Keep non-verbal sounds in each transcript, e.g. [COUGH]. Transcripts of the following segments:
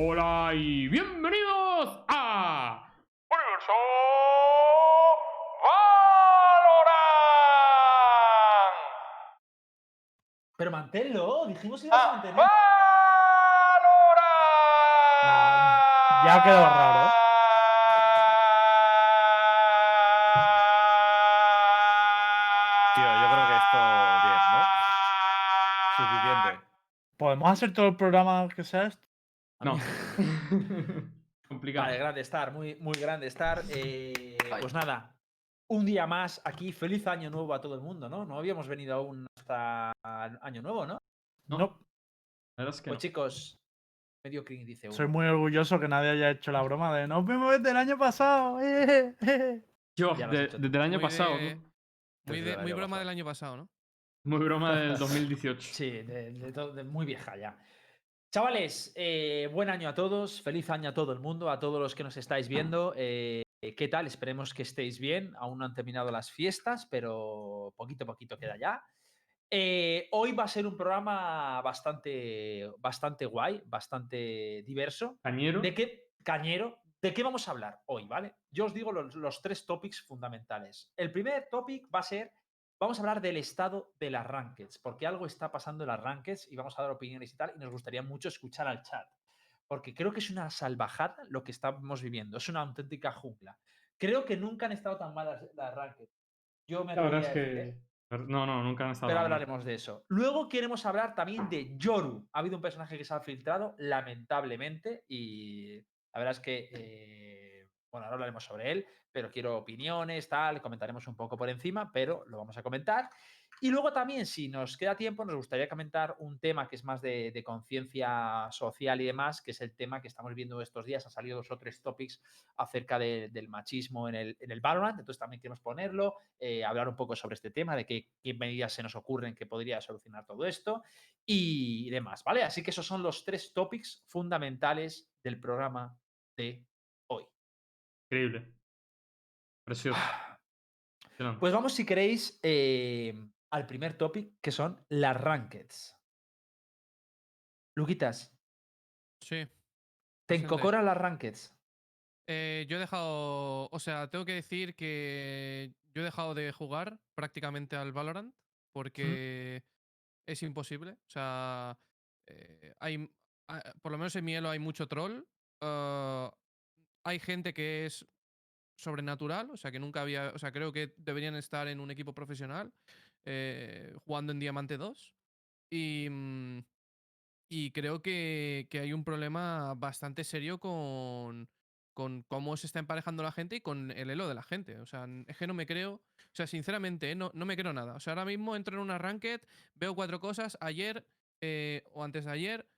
Hola y bienvenidos a Universo Valorant. Pero manténlo, dijimos que ibas a Ah, mantener. Valorant. No, ya quedó raro. Tío, yo creo que esto bien, ¿no? Suficiente. ¿Podemos hacer todo el programa que sea esto? No. [LAUGHS] Complicado. Vale, grande estar, muy, muy grande estar. Eh, pues nada, un día más aquí. Feliz año nuevo a todo el mundo, ¿no? No habíamos venido aún hasta año nuevo, ¿no? No, No. La verdad es que Pues no. chicos, medio cringe dice uno. Soy muy orgulloso que nadie haya hecho la broma de nos vimos desde el año pasado. [LAUGHS] eh, eh". Yo, de- desde el año Muy pasado, de- ¿no? Muy, de- broma pasado. del año pasado, ¿no? Muy broma del [LAUGHS] 2018. Sí, de, de to- de muy vieja ya. Chavales, eh, buen año a todos, feliz año a todo el mundo, a todos los que nos estáis viendo. eh, ¿Qué tal? Esperemos que estéis bien. Aún no han terminado las fiestas, pero poquito a poquito queda ya. Eh, hoy va a ser un programa bastante, bastante guay, bastante diverso. Cañero. ¿De qué, Cañero? ¿De qué vamos a hablar hoy, vale? Yo os digo los, los tres topics fundamentales. El primer topic va a ser, vamos a hablar del estado de las rankeds, porque algo está pasando en las rankeds y vamos a dar opiniones y tal, y nos gustaría mucho escuchar al chat, porque creo que es una salvajada lo que estamos viviendo, es una auténtica jungla. Creo que nunca han estado tan malas las rankeds. Yo me La verdad es que. No, no, nunca han estado. Pero mal. hablaremos de eso. Luego queremos hablar también de Yoru. Ha habido un personaje que se ha filtrado, lamentablemente, y la verdad es que, eh, bueno, ahora hablaremos sobre él, pero quiero opiniones, tal, comentaremos un poco por encima, pero lo vamos a comentar. Y luego también, si nos queda tiempo, nos gustaría comentar un tema que es más de, conciencia social y demás, que es el tema que estamos viendo estos días. Han salido dos o tres topics acerca de- del machismo en el, en entonces también queremos ponerlo, eh, hablar un poco sobre este tema, de qué, qué medidas se nos ocurren que podría solucionar todo esto y demás, ¿vale? Así que esos son los tres topics fundamentales del programa de. Increíble. Precioso. Excelente. Pues vamos, si queréis, eh, al primer topic, que son las rankeds. Luquitas, Sí. ¿te encocoran las rankeds? Eh, yo he dejado. O sea, tengo que decir que yo he dejado de jugar prácticamente al Valorant porque es imposible. O sea, eh, hay. ah, Por lo menos en mi elo hay mucho troll. ah, hay gente que es sobrenatural, o sea, que nunca había. O sea, creo que deberían estar en un equipo profesional eh, jugando en Diamante 2. Y. mm, y creo que, que hay un problema bastante serio con, con cómo se está emparejando la gente y con el elo de la gente. O sea, es que no me creo. O sea, sinceramente, ¿eh? no, no me creo nada. O sea, ahora mismo entro en una ranked, veo cuatro cosas. Ayer eh, o antes de ayer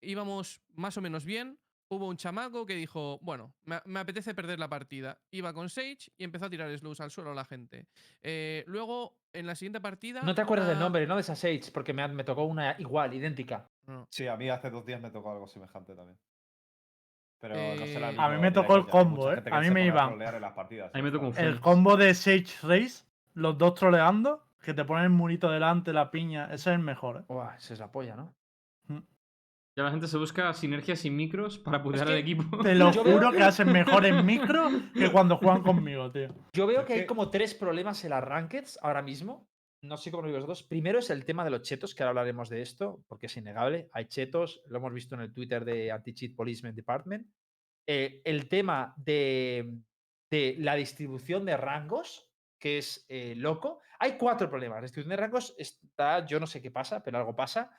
íbamos más o menos bien. Hubo un chamaco que dijo, bueno, me, me apetece perder la partida. Iba con Sage y empezó a tirar slows al suelo a la gente. Eh, luego, en la siguiente partida... No te acuerdas del nombre, ¿no? De esa Sage, porque me, me tocó una igual, idéntica. no. Sí, a mí hace dos días me tocó algo semejante también. Pero no será el Eh, A mí me tocó el combo, ¿eh? A mí me iban. A mí me ya tocó un El combo de Sage Race, los dos troleando, que te ponen el murito delante, la piña. Ese es el mejor, ¿eh? Uah, esa es la polla, ¿no? Ya la gente se busca sinergias y micros para que al equipo. Te lo [LAUGHS] Yo veo- juro que hacen mejor en micro que cuando juegan conmigo, tío. Yo veo Es que hay como tres problemas en las rankeds ahora mismo. No sé cómo lo veis vosotros. Primero es el tema de los chetos, que ahora hablaremos de esto, porque es innegable. Hay chetos, lo hemos visto en el Twitter de Anti-Cheat Policeman Department. Eh, el tema de, de la distribución de rangos, que es eh, loco. Hay cuatro problemas. La distribución de rangos está, yo no sé qué pasa, pero algo pasa.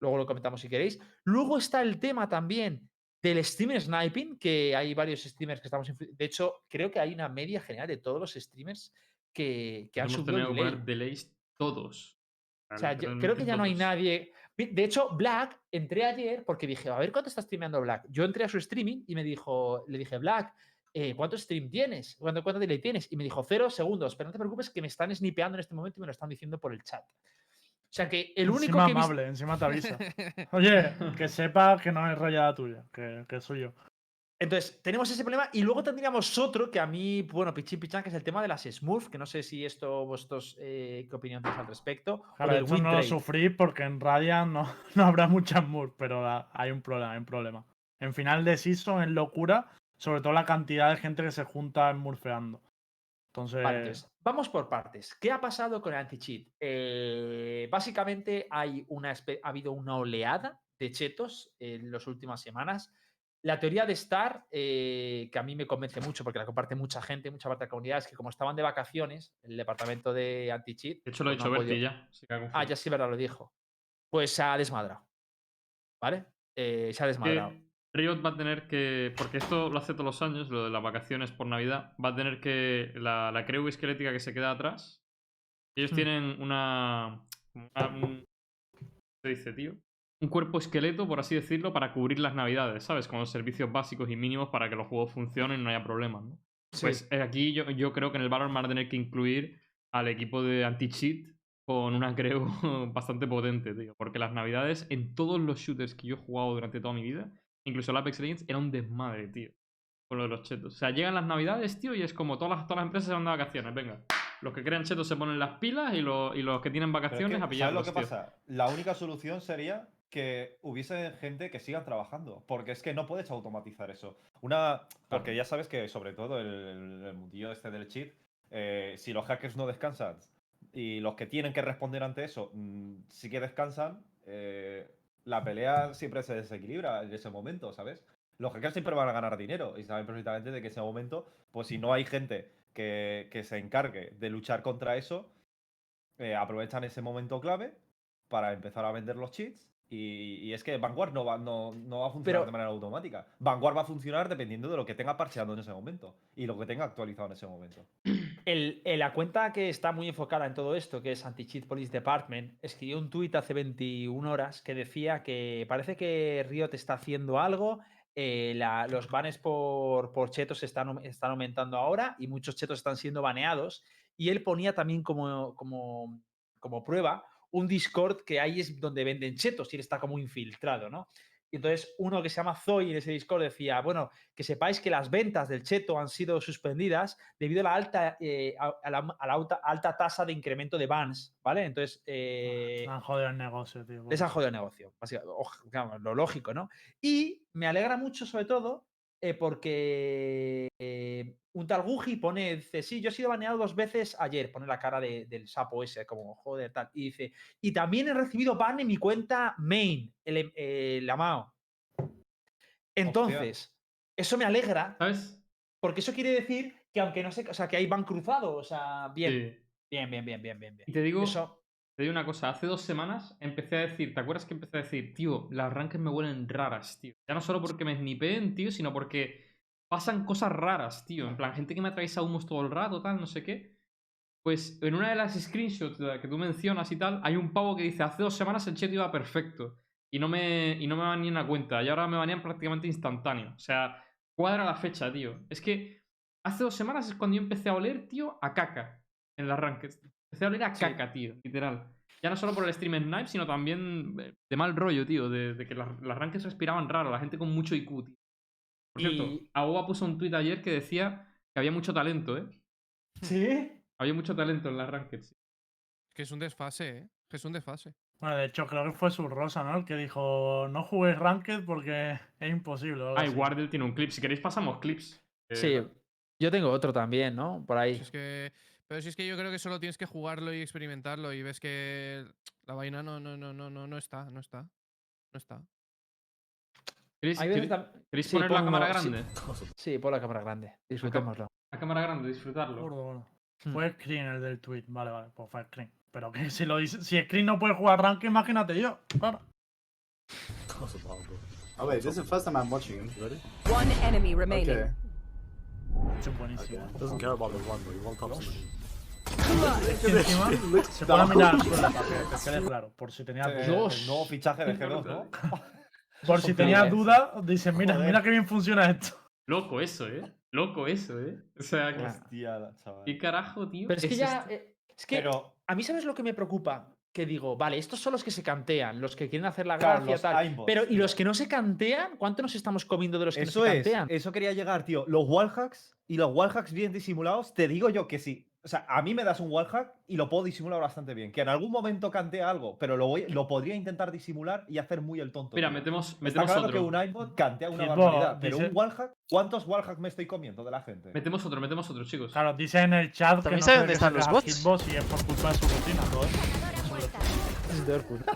Luego lo comentamos si queréis. Luego está el tema también del streamer sniping, que hay varios streamers que estamos... De hecho, creo que hay una media general de todos los streamers que, que han Hemos subido delay. delays todos. O sea, yo creo que ya no hay nadie. De hecho, Black, entré ayer porque dije, a ver cuánto está streameando Black. Yo entré a su streaming y me dijo, le dije, Black, eh, ¿cuánto stream tienes? ¿Cuánto, cuánto delay tienes? Y me dijo, cero segundos, pero no te preocupes que me están snipeando en este momento y me lo están diciendo por el chat. O sea que el único encima que amable, encima te avisa. [LAUGHS] Oye, que sepa que no es rayada tuya, que, que soy yo. Entonces, tenemos ese problema y luego tendríamos otro que a mí, bueno, pichín pichán, que es el tema de las Smurf, que no sé si esto vosotros, eh, qué opinión tenéis al respecto. Claro, esto no lo sufrí porque en Radiant no, [LAUGHS] no habrá muchas moves, pero ah, hay un problema, hay un problema. En final de season es locura, sobre todo la cantidad de gente que se junta murfeando. Entonces, vamos por partes. ¿Qué ha pasado con el anti-cheat? Eh, básicamente hay una, ha habido una oleada de chetos en las últimas semanas. La teoría de Star, eh, que a mí me convence mucho porque la comparte mucha gente, mucha parte de la comunidad, es que como estaban de vacaciones, el departamento de anti-cheat. De hecho, lo ha pues dicho no Berti ya. Ah, ya sí, verdad, lo dijo. Pues se ha desmadrado. ¿Vale? Eh, se ha desmadrado. Riot va a tener que. Porque esto lo hace todos los años, lo de las vacaciones por Navidad. Va a tener que. La, la creu esquelética que se queda atrás. Ellos Hmm. tienen una. una- un- ¿Cómo se dice, tío? Un cuerpo esqueleto, por así decirlo, para cubrir las Navidades, ¿sabes? Con los servicios básicos y mínimos para que los juegos funcionen y no haya problemas, ¿no? Sí. Pues eh, aquí yo, yo creo que en el Valorant van a tener que incluir al equipo de anti-cheat con una creo [LAUGHS] bastante potente, tío. Porque las navidades en todos los shooters que yo he jugado durante toda mi vida, incluso el Apex Legends, era un desmadre, tío. Con lo de los chetos. O sea, llegan las navidades, tío, y es como todas las, todas las empresas se van de vacaciones, venga. Los que crean chetos se ponen las pilas y, los- y los que tienen Pero es vacaciones que, a ¿Sabes pillarlos, lo que tío. pasa? La única solución sería que hubiese gente que siga trabajando. Porque es que no puedes automatizar eso. Una. Porque ya sabes que, sobre todo, el, el- mundillo este del cheat, eh, si los hackers no descansan y los que tienen que responder ante eso mm, sí que descansan, eh, la pelea siempre se desequilibra en ese momento, ¿sabes? Los hackers siempre van a ganar dinero y saben perfectamente de que ese momento, pues si no hay gente que, que se encargue de luchar contra eso, eh, aprovechan ese momento clave para empezar a vender los cheats. Y, y es que Vanguard no va, no, no va a funcionar Pero- de manera automática. Vanguard va a funcionar dependiendo de lo que tenga parcheado en ese momento y lo que tenga actualizado en ese momento. El, eh, la cuenta que está muy enfocada en todo esto, que es Anti-Cheat Police Department, escribió un tuit hace 21 horas que decía que parece que Riot está haciendo algo. eh, los banes por, por chetos están, están aumentando ahora y muchos chetos están siendo baneados. Y él ponía también como, como, como prueba un Discord que ahí es donde venden chetos y él está como infiltrado, ¿no? Y entonces uno que se llama Zoe en ese Discord decía, bueno, que sepáis que las ventas del cheto han sido suspendidas debido a la alta, eh, a, la, a la alta, alta tasa de incremento de bans, ¿vale? Entonces, eh, han jodido el negocio, tío. les han jodido el negocio, básicamente, lo lógico, ¿no? Y me alegra mucho, sobre todo, eh, porque eh, un tal Guji pone, dice, sí, yo he sido baneado dos veces ayer, pone la cara de- del sapo ese, como joder, tal, y dice, y también he recibido ban en mi cuenta main, el, em- eh, la Mao. Entonces, eso me alegra, ¿Sabes? porque eso quiere decir que aunque no sé, o sea, que hay ban cruzado, o sea, bien, Sí. bien, bien, bien, bien, bien, bien. Y te digo, Eso, te digo una cosa, hace dos semanas empecé a decir, ¿te acuerdas que empecé a decir, tío, las rankings me huelen raras, tío? Ya no solo porque me snipeen, tío, sino porque pasan cosas raras, tío. En plan, gente que me atraviesa humos todo el rato, tal, no sé qué. Pues en una de las screenshots que tú mencionas y tal, hay un pavo que dice, hace dos semanas el chat iba perfecto. Y no me, y no me la cuenta. Y ahora me banean prácticamente instantáneo. O sea, cuadra la fecha, tío. Es que hace dos semanas es cuando yo empecé a oler, tío, a caca. En las rankings. Empecé a oler a Sí. caca, tío, literal. Ya no solo por el stream Snipe, sino también eh, de mal rollo, tío. De, de que las, las rankings respiraban raro, la gente con mucho IQ, tío. Por cierto, Y- Aoba puso un tweet ayer que decía que había mucho talento, ¿eh? ¿Sí? Había mucho talento en las rankings. Que es un desfase, ¿eh? Que es un desfase. Bueno, de hecho, creo que fue su Rosa, ¿no? El que dijo, no juguéis Ranked porque es imposible. algo Ah, así. Wardell tiene un clip. Si queréis pasamos clips. Eh, Sí, yo tengo otro también, ¿no? Por ahí. Es que, pero si es que yo creo que solo tienes que jugarlo y experimentarlo y ves que la vaina no, no, no, no, no, no está, no está. No está. ¿Queréis, sí, poner la cámara sí. grande? [LAUGHS] Sí, pon la cámara grande. Disfrutémoslo. La cámara grande, disfrutarlo. Gordo, gordo. Hmm. Fue Screen el del tweet. Vale, vale, pues fue Screen. Pero que si lo dice, si Screen no puede jugar Ranked, imagínate yo. Claro. Oh wait, this is the first time I'm watching him. Ready? One enemy remaining. Okay. Es buenísimo. Doesn't care about the run, but he one him. Es que encima se pone a mirar [LAUGHS] te quede claro. Por si tenía Eh, el nuevo fichaje de G2, ¿no? Por si son tenía fines. dudas, dicen, mira, Joder. mira qué bien funciona esto. Loco eso, ¿eh? Loco eso, ¿eh? O sea, que- Hostia, la chaval. ¿qué carajo, tío? Pero es que ya. eh, Es que Pero a mí, ¿sabes lo que me preocupa? Que digo, vale, estos son los que se cantean, los que quieren hacer la Claro, gracia, tal. aimbots, Pero, ¿y tío. los que no se cantean? ¿Cuánto nos estamos comiendo de los que eso no se es, cantean? eso quería llegar, tío. Los wallhacks y los wallhacks bien disimulados, te digo yo que sí. O sea, a mí me das un wallhack y lo puedo disimular bastante bien. Que en algún momento cante algo, pero lo, voy, lo podría intentar disimular y hacer muy el tonto. Mira, tío. metemos, Está metemos claro otro. que un aimbot cantea una Hitbox, barbaridad, pero dice- un wallhack, ¿cuántos wallhacks me estoy comiendo de la gente? Metemos otro, metemos otro, chicos. Claro, dice en el chat que ¿También no dónde están los bots? Hitbox y es por culpa de su rutina, joder. Es Dortmund. [LAUGHS]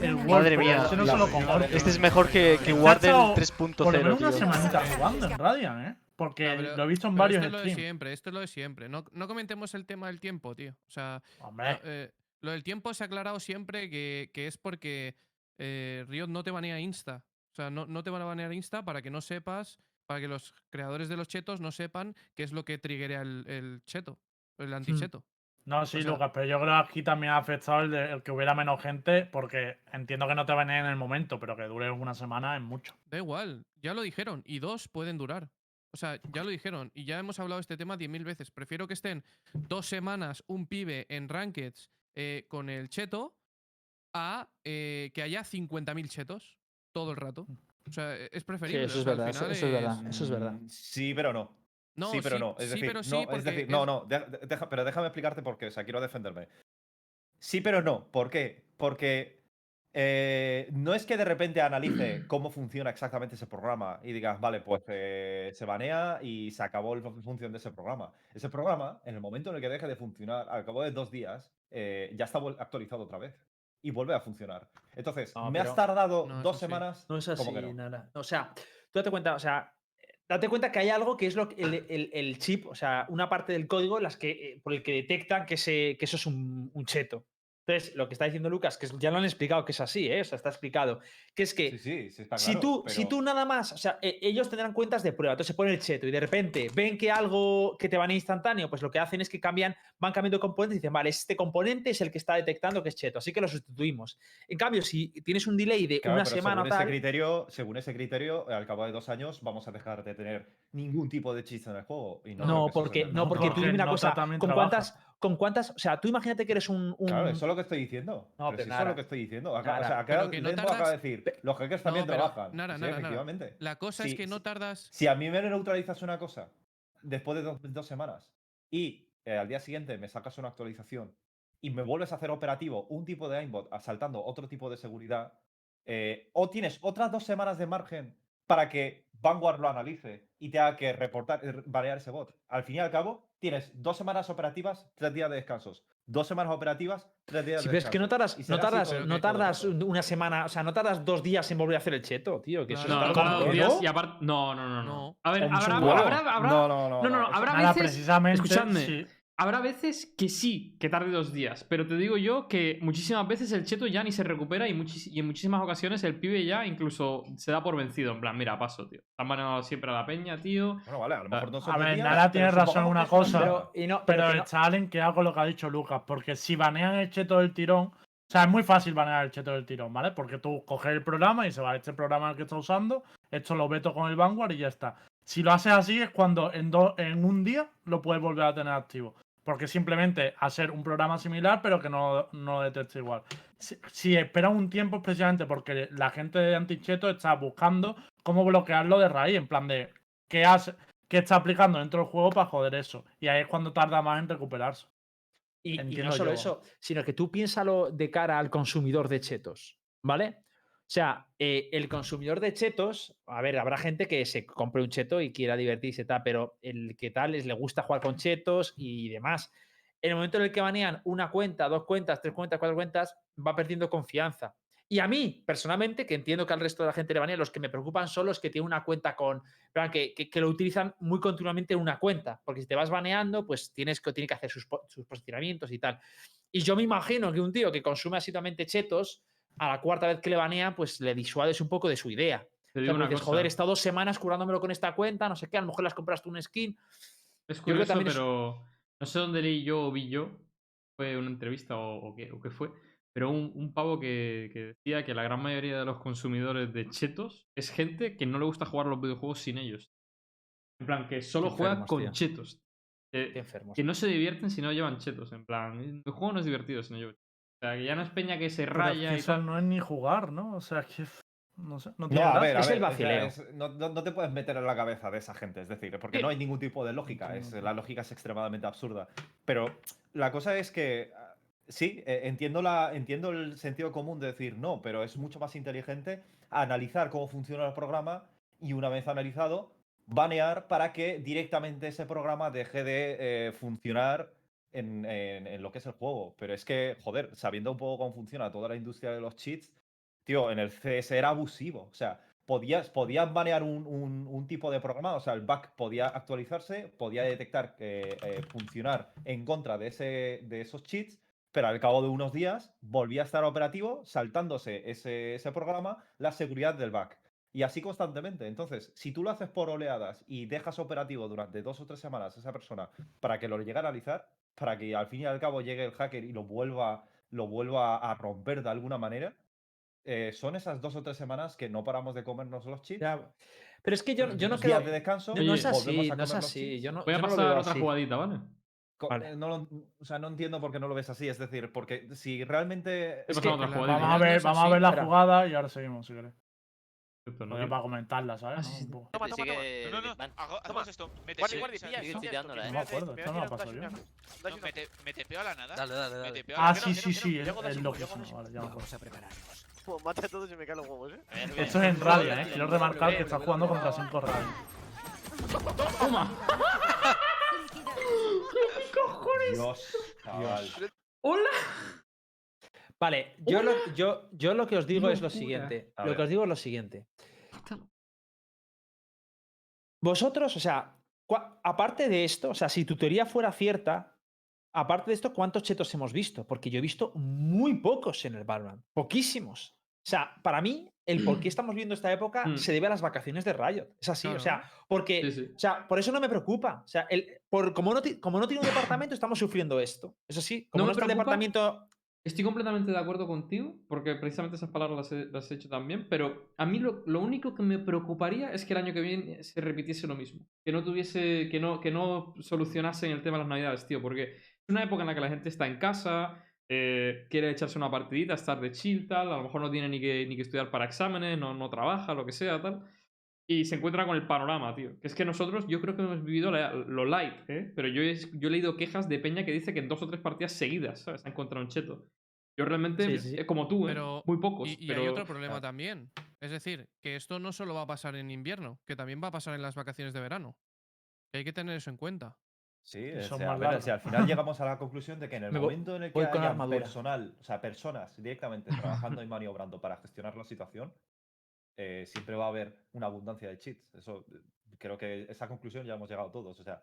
El Madre mía. ese no se lo comporta. Este es mejor que, que 3.0. Por lo menos una tío. semanita jugando en Radiant, ¿eh? Porque No, pero- lo he visto en varios esto es lo de siempre, esto es lo de siempre. No, no comentemos el tema del tiempo, tío. O sea, Hombre, eh, lo del tiempo se ha aclarado siempre que, que es porque eh, Riot no te banea Insta. O sea, no, no te van a banear Insta para que no sepas, para que los creadores de los chetos no sepan qué es lo que triggerea el, el cheto, el anticheto. no, sí, o sea- Lucas, pero yo creo que aquí también ha afectado el, de- el que hubiera menos gente, porque entiendo que no te venía en el momento, pero que dure una semana es mucho. Da igual, ya lo dijeron. Y dos pueden durar. O sea, ya lo dijeron. Y ya hemos hablado de este tema 10.000 veces. Prefiero que estén dos semanas un pibe en Rankeds eh, con el cheto a eh, que haya 50.000 chetos todo el rato. O sea, e- es Sí, preferible. eso es verdad. Eso, es verdad. Eso es verdad. Sí, pero no. No, sí, pero sí, no. Es sí, decir, pero sí, no, es porque decir, no, no. de- de- deja- pero déjame explicarte por qué. O sea, quiero defenderme. Sí, pero no. ¿Por qué? Porque eh, no es que de repente analice [CLEARS THROAT] cómo funciona exactamente ese programa y digas, vale, pues eh, se banea y se acabó la función de ese programa. Ese programa, en el momento en el que deje de funcionar, al cabo de dos días, eh, ya está actualizado otra vez y vuelve a funcionar. Entonces, No, me has tardado no, dos semanas. No es así, nada. O sea, tú date cuenta, o sea, date cuenta que hay algo que es lo que- el, [CLEARS THROAT] el- el chip, o sea, una parte del código las que, por el que detectan que eso es un, un cheto. Entonces, lo que está diciendo Lucas, que ya lo han explicado que es así, ¿eh? o sea, está explicado, que es que Sí, sí, sí está si, tú, si pero- tú nada más, o sea, e- ellos tendrán cuentas de prueba, entonces se pone el cheto y de repente ven que algo que te van a instantáneo, pues lo que hacen es que cambian, van cambiando componentes y dicen, vale, este componente es el que está detectando que es cheto, así que lo sustituimos. En cambio, si tienes un delay de Claro, una pero semana o según ese criterio, según ese criterio, al cabo de dos años vamos a dejar de tener ningún tipo de chiste en el juego. y no, No, creo que eso porque, no, porque tú porque dime una cosa, también ¿con trabaja. cuántas, ¿con cuántas? O sea, tú imagínate que eres un. un- Claro, eso es lo que estoy diciendo. No, pero eso es lo que estoy diciendo. Acá, o sea, acá que no Lembo acaba de tardas- decir, los hackers también trabajan. nada, Sí, nada, nada. efectivamente. La cosa es que no tardas. Si a mí me neutralizas una cosa después de dos, dos semanas y eh, al día siguiente me sacas una actualización y me vuelves a hacer operativo un tipo de aimbot asaltando otro tipo de seguridad, eh, o tienes otras dos semanas de margen para que Vanguard lo analice y tenga que reportar, eh, banear ese bot. Al fin y al cabo, tienes dos semanas operativas, tres días de descansos. Dos semanas operativas, tres días Sí, de pero es que no descansos. tardas, no tardas, no tardas una semana, o sea, no tardas dos días en volver a hacer el cheto, tío. Que eso No, No, no, tarda dos días ¿no? y aparte. No, no, no, no. No. A ver, Un habrá, segundo. habrá, habrá, No, no, no. no, no, habrá veces- precisamente. escuchadme. sí. Habrá veces que sí, que tarde dos días, pero te digo yo que muchísimas veces el cheto ya ni se recupera y, en muchísimas ocasiones el pibe ya incluso se da por vencido. En plan, mira, paso, tío. Están manejando siempre a la peña, tío. Bueno, vale, a lo mejor no son A ver, días, pero tiene razón una cosa. Pero, y no, Pero el no- challenge que hago lo que ha dicho Lucas, porque si banean el cheto del tirón, o sea, es muy fácil banear el cheto del tirón, ¿vale? Porque tú coges el programa y se va este programa que está usando, esto lo veto con el Vanguard y ya está. Si lo haces así es cuando en, do- en un día lo puedes volver a tener activo. Porque simplemente hacer un programa similar, pero que no, no lo detecte igual. Si, si esperas un tiempo es precisamente porque la gente de Anticheto está buscando cómo bloquearlo de raíz, en plan de qué hace, qué está aplicando dentro del juego para joder eso. Y ahí es cuando tarda más en recuperarse. Y, y no solo yo. eso, sino que tú piénsalo de cara al consumidor de chetos, ¿vale? O sea, eh, el consumidor de chetos, a ver, habrá gente que se compre un cheto y quiera divertirse, tal, pero el que tal es le gusta jugar con chetos y demás. En el momento en el que banean una cuenta, dos cuentas, tres cuentas, cuatro cuentas, va perdiendo confianza. Y a mí, personalmente, que entiendo que al resto de la gente le banea, los que me preocupan son los que tienen una cuenta con. Que, que- lo utilizan muy continuamente en una cuenta. Porque si te vas baneando, pues tienes que, tiene que hacer sus, sus posicionamientos y tal. Y yo me imagino que un tío que consume asiduamente chetos, a la cuarta vez que le banea, pues le disuades un poco de su idea. Te O sea, digo porque una dices, cosa. joder, he estado dos semanas curándomelo con esta cuenta, no sé qué, a lo mejor las compraste un skin. Es curioso, es- pero no sé dónde leí yo o vi yo, fue una entrevista o, o qué, o qué fue, pero un, un pavo que, que decía que la gran mayoría de los consumidores de chetos es gente que no le gusta jugar los videojuegos sin ellos. En plan, que solo Qué juega enfermos, con tío. chetos. Qué Que, enfermos. que no se divierten si no llevan chetos. En plan, el juego no es divertido si no lleva chetos. O sea, que ya no es peña que se es que raya y eso tal. no es ni jugar, ¿no? O sea, es que. No sé. No, No, tiene a ver, a Es el ver, vacileo. es- no, no- no te puedes meter en la cabeza de esa gente, es decir, porque no hay ningún tipo de lógica, es, la lógica es extremadamente absurda. Pero la cosa es que, ah, sí, eh, entiendo, la, entiendo el sentido común de decir no, pero es mucho más inteligente analizar cómo funciona el programa y una vez analizado, banear para que directamente ese programa deje de eh, funcionar en, en- lo que es el juego. Pero es que, joder, sabiendo un poco cómo funciona toda la industria de los cheats, tío, en el CS era abusivo. O sea, podías, podías banear un, un- un tipo de programa, o sea, el bug podía actualizarse, podía detectar que eh, funcionar en contra de, ese, de esos cheats, pero al cabo de unos días volvía a estar operativo, saltándose ese, ese programa la seguridad del bug. Y así constantemente. Entonces, si tú lo haces por oleadas y dejas operativo durante dos o tres semanas a esa persona para que lo llegue a analizar, para que al fin y al cabo llegue el hacker y lo vuelva, lo vuelva a romper de alguna manera, eh, son esas dos o tres semanas que no paramos de comernos los chips. Ya, Pero es que yo, yo no creo. de descanso, No, no es así, a no es así. Yo no, Voy a yo no pasar veo otra así. jugadita, ¿vale? Eh, no lo- o sea, no entiendo por qué no lo ves así. Es decir, porque si realmente. Es que. Vamos a no ver, vamos a ver la espera. jugada y ahora seguimos, si querés. Esto no quiero. para comentarla, ¿sabes? Ah, ¿no? sí, sí. Toma, toma, toma. No, no, no. Hago- Hacemos esto. Me guardi, pilla esto. No me acuerdo, esto no me- lo paso yo. me- Dale, No, me te- me tepeo a la nada. dale, dale. Me dale. a la Ah, sí, sí, sí, es, loquísimo. Vale, ya me acuerdo. Pues [LAUGHS] mata a todos y me caen los huevos, eh. Esto es en Radiant, eh. Quiero remarcar que estás jugando contra 5 Radiant. [LAUGHS] Dios, chaval. ¡Hola! Vale, yo lo, yo, yo lo que os digo es lo siguiente. A Lo ver. que os digo es lo siguiente. Vosotros, o sea, aparte de esto, o sea, si tu teoría fuera cierta, aparte de esto, ¿cuántos chetos hemos visto? Porque yo he visto muy pocos en el Valorant. Poquísimos. O sea, para mí, el por qué estamos viendo esta época Mm. se debe a las vacaciones de Riot. Es así, o sea, porque Sí, sí. o sea, por eso no me preocupa. O sea, el, por, como, no, como no tiene un departamento, estamos sufriendo esto. Eso sí, como No está el departamento. Estoy completamente de acuerdo contigo, porque precisamente esas palabras las he, hecho también, pero a mí lo, lo único que me preocuparía es que el año que viene se repitiese lo mismo. Que no tuviese, que no, que no solucionasen el tema de las navidades, tío, porque es una época en la que la gente está en casa, eh, quiere echarse una partidita, estar de chill, tal, a lo mejor no tiene ni que, ni que estudiar para exámenes, no, no trabaja, lo que sea, tal. Y se encuentra con el panorama, tío. Que es que nosotros, yo creo que hemos vivido la- lo light, ¿eh? Pero yo he, yo he leído quejas de Peña que dice que en dos o tres partidas seguidas, ¿sabes? Ha encontrado un cheto. Yo realmente, Sí, sí, sí. eh, como tú, ¿eh? Pero- Muy pocos. Y, y pero... hay otro problema también. Es decir, que esto no solo va a pasar en invierno, que también va a pasar en las vacaciones de verano. Que hay que tener eso en cuenta. Sí, o son sea, ver, largas. si al final [LAUGHS] llegamos a la conclusión de que en el Me momento en el que haya personal, o sea, personas directamente trabajando y [LAUGHS] maniobrando para gestionar la situación, eh, siempre va a haber una abundancia de cheats. Eso eh, creo que esa conclusión ya hemos llegado todos. O sea,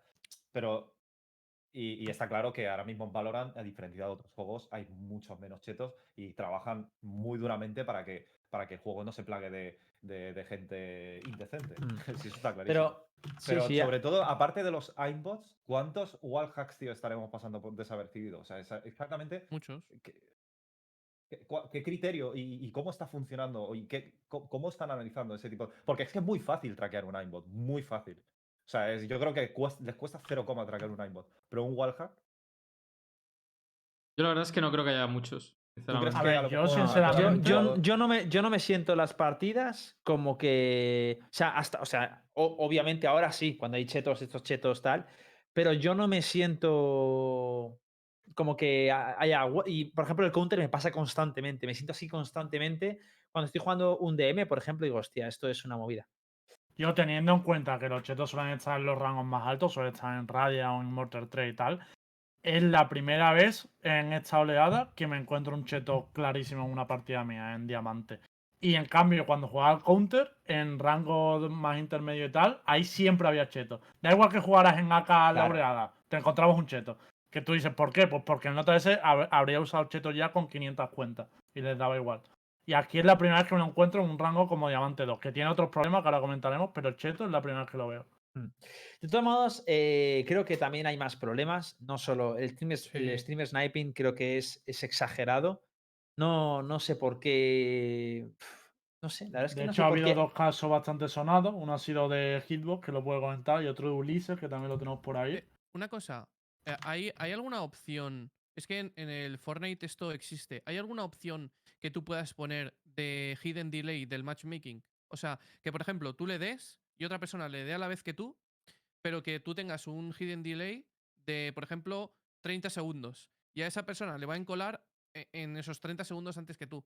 pero y, y está claro que ahora mismo en Valorant, a diferencia de otros juegos, hay muchos menos chetos y trabajan muy duramente para que, para que el juego no se plague de, de- de gente indecente. Mm. [LAUGHS] Sí, eso está clarísimo. Pero, Pero sí, sobre todo, aparte de los aimbots, ¿cuántos wallhacks, tío, estaremos pasando por desapercibidos? O sea, exactamente Muchos. qué, qué- criterio y, y cómo está funcionando y qué, cómo, están analizando ese tipo. Porque es que es muy fácil traquear un aimbot, muy fácil. O sea, es- yo creo que les cuesta 0, traquear un aimbot. Pero un wallhack, Yo la verdad es que no creo que haya muchos, ¿tú crees sinceramente. A que ver, a lo yo mejor- sinceramente- yo, Yo- yo, yo no me, yo no me siento las partidas como que. O sea, hasta, o sea, o- obviamente ahora sí, cuando hay chetos, estos chetos tal. Pero yo no me siento como que ha- haya. Y por ejemplo, el counter me pasa constantemente. Me siento así constantemente. Cuando estoy jugando un DM, por ejemplo, digo, hostia, esto es una movida. Yo teniendo en cuenta que los chetos suelen estar en los rangos más altos, suelen estar en Radia o en Mortar 3 y tal, es la primera vez en esta oleada que me encuentro un cheto clarísimo en una partida mía, en diamante. Y en cambio, cuando jugaba al counter, en rango más intermedio y tal, ahí siempre había cheto. Da igual que jugaras en AK la Claro. oleada, te encontrabas un cheto. Que tú dices, ¿por qué? Pues porque el nota ese hab- habría usado cheto ya con 500 cuentas y les daba igual. Y aquí es la primera vez que me lo encuentro en un rango como Diamante 2, que tiene otros problemas que ahora comentaremos, pero el Cheto es la primera vez que lo veo. De todos modos, eh, creo que también hay más problemas. No solo el el streamer sniping, creo que es, es exagerado. No, no sé por qué. No sé, la verdad es que de no hecho, sé ha por habido qué. dos casos bastante sonados. Uno ha sido de Hitbox, que lo puedo comentar, y otro de Ulises, que también lo tenemos por ahí. Eh, Una cosa, ¿hay, ¿hay alguna opción es que en, el Fortnite esto existe. ¿Hay alguna opción que tú puedas poner de hidden delay del matchmaking? O sea, que por ejemplo tú le des y otra persona le dé a la vez que tú, pero que tú tengas un hidden delay de, por ejemplo, 30 segundos. Y a esa persona le va a encolar e- en esos 30 segundos antes que tú.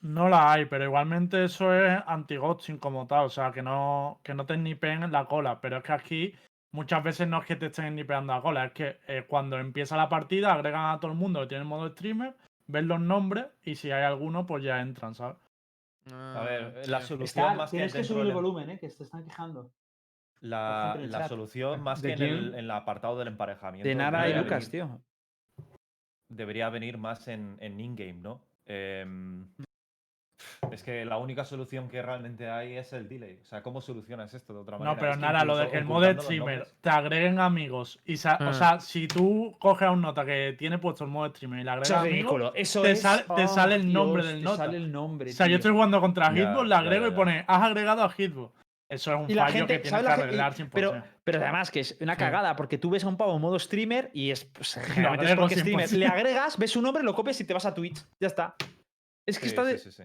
No la hay, pero igualmente eso es anti-ghosting como tal, o sea, que no, que no te en la cola. Pero es que aquí muchas veces no es que te estén nipeando la cola, es que eh, cuando empieza la partida agregan a todo el mundo que tiene modo streamer, ven los nombres y si hay alguno, pues ya entran, ¿sabes? A Ah, ver, sí, la solución Está- más que tienes que subir el volumen, ¿eh? Que se están quejando. La, el la solución más ¿De que en el, en el apartado del emparejamiento. De Nara y Lucas, venir- tío. Debería venir más en, en in-game, ¿no? Em, es que la única solución que realmente hay es el delay. O sea, ¿cómo solucionas esto de otra manera? No, pero Es nada, lo de incluso que el modo streamer te agreguen amigos y sa- o sea, si tú coges a un nota que tiene puesto el modo streamer y le agregas Eso es amigos, ridículo. Eso te es. sal- te oh, sale el nombre Dios, del te nota. sale el nombre. o sea, yo estoy jugando contra Ya, Hitbox, le agrego ya, y pone, has agregado a Hitbox. Eso es un Y la fallo gente, que tienes ¿sabes que arreglar Y- 100%. Pero, pero además que es una cagada, porque tú ves a un pavo en modo streamer y es. Pues, generalmente es agrego porque streamer. 100%. Le agregas, ves su nombre, lo copias y te vas a Twitch. Ya está. Es que Sí, está de. sí, sí,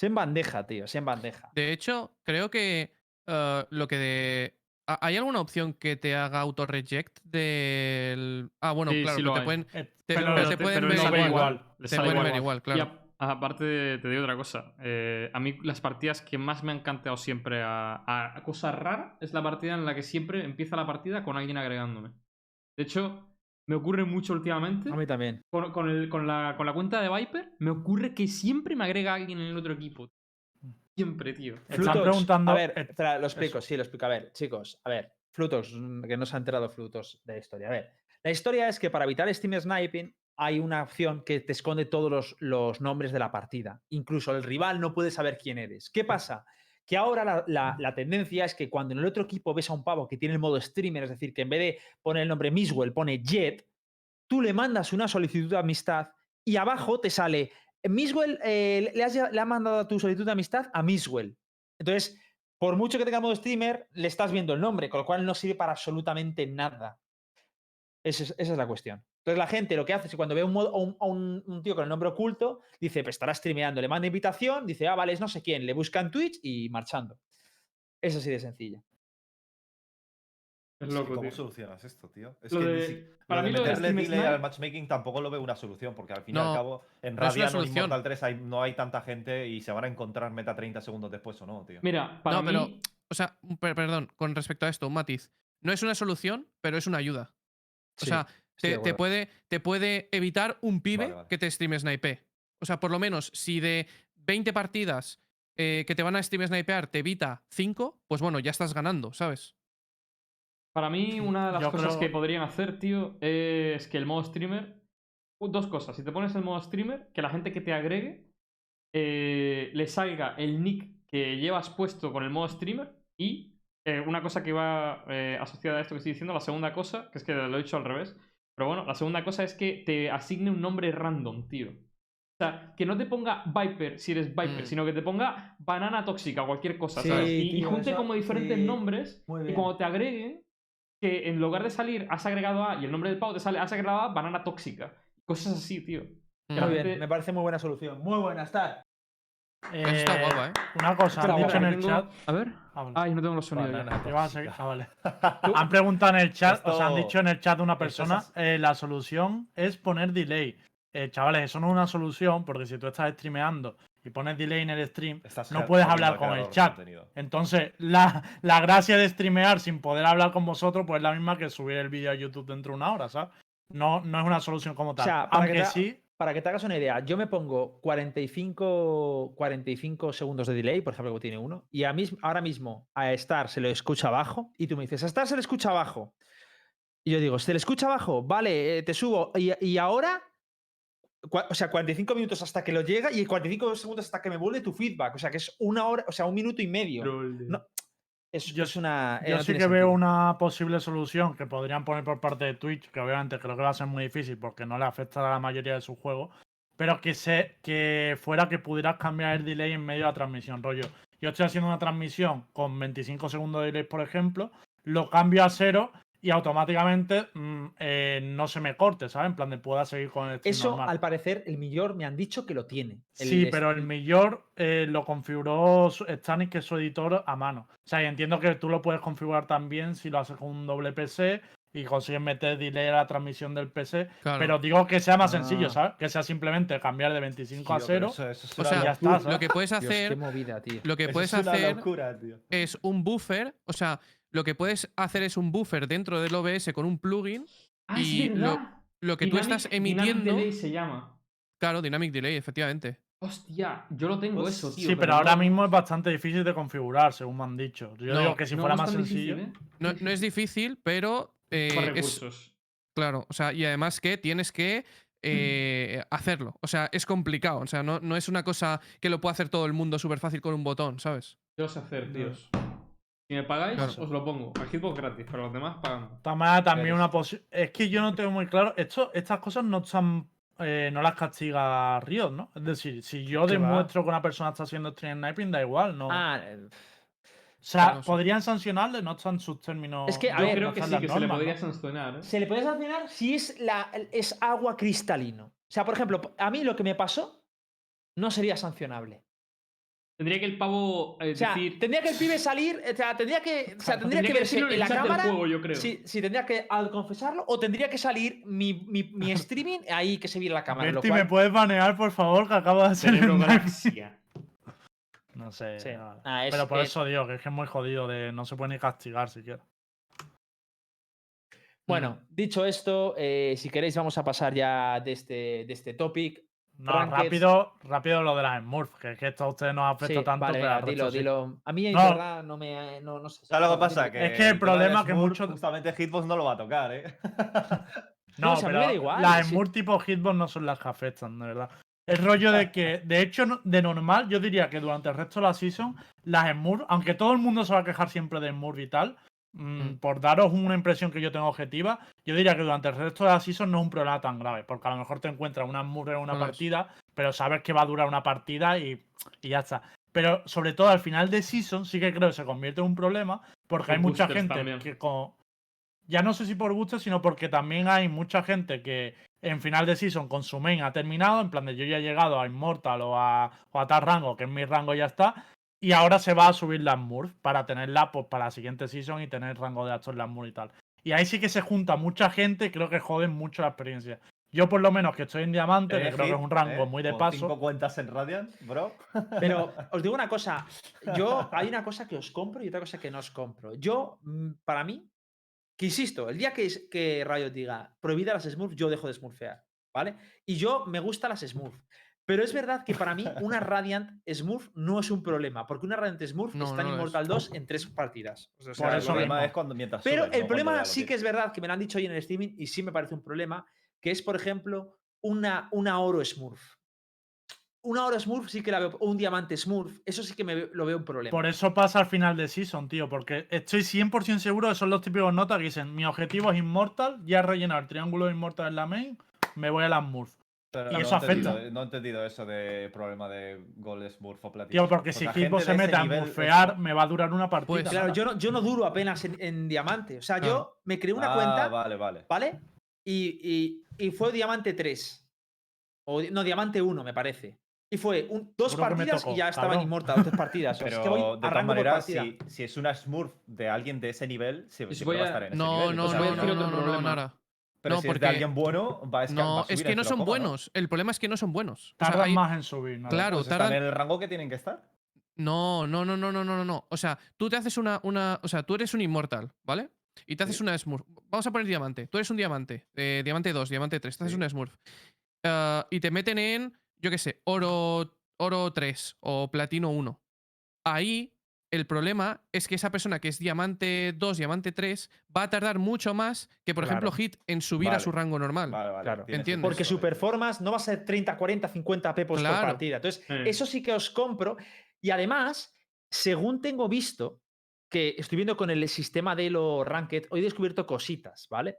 sí. Es en bandeja, tío. Es en bandeja. De hecho, creo que eh, lo que de. ¿ha- ¿Hay alguna opción que te haga auto-reject del. Ah, bueno, Sí, claro, sí pero lo te hay. pueden. Eh, te- pero pero te pueden pero ver igual. igual. Le Te pueden ver igual. claro. a- aparte, te digo otra cosa. eh, a mí las partidas que más me han cantado siempre a, a- a cosas raras es la partida en la que siempre empieza la partida con alguien agregándome. De hecho, me ocurre mucho últimamente. A mí también. Con, con el- con la, con la cuenta de Viper, me ocurre que siempre me agrega alguien en el otro equipo. Siempre, tío. Están preguntando- A ver, espera, lo explico, eso. sí, lo explico. A ver, chicos, a ver. Flutox, mm, que no se ha enterado Flutox de la historia. A ver, la historia es que para evitar Steam Sniping hay una opción que te esconde todos los, los nombres de la partida. Incluso el rival no puede saber quién eres. ¿Qué pasa? Que ahora la, la- tendencia es que cuando en el otro equipo ves a un pavo que tiene el modo streamer, es decir, que en vez de poner el nombre Miswell pone Jet, tú le mandas una solicitud de amistad y abajo te sale Miswell, eh, le, has, le ha mandado tu solicitud de amistad a Miswell. Entonces, por mucho que tenga modo streamer, le estás viendo el nombre, con lo cual no sirve para absolutamente nada. Esa es, esa es la cuestión. Entonces, la gente lo que hace es que cuando ve un, modo- a un, a un- un tío con el nombre oculto, dice, pues estará streameando, le manda invitación, dice, ah, vale, es no sé quién, le busca en Twitch y marchando. Es así de sencillo. Es loco, ¿Cómo tío. solucionas esto, tío? Es Lo que de- si- para lo de mí lo de meterle delay Snipe- al matchmaking tampoco lo veo una solución, porque al fin y al No, cabo en no es una Radiant o en solución. Immortal 3 hay- no hay tanta gente y se van a encontrar meta 30 segundos después o no, tío. Mira, para No, pero- mí. O sea, perdón, con respecto a esto, un matiz. No es una solución, pero es una ayuda. O Sí, sea, te, puede, te puede evitar un pibe Vale, vale. que te stream snipe. O sea, por lo menos, si de 20 partidas eh, que te van a stream snipear te evita 5, pues bueno, ya estás ganando, ¿sabes? Para mí, [CLEARS THROAT] una de las Yo cosas creo- que podrían hacer, tío, es que el modo streamer. Dos cosas. Si te pones el modo streamer, que la gente que te agregue eh, le salga el nick que llevas puesto con el modo streamer. Y eh, una cosa que va eh, asociada a esto que estoy diciendo, la segunda cosa, que es que lo he dicho al revés. Pero bueno, la segunda cosa es que te asigne un nombre random, tío. O sea, que no te ponga Viper si eres Viper, Mm. sino que te ponga banana tóxica o cualquier cosa, Sí, ¿sabes? Y, junte eso- como diferentes sí. nombres y cuando te agreguen, que en lugar de salir has agregado a y el nombre del pavo te sale has agregado a banana tóxica. Cosas así, tío. Mm. Muy gente- bien, me parece muy buena solución. Muy buena, está. Eso está Eh, guapa, ¿eh? Una cosa, han dicho en el chat. A ver. Ah, vale. Ay, no tengo los sonidos. ya. Banana. Te vas a seguir- tóxica. ah, vale. [LAUGHS] Han preguntado en el chat, o sea, han Esto- dicho en el chat de una esto persona, eh, la solución es poner delay. Eh, chavales, eso no es una solución, porque si tú estás streameando y pones delay en el stream, Estás no puedes hablar con el chat. contenido. Entonces, la, la gracia de streamear sin poder hablar con vosotros, pues es la misma que subir el vídeo a YouTube dentro de una hora, ¿sabes? No, no es una solución como tal. sea, Aunque te- sí, Para que te hagas una idea, yo me pongo 45, 45 segundos de delay, por ejemplo, que tiene uno, y a mis- ahora mismo a Star se lo escucha abajo, y tú me dices, a Star se le escucha abajo. Y yo digo, ¿se le escucha abajo? Vale, eh, te subo. Y, y ahora, o sea, 45 minutos hasta que lo llega y 45 segundos hasta que me vuelve tu feedback. O sea, que es una hora, o sea, un minuto y medio. No, es, Yo- es una. eh, Yo sí que veo una posible solución que podrían poner por parte de Twitch, que obviamente creo que va a ser muy difícil porque no le afecta a la mayoría de sus juegos, pero que sé que fuera que pudieras cambiar el delay en medio de la transmisión, rollo. Yo estoy haciendo una transmisión con 25 segundos de delay, por ejemplo, lo cambio a cero y automáticamente mm, eh, no se me corte, ¿sabes? En plan de pueda seguir con el stream Eso, normal. al parecer, el millor me han dicho que lo tiene. el Sí, pero el Millor eh, lo configuró Stanis, que es su editor, a mano. O sea, y entiendo que tú lo puedes configurar también si lo haces con un doble PC y consigues meter delay a la transmisión del PC. Claro. Pero digo que sea más Ah. sencillo, ¿sabes? Que sea simplemente cambiar de 25 a Tío, pero 0. Eso, eso es o sea, ya está, lo que puedes Dios, hacer, qué movida, tío. lo que Eso puedes hacer locura, tío. es un buffer, o sea, lo que puedes hacer es un buffer dentro del OBS con un plugin. Ah, Y es lo- que tú estás Dynamic- Dynamic emitiendo. Delay se llama. Claro, Dynamic Delay, efectivamente. Hostia, yo lo tengo Pues eso, tío. Sí, pero no ahora mismo es bastante difícil de configurar, según me han dicho. Yo No, digo que si no fuera más sencillo. difícil, ¿eh? No, no es difícil, pero. eh, es, claro, o sea, y además que tienes que eh, hacerlo. O sea, es complicado. O sea, no, no es una cosa que lo pueda hacer todo el mundo súper fácil con un botón, ¿sabes? Yo sé hacer, tíos. Si me pagáis, Claro. os lo pongo. El hitbox gratis, pero los demás pagan. También, una posibilidad. Es que yo no tengo muy claro. Esto, estas cosas no están. eh, no las castiga Riot, ¿no? Es decir, si yo demuestro que una persona está haciendo stream sniping, da igual, ¿no? Ah, eh, o sea, no podrían sancionarle, no están sus términos. Es que, a Yo ver, creo no que sí, que se le podría ¿no? sancionar. ¿eh? se le puede sancionar si es, la, es agua cristalino. O sea, por ejemplo, a mí lo que me pasó no sería sancionable. Tendría que el pavo eh, O sea, decir. tendría que el pibe salir, o sea, tendría que, o sea, Exacto, tendría que verse decirlo en la cámara. juego, yo creo. Sí, sí, tendría que al confesarlo o tendría que salir mi, mi, mi [LAUGHS] streaming ahí que se viera la cámara. lo Berti, cual- ¿me puedes banear, por favor? Que acabo de hacer Cerebro galaxia. [LAUGHS] No sé. Sí. no. Ah, es- Pero por es- eso digo que es que es muy jodido de no se puede ni castigar siquiera. Bueno, dicho esto, eh, si queréis vamos a pasar ya de este, de este topic. No, rápido, rápido lo de las Smurfs, que es que esto a ustedes nos afecta Sí, tanto vale, que venga, al resto dilo, sí. dilo. A mí en No. verdad no me... No, no sé. ¿Sabes lo que pasa? Que Es que el problema que Smurf, muchos- Justamente Hitbox no lo va a tocar, ¿eh? [LAUGHS] No, No, si a mí me pero da igual, las Smurf tipo Hitbox no son las que afectan, de verdad. El [LAUGHS] rollo de que, de hecho, de normal, yo diría que durante el resto de la season, las Smurf, aunque todo el mundo se va a quejar siempre de Smurf y tal, mm, Mm. por daros una impresión que yo tengo objetiva, yo diría que durante el resto de la season no es un problema tan grave, porque a lo mejor te encuentras una Smurf en una No lo es. partida, pero sabes que va a durar una partida y, y ya está. Pero sobre todo al final de season sí que creo que se convierte en un problema, porque Por hay mucha gente también. que con, ya no sé si por gusto, sino porque también hay mucha gente que en final de season con su main ha terminado, en plan de yo ya he llegado a Immortal o a, o a tal rango, que es mi rango y ya está, y ahora se va a subir la Smurf para tenerla pues, para la siguiente season y tener rango de actor en la Smurf y tal. Y ahí sí que se junta mucha gente y creo que joden mucho la experiencia. Yo por lo menos que estoy en diamante, que Eh, creo que es un rango ¿eh? muy de paso. Cinco cuentas en Radiant, bro. Pero [LAUGHS] os digo una cosa, yo hay una cosa que os compro y otra cosa que no os compro. Yo, mm, para mí, que insisto, el día que, es- que Riot diga prohibida las Smurfs, yo dejo de smurfear, ¿vale? Y yo me gustan las Smurfs. Pero es verdad que para mí [LAUGHS] una Radiant Smurf no es un problema, porque una Radiant Smurf No, está en no lo es. Immortal 2 en tres partidas. O sea, Por el problema mismo. es cuando mientras Pero subes, el no problema sí que es verdad que me lo han dicho hoy en el streaming y sí me parece un problema, que es, por ejemplo, una, una oro Smurf. Una oro Smurf sí que la veo, o un diamante Smurf, eso sí que me lo veo un problema. Por eso pasa al final de season, tío, porque estoy 100% seguro que son los típicos notas que dicen, mi objetivo es Immortal, ya he rellenado el triángulo de Immortal en la main, me voy a la Smurf. Pero y no eso he entendido- afecta. No he entendido eso de problema de Gold Smurf o Platino. Tío, porque si Hitbox se ese mete a es- murfear, me va a durar una partida. Pues, Claro, yo no, yo no duro apenas en, en diamante. O sea, Claro. yo me creé una Ah, cuenta, Vale, vale. ¿vale? Y, y- y fue diamante 3. O, no, diamante 1, me parece. Y fue un- dos partidas y ya estaba en cabrón. Immortal, tres partidas. O sea, Pero es que voy de todas maneras, si, si es una Smurf de alguien de ese nivel, sí, si va a estar en ese No, nivel. no, Os no, voy a no, decir no, otro no, no, problema. nada. Pero no, si es porque- de alguien bueno, va a esca- va a No, es que no son coma, buenos. El problema es que no son buenos. O sea, Tardan hay- más en subir. nada. Claro, Pues están tardan- en el rango que tienen que estar. No, no, no, no, no, no, no, no. O sea, tú te haces una, una. O sea, tú eres un inmortal, ¿vale? Y te haces Sí. una Smurf. Vamos a poner diamante. Tú eres un diamante. eh, diamante 2, diamante 3. Te haces Sí. una Smurf. Ah, y te meten en, yo qué sé, oro, oro 3 o platino 1. Ahí el problema es que esa persona que es diamante 2, diamante 3, va a tardar mucho más que, por ejemplo. Hit en subir a su rango normal. Vale, vale. Claro. Porque su performance no va a ser 30, 40, 50 pepos Claro. por partida. Entonces, Sí. eso sí que os compro. Y además, según tengo visto, que estoy viendo con el sistema de Elo Ranked, hoy he descubierto cositas, ¿vale?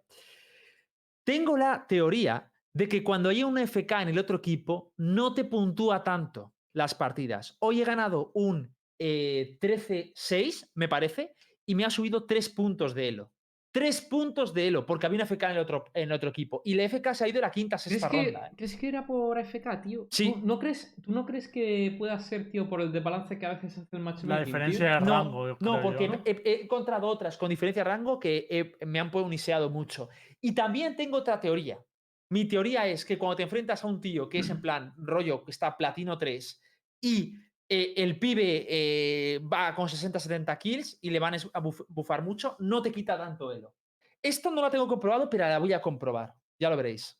Tengo la teoría de que cuando hay un FK en el otro equipo, no te puntúa tanto las partidas. Hoy he ganado un eh, 13-6, me parece, y me ha subido 3 puntos de Elo. Tres puntos de Elo, porque había una FK en el otro, en el otro equipo. Y la FK se ha ido de la quinta a ¿Crees sexta que, ronda. ¿eh? ¿Crees que era por AFK, tío? Sí. ¿No, no crees, ¿Tú no crees que pueda ser, tío, por el desbalance que a veces hace el matchmaking? La tío? diferencia de No, rango. no, creo porque yo, ¿no? He, he encontrado otras con diferencia de rango que he- me han poniseado mucho. Y también tengo otra teoría. Mi teoría es que cuando te enfrentas a un tío que es en [CLEARS THROAT] plan rollo que está platino 3 y eh, el pibe eh, va con 60-70 kills y le van a buf- bufar mucho, no te quita tanto elo. Esto no lo tengo comprobado, pero la voy a comprobar. Ya lo veréis.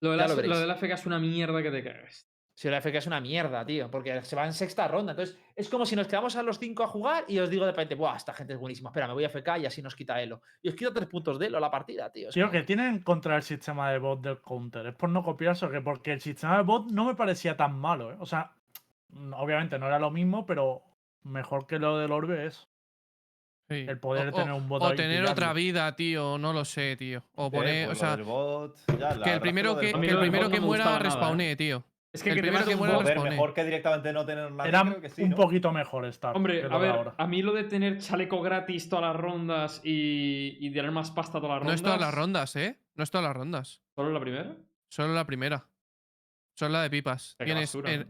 Lo de, la, lo lo veréis. de la AFK es una mierda que te cagas. Si la FK es una mierda, tío, porque se va en sexta ronda. Entonces, es como si nos quedamos a los cinco a jugar y os digo de repente, ¡buah, esta gente es buenísima! Espera, me voy a FK y así nos quita Elo. Y os quito tres puntos de Elo a la partida, tío. Tío, que tienen contra el sistema de bot del counter. Es por no copiarse, que porque el sistema de bot no me parecía tan malo, ¿eh? O sea, obviamente no era lo mismo, pero mejor que lo del Orbe es Sí. el poder o, tener un bot o ahí tener otra vida, tío, no lo sé, tío. O Eh, poner, pues o sea, bot, ya, la que el primero que, que, el primero que no muera nada, ¿eh? respawnee, tío. Es que, El que primero que muera respawnee. mejor que directamente no tener nadie, Era creo que sí, un ¿no? poquito mejor estar. Hombre, a de ver, ahora. a mí lo de tener chaleco gratis todas las rondas y, y tener más pasta todas las No rondas. es todas las rondas, ¿eh? No es todas las rondas. ¿Solo la primera? Solo la primera. Solo la de pipas. Tienes, basura, en- ¿no?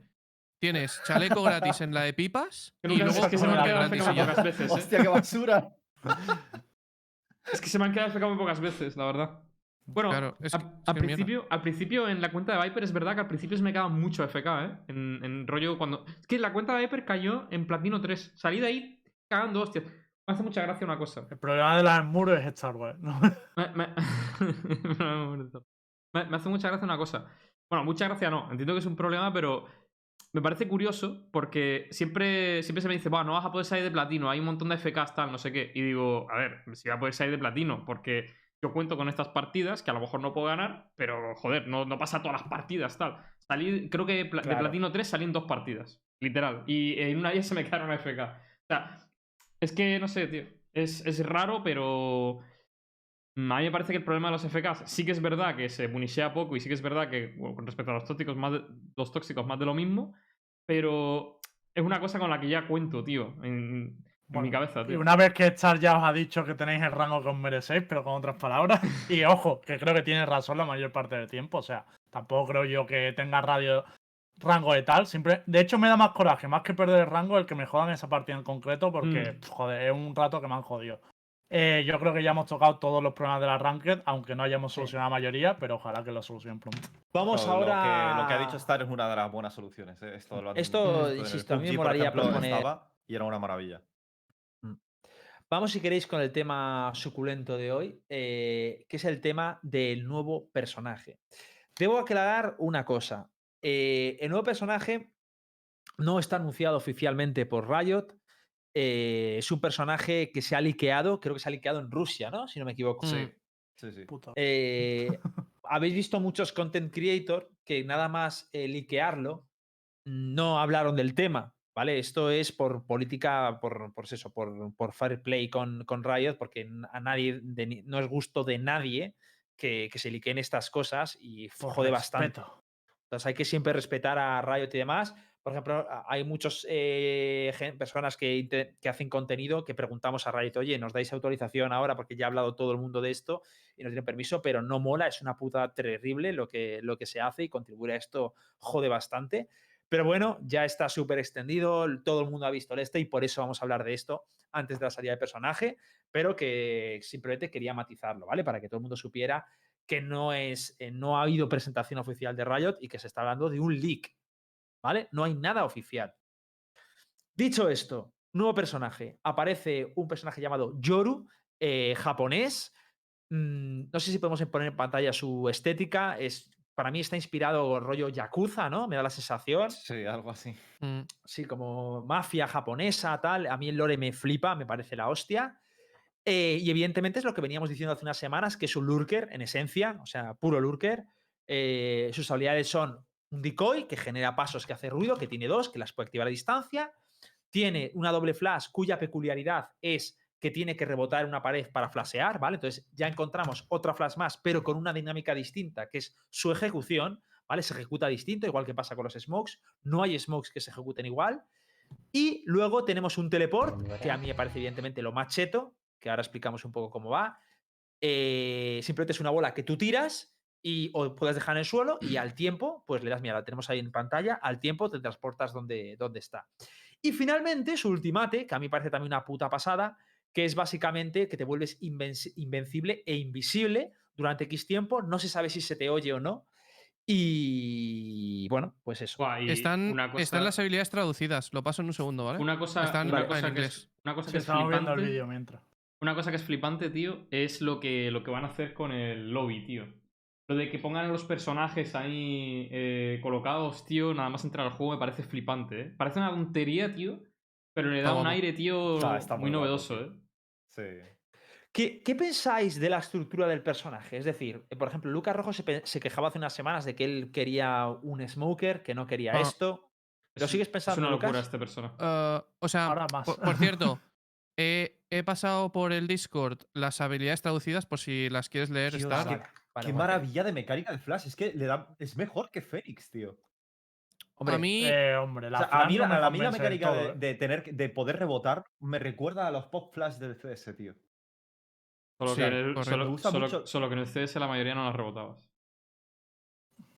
Tienes chaleco gratis en la de pipas y luego [LAUGHS] es que se me han quedado gratis y pocas veces, ¿eh? Hostia, qué basura. Es que se me han quedado muy pocas veces, la verdad. Bueno, Claro, es a- que- es al, que principio, al principio en la cuenta de Viper es verdad que al principio se me quedaba mucho FK, ¿eh? En, en rollo cuando... Es que la cuenta de Viper cayó en Platino 3. Salí de ahí cagando hostias. Me hace mucha gracia una cosa. El problema de las muros es Star Wars. ¿no? [LAUGHS] Me, me- me- [LAUGHS] me hace mucha gracia una cosa. Bueno, mucha gracia no. Entiendo que es un problema, pero me parece curioso porque siempre, siempre se me dice, bueno, no vas a poder salir de platino, hay un montón de FKs, tal, no sé qué. Y digo, a ver, si voy a poder salir de platino, porque yo cuento con estas partidas que a lo mejor no puedo ganar, pero joder, no, no pasa todas las partidas, tal. Salí, creo que pla- de platino 3 salí en dos partidas, literal. Y en una de ellas se me quedaron FK. O sea, es que no sé, tío. Es, es raro, pero. A mí me parece que el problema de los FKs sí que es verdad que se punishea poco y sí que es verdad que bueno, con respecto a los tóxicos más de, los tóxicos más de lo mismo, pero es una cosa con la que ya cuento, tío, en, en mi cabeza, Y tío. una vez que Star ya os ha dicho que tenéis el rango que os merecéis, pero con otras palabras. [LAUGHS] Y ojo, que creo que tiene razón la mayor parte del tiempo. O sea, tampoco creo yo que tenga radio rango de tal. Siempre, de hecho, me da más coraje, más que perder el rango, el que me jodan esa partida en concreto, porque, Mm. pf, joder, es un rato que me han jodido. Eh, yo creo que ya hemos tocado todos los problemas de la Ranked, aunque no hayamos solucionado la mayoría, pero ojalá que lo solucionen pronto. Vamos lo ahora. que- Lo que, ha dicho Star es una de las buenas soluciones. ¿eh? Esto, lo han- Esto, el insisto, a mí me molaría ejemplo, proponer- estaba y era una maravilla. Vamos, si queréis, con el tema suculento de hoy, eh, que es el tema del nuevo personaje. Debo aclarar una cosa. eh, el nuevo personaje no está anunciado oficialmente por Riot. Eh, es un personaje que se ha liqueado, creo que se ha liqueado en Rusia, ¿no? Si no me equivoco. Mm. Sí, sí, sí. Puta. Eh, [LAUGHS] habéis visto muchos content creator que nada más eh, liquearlo no hablaron del tema, ¿vale? Esto es por política, por, por eso, por, por fair play con, con Riot, porque a nadie, de no es gusto de nadie que, que se liqueen estas cosas y Por jode bastante. Entonces hay que siempre respetar a Riot y demás. Por ejemplo, hay muchas personas que, hacen contenido que preguntamos a Riot, oye, ¿nos dais autorización ahora? Porque ya ha hablado todo el mundo de esto y nos tienen permiso, pero no mola, es una puta terrible lo que, lo que se hace y contribuir a esto jode bastante. Pero bueno, ya está súper extendido, todo el mundo ha visto el este y por eso vamos a hablar de esto antes de la salida de personaje, pero que simplemente quería matizarlo, ¿vale? Para que todo el mundo supiera que no, es, eh, no ha habido presentación oficial de Riot y que se está hablando de un leak, ¿vale? No hay nada oficial. Dicho esto, nuevo personaje. Aparece un personaje llamado Yoru, eh, japonés. Mm, no sé si podemos poner en pantalla su estética. Es, para mí está inspirado rollo Yakuza, ¿no? Me da la sensación. Sí, algo así. Mm. Sí, como mafia japonesa, tal. A mí el lore me flipa, me parece la hostia. Eh, y evidentemente es lo que veníamos diciendo hace unas semanas, que es un lurker en esencia, o sea, puro lurker. Eh, sus habilidades son un decoy que genera pasos que hace ruido, que tiene dos, que las puede activar a distancia. Tiene una doble flash cuya peculiaridad es que tiene que rebotar una pared para flashear, ¿vale? Entonces ya encontramos otra flash más, pero con una dinámica distinta, que es su ejecución, ¿vale? Se ejecuta distinto, igual que pasa con los smokes. No hay smokes que se ejecuten igual. Y luego tenemos un teleport, que a mí me parece evidentemente lo más cheto, que ahora explicamos un poco cómo va. eh, simplemente es una bola que tú tiras y o puedes dejar en el suelo y al tiempo, pues le das, mira, la tenemos ahí en pantalla, al tiempo te transportas donde, donde está. Y finalmente su ultimate, que a mí me parece también una puta pasada, que es básicamente que te vuelves invenci- invencible e invisible durante X tiempo, no se sabe si se te oye o no. Y bueno, pues eso. Están, una cosa, están las habilidades traducidas. Lo paso en un segundo, ¿vale? una cosa, están una en cosa que inglés. es, una cosa que es el flipante. mientras. Una cosa que es flipante, tío, es lo que, lo que van a hacer con el lobby, tío. Lo de que pongan a los personajes ahí eh, colocados, tío, nada más entrar al juego me parece flipante, ¿eh? Parece una tontería, tío, pero le da Está un aire, tío, Está- está muy novedoso. ¿eh? Sí. ¿Qué, qué pensáis de la estructura del personaje? Es decir, eh, por ejemplo, Lucas Rojo se, se quejaba hace unas semanas de que él quería un smoker, que no quería Ah. esto. ¿Lo Es- sigues Es pensando, una locura Lucas? esta persona. Ah, o sea, Ahora más. por, por cierto, he, he pasado por el Discord las habilidades traducidas por si las quieres leer. Dios, Star. qué- Vale, Qué maravilla de mecánica de Flash. Es que le da, es mejor que Fénix, tío. Hombre, a mí, Eh, hombre, la O sea, a mí, no la, me a mí la convence del mecánica todo, de, ¿eh? de tener, que- de poder rebotar me recuerda a los pop flash del CS, tío. Solo, sí, que en el, correcto. solo, Me gusta solo- mucho- solo que en el CS la mayoría no las rebotabas.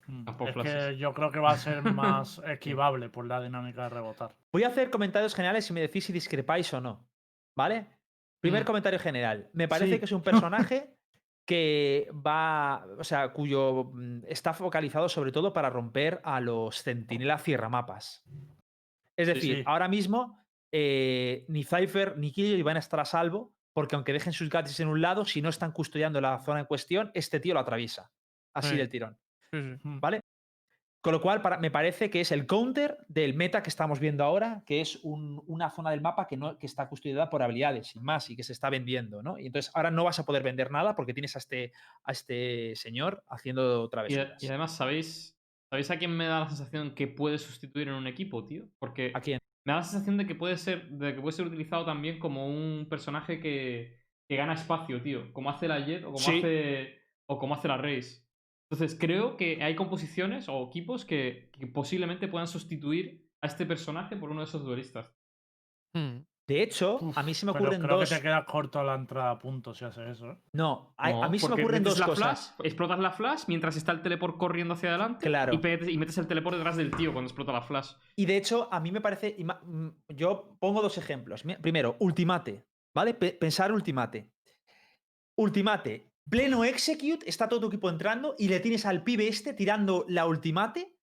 Mm, las pop Es flashes. que yo creo que va a ser más [LAUGHS] esquivable por la dinámica de rebotar. voy a hacer comentarios generales y me decís si discrepáis o no. ¿Vale? Primer Mm. comentario general. Me parece Sí. que es un [LAUGHS] personaje que va, o sea, cuyo mm, está focalizado sobre todo para romper a los centinela cierramapas. Es decir, sí. ahora mismo eh, ni Cypher ni Killjoy van a estar a salvo porque aunque dejen sus gadgets en un lado, si no están custodiando la zona en cuestión, este tío lo atraviesa. Así Sí. del tirón. ¿Vale? Con lo cual, para- me parece que es el counter del meta que estamos viendo ahora, que es un- una zona del mapa que, no, que está custodiada por habilidades, sin más, y que se está vendiendo, ¿no? Y entonces ahora no vas a poder vender nada porque tienes a este, a este señor haciendo Y, travesuras. y además, ¿sabéis, ¿sabéis a quién me da la sensación que puede sustituir en un equipo, tío? Porque ¿A quién? me da la sensación de que puede ser, de que puede ser utilizado también como un personaje que, que gana espacio, tío. Como hace la Jet o como Sí. hace. o como hace la Raze. Entonces creo que hay composiciones o equipos que, que posiblemente puedan sustituir a este personaje por uno de esos duelistas. Mm. De hecho, Uf, a mí se me ocurren creo dos. que te queda corto a la entrada a punto si haces eso. ¿eh? No, a, mí se me ocurren dos la cosas. Flash, explotas la flash mientras está el teleport corriendo hacia adelante Claro. y, metes, y metes el teleport detrás del tío cuando explota la flash. Y de hecho, a mí me parece. mm, Yo pongo dos ejemplos. Primero, Ultimate. ¿Vale? Pe- pensar Ultimate. Ultimate. Pleno execute, está todo tu equipo entrando y le tienes al pibe este tirando la Ultimate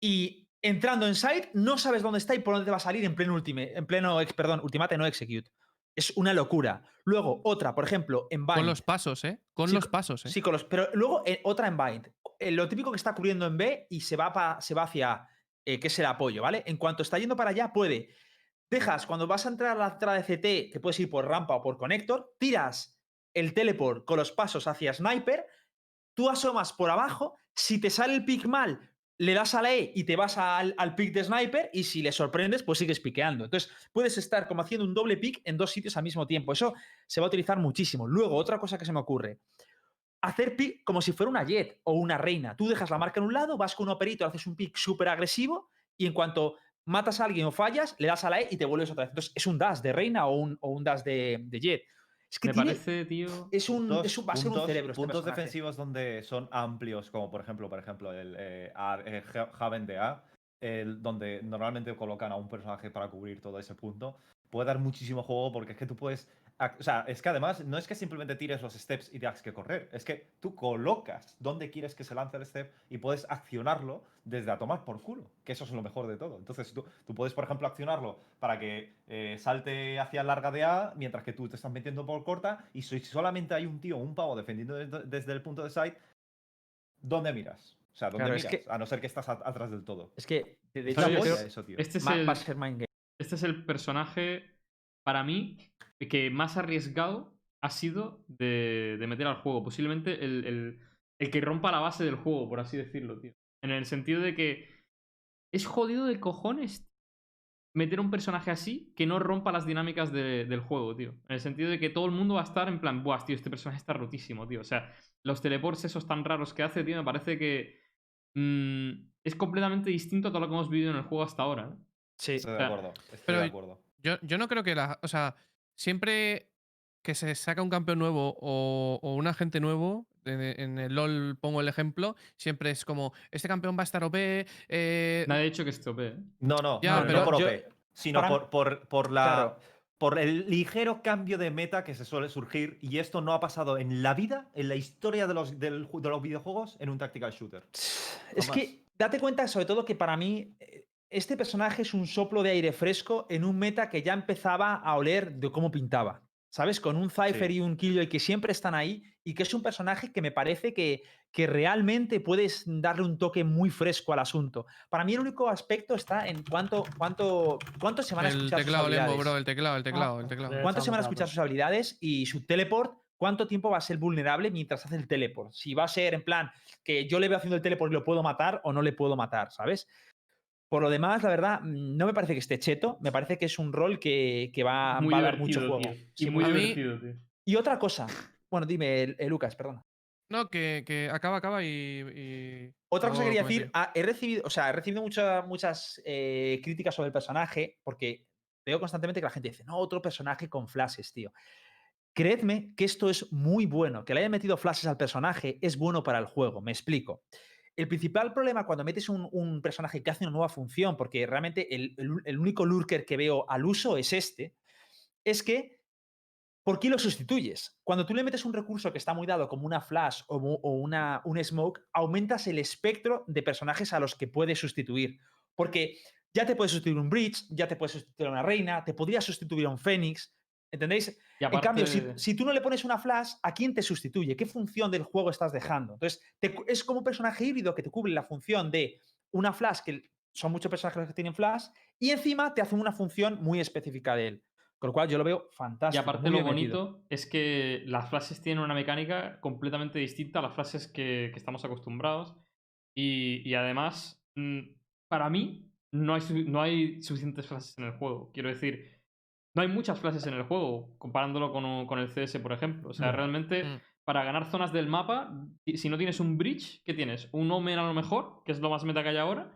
y entrando en site, no sabes dónde está y por dónde te va a salir en pleno Ultimate. En pleno, ex- perdón, Ultimate no execute. Es una locura. Luego, otra, por ejemplo, en Bind. Con los pasos, ¿eh? Con Sí, los pasos, ¿eh? Sí, con los, pero luego eh, otra en Bind. Eh, lo típico que está cubriendo en B y se va, pa- se va hacia, eh, que es el apoyo, ¿vale? En cuanto está yendo para allá, puede. Dejas, cuando vas a entrar a la entrada de CT, que puedes ir por rampa o por conector, tiras el teleport con los pasos hacia Sniper, tú asomas por abajo, si te sale el pick mal, le das a la E y te vas al, al pick de Sniper, y si le sorprendes, pues sigues piqueando. Entonces, puedes estar como haciendo un doble pick en dos sitios al mismo tiempo. Eso se va a utilizar muchísimo. Luego, otra cosa que se me ocurre. Hacer pick como si fuera una jet o una reina. Tú dejas la marca en un lado, vas con un operito, haces un pick súper agresivo y en cuanto matas a alguien o fallas, le das a la E y te vuelves otra vez. Entonces es un dash de reina o un, o un dash de, de jet. Es que Me tiene- parece, tío. es un, Puntos- es un- va a ser un cerebro. este puntos personaje. defensivos donde son amplios, como por ejemplo, por ejemplo, el eh, A- eh, Haven de A, el- donde normalmente colocan a un personaje para cubrir todo ese punto, puede dar muchísimo juego porque es que tú puedes. O sea, es que además no es que simplemente tires los steps y tengas que correr, es que tú colocas dónde quieres que se lance el step y puedes accionarlo desde a tomar por culo, que eso es lo mejor de todo. Entonces tú, tú puedes, por ejemplo, accionarlo para que eh, salte hacia larga de A, mientras que tú te estás metiendo por corta, y si solamente hay un tío o un pavo defendiendo desde, desde el punto de side, ¿dónde miras? O sea, ¿dónde Claro, es miras? que- A no ser que estás a- atrás del todo. Es que, de, hecho, polla eso, tío. Este es, el, este es el personaje, para mí, que más arriesgado ha sido de, de meter al juego. Posiblemente el, el- el que rompa la base del juego, por así decirlo, tío. En el sentido de que es jodido de cojones meter un personaje así que no rompa las dinámicas de- del juego, tío. En el sentido de que todo el mundo va a estar en plan, buah, tío, este personaje está rotísimo, tío. O sea, los teleports esos tan raros que hace, tío, me parece que mm, es completamente distinto a todo lo que hemos vivido en el juego hasta ahora. ¿eh? Sí. Estoy de sea, acuerdo. Estoy pero de acuerdo. Yo, yo no creo que la. O sea, siempre que se saca un campeón nuevo o, o un agente nuevo, en, en el LOL pongo el ejemplo, siempre es como, este campeón va a estar OP. eh, Nadie ha dicho que esté OP. ¿eh? No, no, Ya, no, pero no por yo- OP, sino por, por, por la. Claro. Por el ligero cambio de meta que se suele surgir, y esto no ha pasado en la vida, en la historia de los, del de los videojuegos, en un tactical shooter. Es Jamás. que date cuenta, sobre todo, que para mí eh, este personaje es un soplo de aire fresco en un meta que ya empezaba a oler de cómo pintaba. ¿Sabes? Con un Cypher Sí. y un Killjoy que siempre están ahí y que es un personaje que me parece que, que realmente puedes darle un toque muy fresco al asunto. Para mí el único aspecto está en cuánto, cuánto, cuánto se van a el escuchar sus teclado, Lembo, habilidades. bro, el teclado, el teclado, el teclado. ¿Cuánto se van a escuchar sus habilidades y su teleport? ¿Cuánto tiempo va a ser vulnerable mientras hace el teleport? Si va a ser en plan que yo le veo haciendo el teleport y lo puedo matar o no le puedo matar, ¿sabes? Por lo demás, la verdad, mm, no me parece que esté cheto. Me parece que es un rol que, que va, Muy va a dar mucho juego. tío. Sí, Y muy mí- divertido, tío. Y otra cosa. Bueno, dime, eh, Lucas, perdona. No, que, que acaba, acaba y. y Otra cosa que quería decir, ah, he recibido, o sea, he recibido mucha- muchas eh, críticas sobre el personaje porque veo constantemente que la gente dice, no, otro personaje con flashes, tío. Creedme que esto es muy bueno, que le hayan metido flashes al personaje es bueno para el juego, me explico. El principal problema cuando metes un, personaje que hace una nueva función, porque realmente el, único lurker que veo al uso es este, es que ¿Por qué lo sustituyes? Cuando tú le metes un recurso que está muy dado como una flash o una, un smoke, aumentas el espectro de personajes a los que puedes sustituir. Porque ya te puedes sustituir un Bridge, ya te puedes sustituir a una reina, te podría sustituir a un Fénix. ¿Entendéis? Y En cambio, si, aparte- si tú no le pones una flash, ¿a quién te sustituye? ¿Qué función del juego estás dejando? Entonces, te es como un personaje híbrido que te cubre la función de una flash, que son muchos personajes que tienen flash, y encima te hace una función muy específica de él. Con lo cual yo lo veo Y fantástico. aparte muy lo metido. bonito es que las flashes tienen una mecánica completamente distinta a las flashes que, que estamos acostumbrados. Y, y además, mm, para mí, no hay, no hay suficientes flashes en el juego. Quiero decir, no hay muchas flashes en el juego, comparándolo con, un- con el CS, por ejemplo. O sea, Mm. realmente, Mm. para ganar zonas del mapa, si no tienes un bridge, ¿qué tienes? Un Omen a lo mejor, que es lo más meta que hay ahora.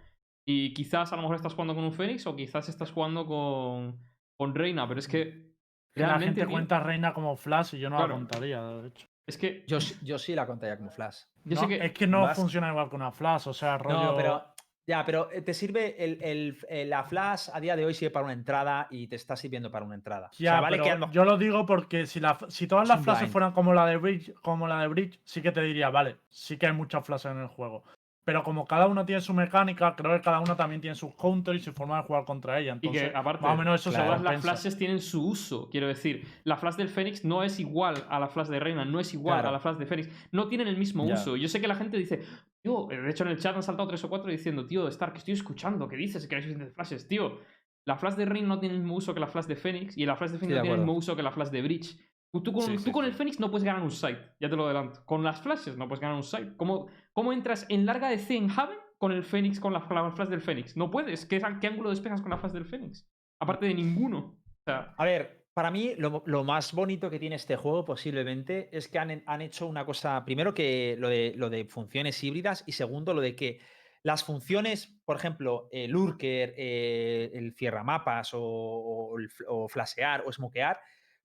Y quizás a lo mejor estás jugando con un Fénix o quizás estás jugando con, con Reina, pero es que La realmente gente tío, cuenta Reina como Flash y yo no Claro. la contaría, de hecho. es que Yo, sí- yo sí la contaría como flash. yo No, sé que Es que no funciona igual que una Flash, o sea, rollo. No, pero. Ya, pero eh, te sirve el, el- eh, la flash a día de hoy sirve para una entrada y te está sirviendo para una entrada. O sea, Ya, vale pero que yo lo digo porque si, la, si todas las flashes fueran como la de Bridge, como la de Bridge, sí que te diría, vale, sí que hay muchas flashes en el juego. Pero como cada uno tiene su mecánica, creo que cada uno también tiene sus counters y su forma de jugar contra ella. Y Entonces, que aparte, más o menos eso se todas las flashes tienen su uso. Quiero decir, la flash del Fénix no es igual a la flash de Reina, no es igual Claro. a la flash de Fénix. No tienen el mismo Ya. uso. Yo sé que la gente dice, tío, de hecho en el chat han saltado tres o cuatro diciendo, tío, Stark, estoy escuchando, ¿qué dices? Que hay suficientes flashes, tío. La flash de Reina no tiene el mismo uso que la flash de Fénix y la flash de Fénix de no tiene el mismo uso que la flash de Bridge. Tú, con, Sí, tú sí, con el. Fénix no puedes ganar un site, ya te lo adelanto. Con las flashes no puedes ganar un site. ¿Cómo, cómo entras en larga de C en Haven con el Fénix, con la, la flash del Fénix? No puedes. ¿Qué, qué ángulo despejas con la flash del Fénix? Aparte de ninguno. O sea, A ver, para mí lo, más bonito que tiene este juego posiblemente es que han, hecho una cosa, primero que lo de, funciones híbridas y segundo lo de que las funciones, por ejemplo, el lurker, eh, el cierramapas o, o, fl- o flashear o smokear,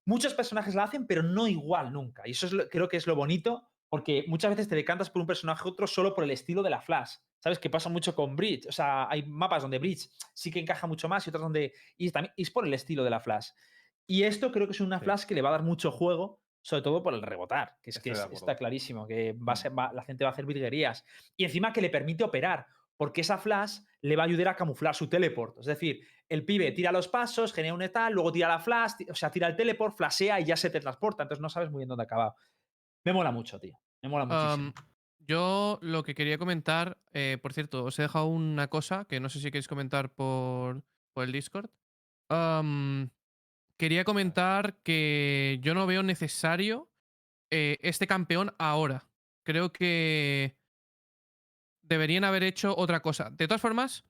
muchos personajes la hacen pero no igual nunca. Y eso es lo- creo que es lo bonito porque muchas veces te decantas por un personaje u otro solo por el estilo de la flash. ¿Sabes? Que pasa mucho con Bridge. O sea, hay mapas donde Bridge sí que encaja mucho más y otros donde... Y también y es por el estilo de la flash. Y esto creo que es una Sí. flash que le va a dar mucho juego, sobre todo por el rebotar, que es que Estoy es- está clarísimo, que va a Mm. ser- va- la gente va a hacer virguerías. Y encima que le permite operar, porque esa flash le va a ayudar a camuflar su teleport. Es decir, el pibe tira los pasos, genera un etal, luego tira la flash, o sea, tira el teleport, flashea y ya se teletransporta. Entonces no sabes muy bien dónde acaba. Me mola mucho, tío. Me mola muchísimo. Yo lo que quería comentar, eh, por cierto, os he dejado una cosa que no sé si queréis comentar por, por el Discord. Quería comentar que yo no veo necesario eh, este campeón ahora. Creo que deberían haber hecho otra cosa. De todas formas,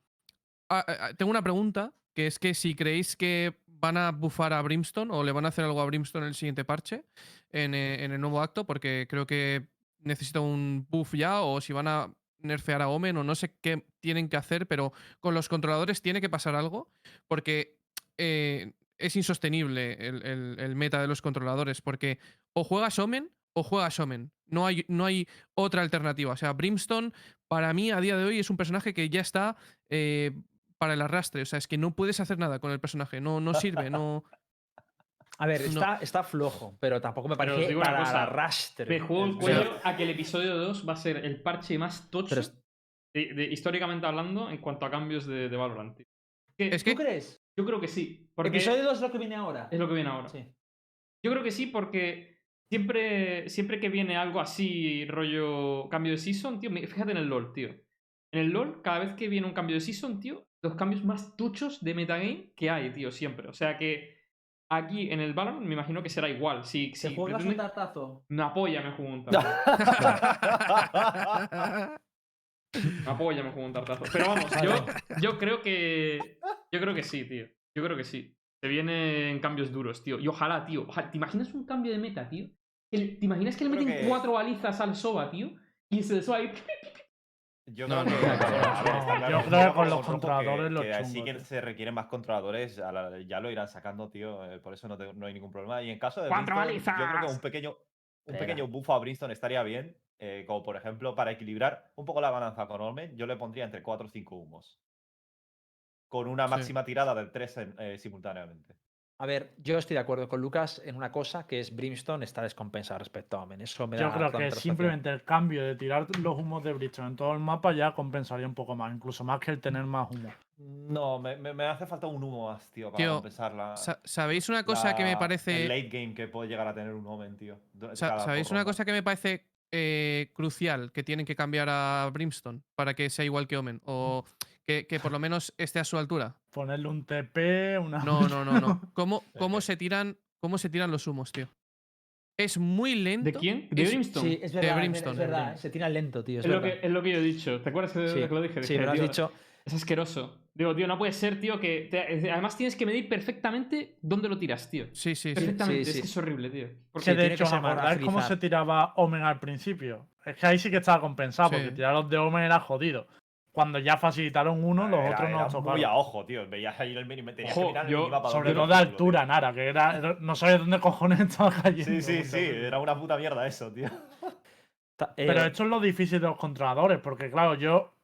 ah, ah, ah, tengo una pregunta, que es que si creéis que van a bufar a Brimstone o le van a hacer algo a Brimstone en el siguiente parche, en, eh, en el nuevo acto, porque creo que necesita un buff ya, o si van a nerfear a Omen, o no sé qué tienen que hacer, pero con los controladores tiene que pasar algo, porque eh, es insostenible el, el- el meta de los controladores, porque o juegas Omen o juegas Omen. No hay, no hay otra alternativa. O sea, Brimstone, para mí, a día de hoy, es un personaje que ya está eh, para el arrastre. O sea, es que no puedes hacer nada con el personaje. No, no sirve, no. A ver, No. está, está flojo, pero tampoco me parece digo para cosa, el arrastre. Me juego el cuello a que el episodio 2 va a ser el parche más tocho, es- de- de- históricamente hablando, en cuanto a cambios de, de Valorant. Es que- ¿Tú crees? Yo creo que sí. Porque Episodio 2 es lo que viene ahora. es lo que viene ahora. Sí. Yo creo que sí, porque siempre, siempre que viene algo así, rollo cambio de season, tío, fíjate en el LOL, tío. En el LOL, cada vez que viene un cambio de season, tío, los cambios más tuchos de metagame que hay, tío, siempre. O sea que aquí en el Valorant me imagino que será igual. Si, ¿Se si juegas un tartazo? Una polla me juego un tartazo. Polla me juego un tartazo. Pero vamos, yo, yo creo que. Yo creo que sí, tío. Yo creo que sí. Se vienen cambios duros, tío. Y ojalá, tío. ojalá- ¿Te imaginas un cambio de meta, tío? El- ¿Te imaginas que le meten que- cuatro balizas al Soba, tío? Y se suba ahí. Yo No, creo no, que, yo creo que con los controladores que, los que sí chungos, que tío. se requieren más controladores, la- ya lo irán sacando, tío. eh, por eso no, te- no hay ningún problema. Y en caso de ¡Cuatro Brimstone, yo creo que balizas! un pequeño, un pequeño buff a Brimstone estaría bien. Eh, como por ejemplo, para equilibrar un poco la balanza con Ormen, yo le pondría entre 4 o 5 humos. Con una Sí. máxima tirada de 3 simultáneamente. A ver, yo estoy de acuerdo con Lucas en una cosa que es Brimstone está descompensado respecto a Omen. Eso me da Yo creo que simplemente el cambio de tirar los humos de Bridgestone en todo el mapa ya compensaría un poco más, incluso más que el tener más humo. No, me, me- me hace falta un humo más, tío, para Tío, compensar la, Sa- ¿Sabéis una cosa que me parece. El late game que puede llegar a tener un Omen, tío. ¿Sabéis una cosa que me parece eh, crucial que tienen que cambiar a Brimstone para que sea igual que Omen? O que, que por lo menos esté a su altura. Ponerle un TP, una. No, no, no, no. [LAUGHS] ¿Cómo, cómo, se, tiran, ¿Cómo se tiran los humos, tío? Es muy lento. ¿De quién? ¿De Es- Brimstone? Sí, es De verdad, es Brimstone, verdad, Brimstone. eh, se tira lento, tío. Es, Es lo, que, verdad. es lo que yo he dicho. ¿Te acuerdas que, Sí, que lo dije? sí, me lo has dicho. Es asqueroso. Digo, tío, no puede ser, tío, que. te- además tienes que medir perfectamente dónde lo tiras, tío. Sí, sí, sí. Perfectamente. sí, Es sí. que es horrible, tío. Porque Que de hecho, que ¿os ser más acordáis cómo se tiraba Omen al principio? Es que ahí sí que estaba compensado, Sí. porque tirar los de Omen era jodido. Cuando ya facilitaron uno, los Era- otros no era los Muy tocaron. a ojo, tío. Veías ahí el mini, tenías que mirar el yo- minimapa dos Sobre todo de altura, tío. Nara, que era, no sabía dónde cojones [LAUGHS] estaba cayendo. Sí, sí, sí. Era una puta mierda eso, tío. Pero esto es lo difícil de los controladores, porque claro, yo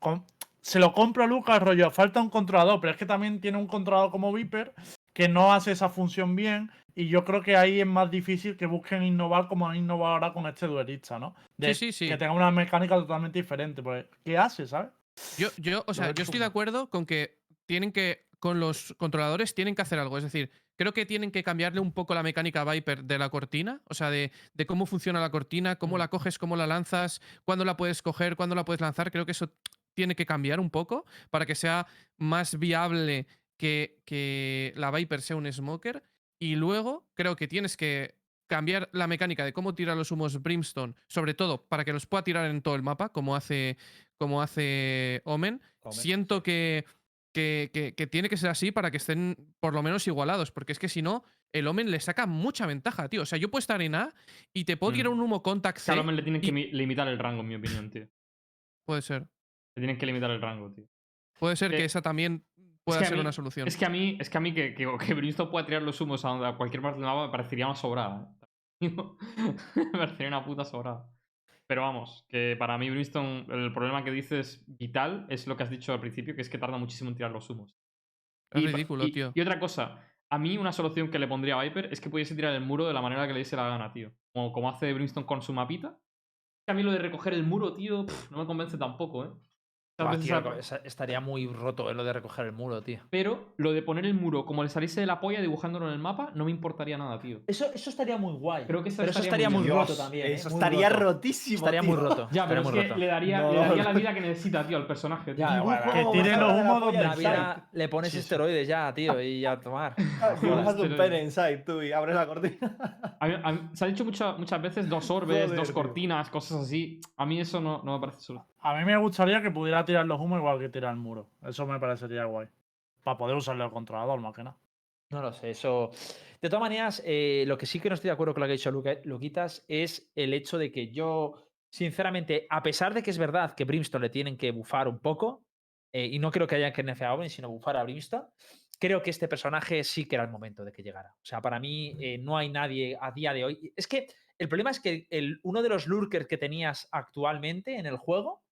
se lo compro a Lucas, rollo, falta un controlador, pero es que también tiene un controlador como Viper que no hace esa función bien, y yo creo que ahí es más difícil que busquen innovar como han innovado ahora con este duelista, ¿no? De Sí, sí, sí. Que tenga una mecánica totalmente diferente, pues, ¿qué hace, sabes? Yo, yo, o sea, yo estoy de acuerdo con que tienen que, con los controladores tienen que hacer algo. Es decir, creo que tienen que cambiarle un poco la mecánica Viper de la cortina, o sea, de, de cómo funciona la cortina, cómo Mm. la coges, cómo la lanzas, cuándo la puedes coger, cuándo la puedes lanzar. Creo que eso tiene que cambiar un poco para que sea más viable que, que la Viper sea un smoker. Y luego creo que tienes que cambiar la mecánica de cómo tirar los humos Brimstone, sobre todo para que los pueda tirar en todo el mapa, como hace, como hace Omen. Omen, Siento que, que, que- que tiene que ser así para que estén por lo menos igualados, porque es que si no, el Omen le saca mucha ventaja, tío. O sea, yo puedo estar en A y te puedo tirar Mm. un humo contact C. Lomen le tienen que y- limitar el rango, en mi opinión, tío. Puede ser. Le tienen que limitar el rango, tío. Puede ser Que- que esa también pueda que ser mí- una solución. Es que a mí, es que a mí que, que, que Brimstone pueda tirar los humos a, cualquier parte del mapa me parecería más sobrada. ¿eh? [LAUGHS] me parecería una puta sobrada. Pero vamos, que para mí Brimstone, el problema que dices vital es lo que has dicho al principio, que es que tarda muchísimo en tirar los humos. es Y- ridículo, y- tío. Y otra cosa, a mí una solución que le pondría a Viper es que pudiese tirar el muro de la manera que le diese la gana, tío. Como, como hace Brimstone con su mapita. A mí lo de recoger el muro, tío, no me convence tampoco, ¿eh? Tío, estaría muy roto eh, lo de recoger el muro, tío. Pero lo de poner el muro como le saliese de la polla dibujándolo en el mapa, no me importaría nada, tío. Eso, eso estaría muy guay. Creo que eso pero eso estaría estaría muy roto Dios, también. ¿eh? Eso estaría roto. rotísimo. Estaría tío. muy roto. Ya, pero estaría es que roto. le daría, No, le daría no. la vida que necesita, tío, al personaje. tío. Ya, bueno, Que a los humos donde La vida le pones Sí, sí. esteroides ya, tío, y a tomar. [LAUGHS] Dibujas un pene inside tú y abres la cortina. A mí- a mí- se ha dicho mucha- muchas veces dos orbes, [LAUGHS] Joder, dos cortinas, cosas así. A mí eso no, no me parece solo. A mí me gustaría que pudiera tirar los humos igual que tirar el muro. Eso me parecería guay. Para poder usarle al controlador, más que nada. No lo sé, eso. De todas maneras, eh, lo que sí que no estoy de acuerdo con lo que ha dicho Luquitas es el hecho de que yo, sinceramente, a pesar de que es verdad que Brimstone le tienen que bufar un poco, eh, y no creo que haya que nerfear a Owen, sino bufar a Brimstone, creo que este personaje sí que era el momento de que llegara. O sea, para mí eh, no hay nadie a día de hoy. Es que el problema es que el, uno de los lurkers que tenías actualmente en el juego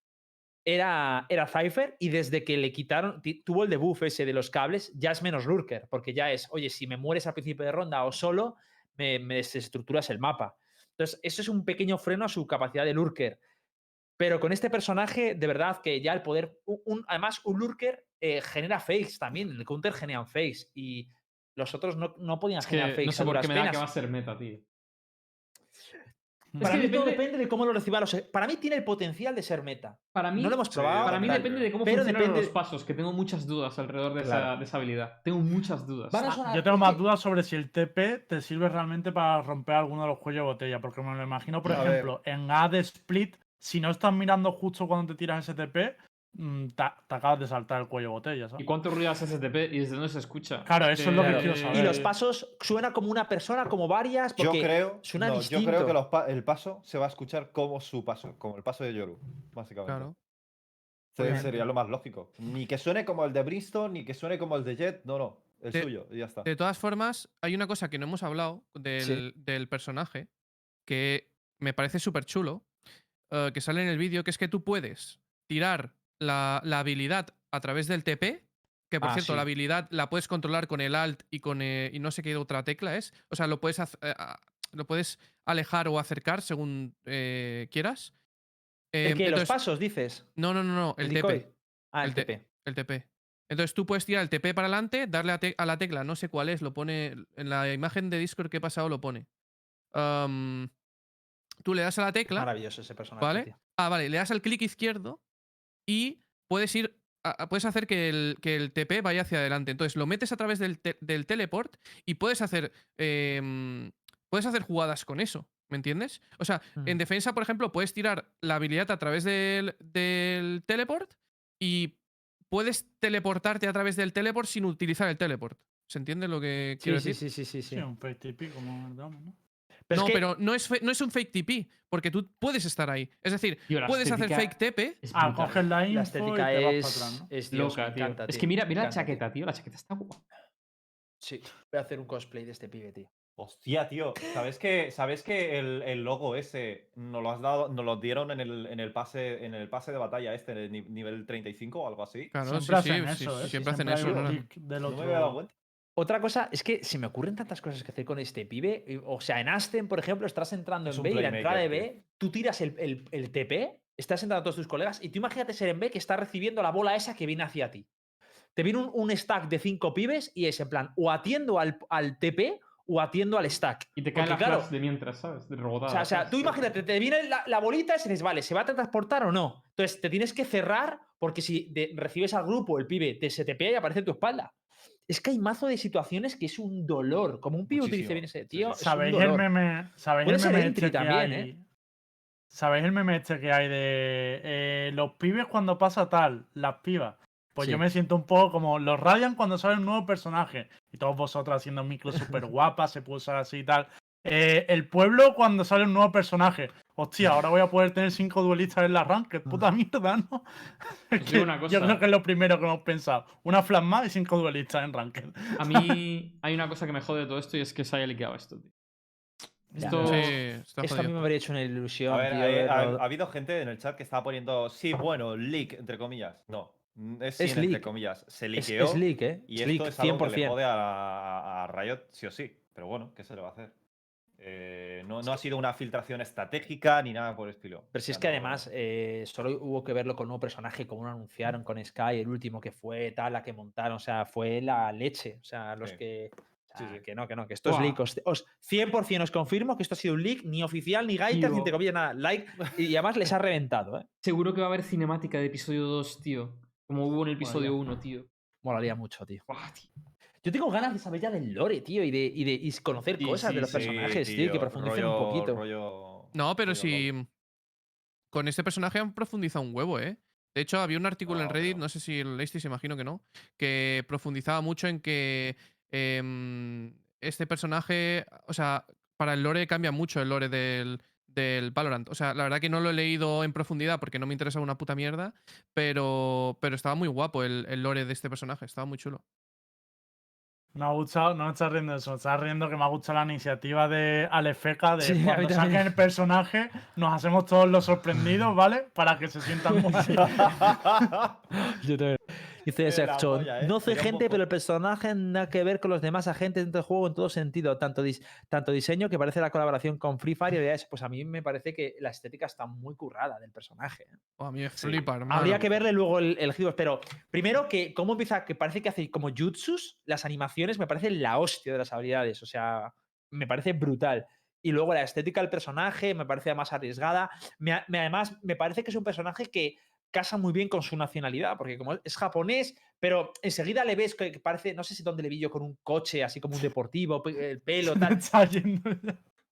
era, era Cypher y desde que le quitaron, tuvo el debuff ese de los cables, ya es menos lurker, porque ya es, oye, si me mueres al principio de ronda o solo, me, me desestructuras el mapa. Entonces, eso es un pequeño freno a su capacidad de lurker. Pero con este personaje, de verdad que ya el poder. un- un- además, un lurker eh, genera fakes también. El counter generan fakes. Y los otros no, no podían Es que generar fakes. no sé por qué me da que va a ser meta, tío. Para Es que mí todo depende- de cómo lo reciba. los- Para mí tiene el potencial de ser meta. Para mí, No lo hemos probado. para mí tal, depende de cómo pero funcionan depende- los pasos, que tengo muchas dudas alrededor de, Claro. esa, de esa habilidad. Tengo muchas dudas. Ah, sonar- Yo tengo más que- dudas sobre si el TP te sirve realmente para romper alguno de los cuellos de botella. Porque me lo imagino, por A ver. ejemplo, en A de Split, si no estás mirando justo cuando te tiras ese TP, te, te acabas de saltar el cuello de botella, ¿Y ¿sabes? cuánto ruido hace STP y desde dónde se escucha? Claro, eso es lo que quiero Y saber. los pasos suena como una persona, como varias. Yo Porque creo, suena no, yo distinto. creo que los pa- el paso se va a escuchar como su paso, como el paso de Yoru, básicamente. Claro. Sería lo más lógico. Ni que suene como el de Brimstone, ni que suene como el de Jet, no, no, el De- suyo, y ya está. De todas formas, hay una cosa que no hemos hablado del, del personaje que me parece súper chulo, eh, que sale en el vídeo, que es que tú puedes tirar la, la habilidad a través del TP, que por Ah, cierto, sí. la habilidad la puedes controlar con el Alt y con eh, y no sé qué otra tecla es. O sea, lo puedes, eh, lo puedes alejar o acercar según eh, quieras. ¿El Em, que los pasos, dices. No, no, no, no, el, decoy? TP. Ah, el, El TP. El TP. Entonces tú puedes tirar el TP para adelante, darle a, la tecla, no sé cuál es, lo pone en la imagen de Discord que he pasado, lo pone. Tú le das a la tecla, Maravilloso ese personaje. ¿vale? tío. Ah, vale, le das al clic izquierdo y puedes ir, puedes hacer que el, que el TP vaya hacia adelante. Entonces lo metes a través del, te- del teleport y puedes hacer, em, puedes hacer jugadas con eso, ¿me entiendes? O sea, en Mm. defensa, por ejemplo, puedes tirar la habilidad a través del, del teleport y puedes teleportarte a través del teleport sin utilizar el teleport. ¿Se entiende lo que quiero Sí, decir? sí, sí, sí, sí. Sí, un TP como el ¿no? Pero es no, que- pero no es, no es un fake TP, porque tú puedes estar ahí. Es decir, puedes hacer fake TP. es Ah, coges la info La y estética te vas es, para atrás, ¿no? es Dios, Loca, me tío. encanta, Es que mira, me mira la encanta, chaqueta, tío. La chaqueta está guapa. Sí, voy a hacer un cosplay de este pibe, tío. Hostia, tío, ¿sabes que, ¿sabes que el, el logo ese nos lo has dado, nos lo dieron en el, en el pase, en el pase de batalla este, en el ni- nivel 35 o algo así? Claro, sí, Siempre sí, hacen sí, eso, sí, ¿eh? siempre hacen eso. ¿no? ¿no? me había dado cuenta. Otra cosa es que se me ocurren tantas cosas que hacer con este pibe. O sea, en Aston, por ejemplo, estás entrando Es en B y la entrada de. B, tú tiras el, el- el TP, estás entrando a todos tus colegas y tú imagínate ser en B que está recibiendo la bola esa que viene hacia ti. Te viene un, un stack de cinco pibes y es en plan, o atiendo al, al TP o atiendo al stack. Y te caen Porque, las claro, de mientras, ¿sabes? De O sea, o sea, tú imagínate, te viene la, la bolita y dices, vale, ¿se va a transportar o no? Entonces te tienes que cerrar porque si de- recibes al grupo, el pibe te, se te pega y aparece en tu espalda. Es que hay mazo de situaciones que es un dolor. Como un pibe utilice bien ese tío. ¿Sabéis el meme? ¿Sabéis el meme este que también, hay? ¿eh? ¿Sabéis el meme este que hay de eh, los pibes cuando pasa tal, las pibas? Pues yo me siento un poco como los Radiant cuando sale un nuevo personaje. Y todos vosotros haciendo micros súper guapas, se usar así y tal. Eh, el pueblo cuando sale un nuevo personaje. Hostia, ahora voy a poder tener cinco duelistas en la ranked. Puta mierda, ¿no? [LAUGHS] Que una [LAUGHS] Yo creo que es lo primero que hemos pensado. Una flash más y cinco duelistas en ranked. A mí [LAUGHS] hay una cosa que me jode de todo esto y es que se haya liqueado esto, tío. Esto- Sí, Esto está a mí me habría hecho una ilusión, A ver, tío, hay- ha, habido gente en el chat que estaba poniendo, sí, bueno, leak, entre comillas. No, mm, es, Es sin, entre leak. comillas. Se Es, liqueó. es leak, ¿eh? Y es esto leak, es algo que le 100%. jode a, a Riot sí o sí. Pero bueno, ¿qué se le va a hacer? Eh, no, no ha sido una filtración estratégica ni nada por el estilo. Pero si es que además eh, solo hubo que verlo con un nuevo personaje, como lo anunciaron con Sky, el último que fue, tal, la que montaron, o sea, fue la leche. O sea, los Sí. que. o Sí, sea, sí. Que no, que no, que esto es leak. Os, os- 100% os confirmo que esto ha sido un leak, ni oficial, ni gaitas, ni te comillas nada. Like, y [LAUGHS] además les ha reventado, ¿eh? Seguro que va a haber cinemática de episodio 2, tío. Como hubo en el episodio ya. 1, tío. Molaría mucho, tío. Buah, tío. Yo tengo ganas de saber ya del lore, tío, y de, y de y conocer Sí, cosas sí, de los sí, personajes, tío, y que profundicen un poquito. rollo- No, pero rollo si. Con este personaje han profundizado un huevo, ¿eh? De hecho, había un artículo en No, Reddit, pero- no sé si lo leísteis, imagino que no, que profundizaba mucho en que em, este personaje, o sea, para el lore cambia mucho el lore del, del Valorant. O sea, la verdad que no lo he leído en profundidad porque no me interesa una puta mierda, pero, pero estaba muy guapo el, el lore de este personaje, estaba muy chulo. Me ha gustado, no me estás riendo eso, me estás riendo que me ha gustado la iniciativa de Alefeca de Sí, cuando saquen el personaje, nos hacemos todos los sorprendidos, ¿vale? Para que se sientan [LAUGHS] muy Yo también. Dice Eh, ¿eh? no un gente, pero el personaje nada que ver con los demás agentes dentro del juego en todo sentido, tanto, dis- tanto diseño que parece la colaboración con Free Fire y habilidades. Pues a mí me parece que la estética está muy currada del personaje. ¿eh? Oh, a mí me Sí. flipa, hermano. Habría que verle luego el, el pero primero que cómo empieza, que parece que hace como jutsus, las animaciones me parecen la hostia de las habilidades, o sea, me parece brutal. Y luego la estética del personaje me parece más arriesgada. Me- además, me parece que es un personaje que casa muy bien con su nacionalidad, porque como es japonés, pero enseguida le ves que parece, no sé si dónde le vi yo con un coche, así como un deportivo, el pelo, [LAUGHS] tal.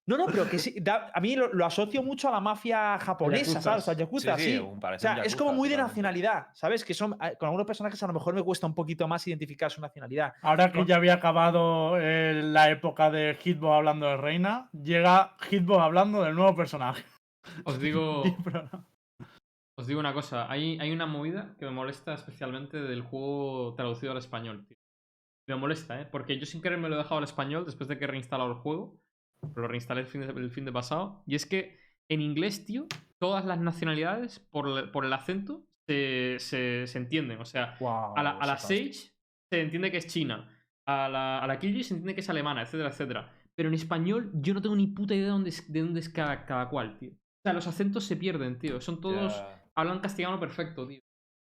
No, no, pero que sí, da- a mí lo, lo asocio mucho a la mafia japonesa, ¿sabes? A Yakuza, sí. un- O sea, es como muy de nacionalidad, ¿sabes? Que son con algunos personajes a lo mejor me cuesta un poquito más identificar su nacionalidad. Ahora que ya había acabado eh, la época de Hitbox hablando de Reina, llega Hitbox hablando del nuevo personaje. Os digo. [LAUGHS] os digo una cosa. Hay, hay una movida que me molesta especialmente del juego traducido al español, tío. Me molesta, ¿eh? Porque yo sin querer me lo he dejado al español después de que he reinstalado el juego. Lo reinstalé el fin de, el fin de pasado. Y es que en inglés, tío, todas las nacionalidades por, el- por el acento se, se- se entienden. O sea, a la, a la Sage se entiende que es china. A la, a la se entiende que es alemana, etcétera, etcétera. Pero en español yo no tengo ni puta idea de dónde es, de dónde es cada, cada cual, tío. O sea, los acentos se pierden, tío. Son todos... Hablan castellano perfecto, tío.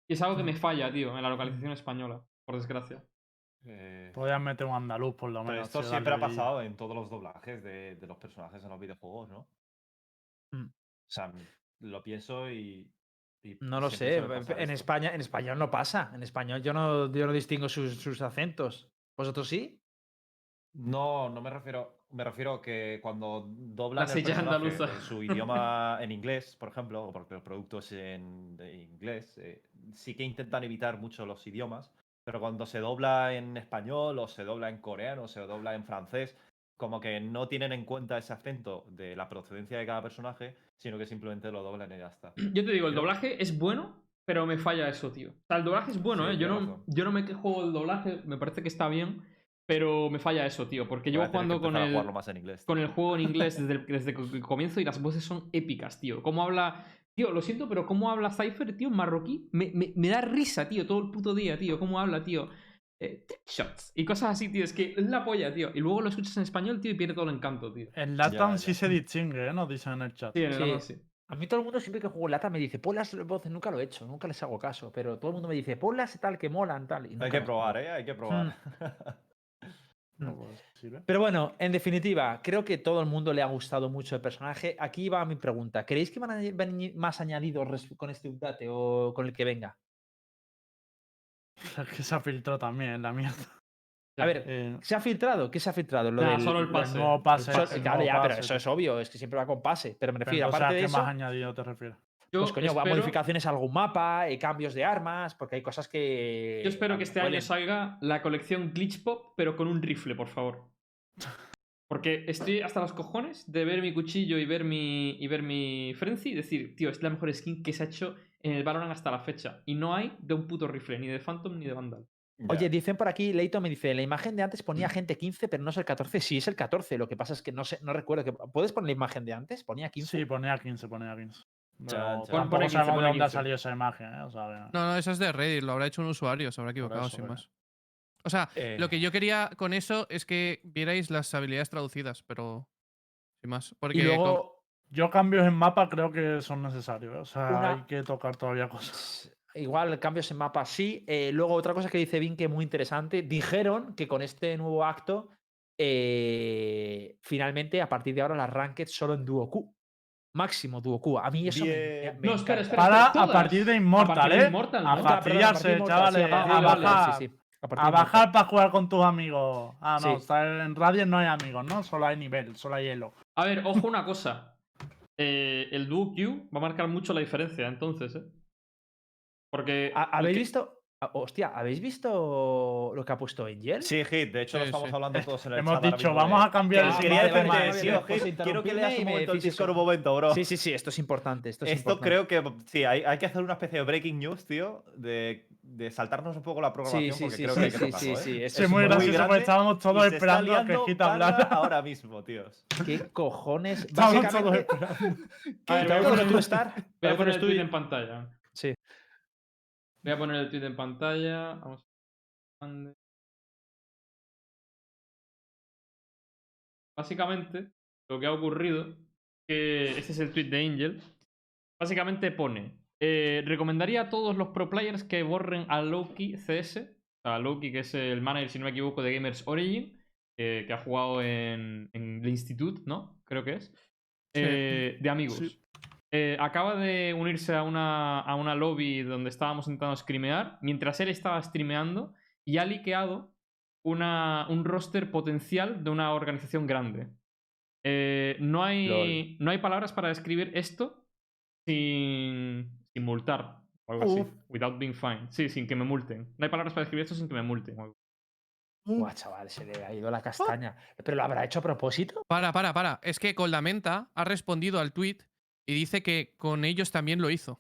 Y es algo que me falla, tío, en la localización española, por desgracia. Eh, Podías meter un andaluz por lo pero menos. esto sí, siempre ha pasado en todos los doblajes de, de los personajes en los videojuegos, ¿no? Mm. O sea, lo pienso y. y No lo sé, en esto. España, en español no pasa. En español yo no, yo no distingo sus, sus acentos. ¿Vosotros sí? No, no me refiero. Me refiero que cuando doblan el personaje en su idioma [LAUGHS] en inglés, por ejemplo, o porque el producto es en inglés, eh, sí que intentan evitar mucho los idiomas, pero cuando se dobla en español o se dobla en coreano o se dobla en francés, como que no tienen en cuenta ese acento de la procedencia de cada personaje, sino que simplemente lo doblan y ya está. Yo te digo, el Pero- doblaje es bueno, pero me falla eso, tío. O sea, el doblaje es bueno, Sí, ¿eh? Yo no, yo no me quejo del doblaje, me parece que está bien, pero me falla eso, tío. Porque Voy yo que jugando con el, más en inglés. con el juego en [LAUGHS] inglés desde el, desde el comienzo y las voces son épicas, tío. ¿Cómo habla? Tío, lo siento, pero cómo habla Cypher, tío, en marroquí? Me, me- me da risa, tío, todo el puto día, tío. ¿Cómo habla, tío? Eh, shots y cosas así, tío. Es que es la polla, tío. Y luego lo escuchas en español, tío, y pierde todo el encanto, tío. En Latam sí se distingue, ¿eh? Nos dicen en el chat. Sí, en el Sí. Sí. A mí todo el mundo siempre que juego lata me dice, pon las voces, nunca lo he hecho, nunca les hago caso, pero todo el mundo me dice, ponlas y tal, que molan, tal. y Hay nunca que las probar. ¿eh? Hay que probar. [LAUGHS] Pero bueno, en definitiva, creo que todo el mundo le ha gustado mucho el personaje. Aquí va mi pregunta. ¿Creéis que van a venir más añadidos con este update o con el que venga? Es [LAUGHS] que se ha filtrado también, la mierda. [LAUGHS] A ver, Eh, ¿se ha filtrado? ¿Qué se ha filtrado? Lo Nah, del- solo el el pase. nuevo pase. So- el claro, nuevo ya, pero eso es obvio, es que siempre va con pase. Pero me pero refiero, sé aparte a de qué más eso, añadido te refieres. Yo pues coño, espero- modificaciones a algún mapa, eh, cambios de armas, porque hay cosas que. Yo espero que este año salga la colección Glitch Pop, pero con un rifle, por favor. Porque estoy hasta los cojones de ver mi cuchillo y ver mi, y ver mi Frenzy y decir, tío, es la mejor skin que se ha hecho en el Valorant hasta la fecha. Y no hay de un puto rifle, ni de Phantom ni de Vandal. Oye, dicen por aquí, Leito me dice, la imagen de antes ponía gente 15, pero no es el 14. Sí, es el 14. Lo que pasa es que no sé, no recuerdo. Que... ¿Puedes poner la imagen de antes? Ponía 15. Sí, ponía 15, ponía 15. Tampoco 15, sabemos de dónde ha 15. salido esa imagen, ¿eh? O sea, que- No, no, eso es de Reddit, lo habrá hecho un usuario, se habrá equivocado eso, sin más. O sea, Eh, lo que yo quería con eso es que vierais las habilidades traducidas, pero sin más. Porque y con- luego, Yo cambios en mapa creo que son necesarios. ¿eh? O sea, Una- hay que tocar todavía cosas. [LAUGHS] igual cambios en mapa sí. Eh, luego, otra cosa que dice Vinque muy interesante. Dijeron que con este nuevo acto, eh, finalmente, a partir de ahora, las ranked solo en Duo Q. Máximo Duo Q. A mí eso Bien. me, No, espera. Para a todas. partir de A Immortal, partir de ¿eh? Immortal, a a partir de Immortal, sí, chavales. a partir a de Immortal, bajar. sí, sí, a partir A bajar para jugar con tus amigos. Ah, no, Sí. está en Radiant no hay amigos, ¿no? Solo hay nivel, solo hay elo. A ver, ojo una cosa. Eh, el Duo Q va a marcar mucho la diferencia, entonces, ¿eh? Porque... ¿Ha- el ¿Habéis que- visto? Ah, Hostia, ¿habéis visto lo que ha puesto Angel? Sí, Hit, de hecho lo Sí, estamos sí. hablando todos en el Hemos chat ahora dicho, mismo vamos a cambiar el quería vale, vale, decirte, vale, sí, vale, Ojit, pues quiero que interrumpidme leas y un me momento el decís Discord un eso. momento, bro. Sí, sí, sí, esto es importante. Esto, es Esto importante. creo que sí, hay, hay que hacer una especie de breaking news, tío, de, de saltarnos un poco la Sí, programación sí, porque sí, creo sí, que hay sí, que tocarlo, sí, ¿eh? sí, Es es muy muy gracioso porque estábamos y todos se está esperando a que liando parda hablara. [LAUGHS] ahora mismo, tíos. ¿Qué cojones? Estábamos todos Básicamente, esperando. A ver, ¿Te voy a poner- tú estar? Voy a poner el tú tweet y- en pantalla. Voy a poner el tweet en pantalla. Vamos. a- Básicamente, lo que ha ocurrido, que este es el tweet de Angel. Básicamente pone: eh, Recomendaría a todos los pro players que borren a Loki CS. A Loki, que es el manager, si no me equivoco, de Gamers Origin. eh, que ha jugado en, en The Institute, ¿no? Creo que es. eh, de amigos. Sí. Eh, acaba de unirse a una, a una lobby donde estábamos intentando streamear, mientras él estaba streameando y ha liqueado una, un roster potencial de una organización grande. Eh, no, hay, no hay palabras para describir esto sin, sin multar o algo así. Without being fined. Sí, sin que me multen. No hay palabras para describir esto sin que me multen. Buah, chaval, se le ha ido la castaña. ¿Pero lo habrá hecho a propósito? Para, para, para. Es que Coldamenta ha respondido al tweet y dice que con ellos también lo hizo.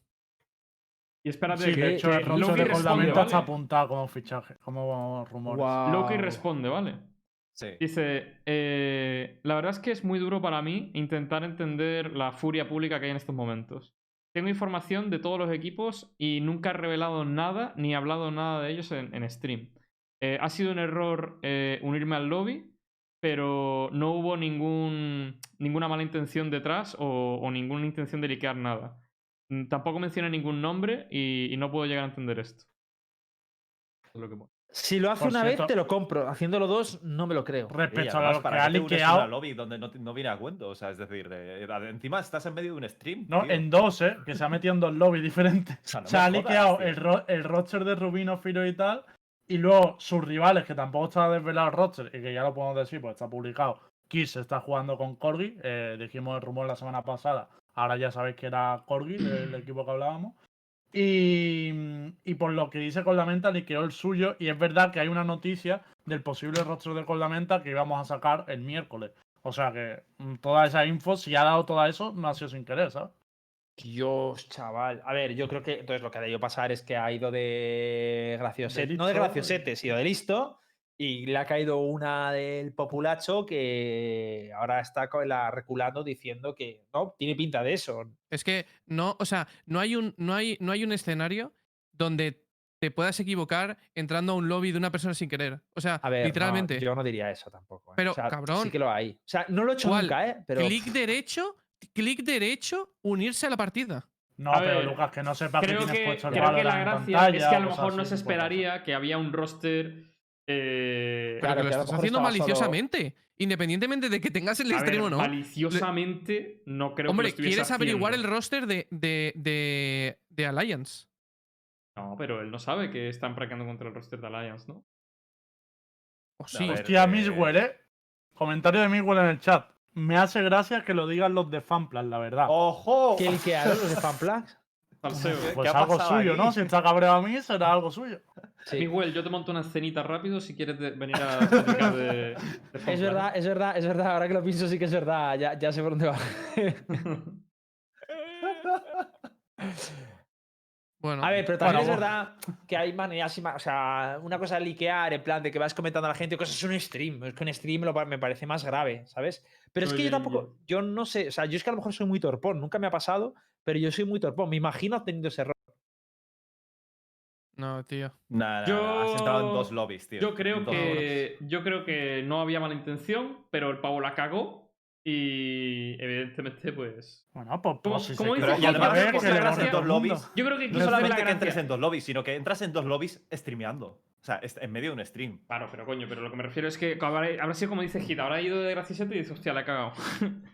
Y espérate, Sí, que, de hecho, que el Loki de responde, Coldamenta está ¿vale? apuntado como fichaje, como rumores. Loki Guau. responde, ¿vale? Sí. Dice, eh, la verdad es que es muy duro para mí intentar entender la furia pública que hay en estos momentos. Tengo información de todos los equipos y nunca he revelado nada ni hablado nada de ellos en, en stream. Eh, ha sido un error eh, unirme al lobby, pero no hubo ningún, ninguna mala intención detrás o, o ninguna intención de liquear nada. Mm, Tampoco menciona ningún nombre y, y no puedo llegar a entender esto. Eso es lo que pone. Si lo hace Por una cierto- vez, te lo compro. Haciéndolo dos, no me lo creo. Respecto a además, lo que ¿para ha a una liqueado. lobby donde no, no viene a cuento? O sea, es decir, eh, encima estás en medio de un stream. No, tío. en dos, ¿eh? Que se ha metido en dos lobbies diferentes. O sea, no se me ha jodas, liqueado el, ro- el roster de Rubino, Firo y tal. Y luego sus rivales, que tampoco está desvelado el roster, y que ya lo podemos decir, pues está publicado. Kiss está jugando con Corgi. eh, dijimos el rumor la semana pasada. Ahora ya sabéis que era Corgi, del [CLEARS THROAT] equipo que hablábamos. Y, y por lo que dice Coldamenta, liqueó el suyo. Y es verdad que hay una noticia del posible roster de Coldamenta que íbamos a sacar el miércoles. O sea que mm, toda esa info, si ha dado todo eso, no ha sido sin querer, ¿sabes? Dios, chaval. A ver, yo creo que entonces lo que ha debido pasar es que ha ido de graciosete, no de graciosete, sino de listo. Y le ha caído una del populacho que ahora está con la reculando diciendo que no, tiene pinta de eso. Es que no, o sea, no hay un, no hay, no hay un escenario donde te puedas equivocar entrando a un lobby de una persona sin querer. O sea, A ver, no, literalmente. yo no diría eso tampoco. ¿eh? Pero, O sea, cabrón. Sí que lo hay. O sea, no lo he hecho ¿Cuál? nunca, ¿eh? Pero Clic derecho, clic derecho, unirse a la partida. No, A pero ver, Lucas, que no sepa que Creo tienes que, puesto el creo que la gracia pantalla, es que a lo mejor no así, se sí puede pasar. esperaría que había un roster. eh, Pero Claro, que lo que estás haciendo solo- maliciosamente. Independientemente de que tengas el a ver, stream o no. maliciosamente, no creo que Hombre, lo estuviese ¿quieres averiguar el roster de, de, de, de Alliance? No, pero él no sabe que están practicando contra el roster de Alliance, ¿no? O sí. Hostia, eh, Miswell, ¿eh? Comentario de Miswell en el chat. Me hace gracia que lo digan los de Fanplan, la verdad. ¡Ojo! ¿qué liquearon los de. ¿Qué- pues algo suyo? ¿no? Si está cabreado a mí, será algo suyo. Sí. Miguel, yo te monto una escenita rápido si quieres de- venir a [LAUGHS] de, de Es Fanplan. verdad, es verdad, es verdad. Ahora que lo pienso, sí que es verdad. Ya, ya sé por dónde va. [LAUGHS] Bueno, A ver, pero también Bueno, es verdad que hay maneras y O sea, una cosa es liquear, en plan de que vas comentando a la gente cosas, es un stream. Es que un stream lo me parece más grave, ¿sabes? Pero es que yo tampoco. Yo no sé. O sea, yo es que a lo mejor soy muy torpón. Nunca me ha pasado, pero yo soy muy torpón. Me imagino teniendo ese error. no, tío. Nada, Yo- has entrado en dos lobbies, tío. Yo creo que. Yo creo que no había mala intención, pero el pavo la cagó. Y evidentemente, pues. Bueno, pues, ¿Cómo- pues si cómo se dice? quiere Y además que borre en dos lobbies. Yo creo que No solamente la que entres en dos lobbies, sino que entras en dos lobbies streameando. O sea, en medio de un stream. Claro, pero coño, pero lo que me refiero es que habrá sido como dice Hit, habrá ido de graciosete y dice, hostia, la he cagado. [LAUGHS]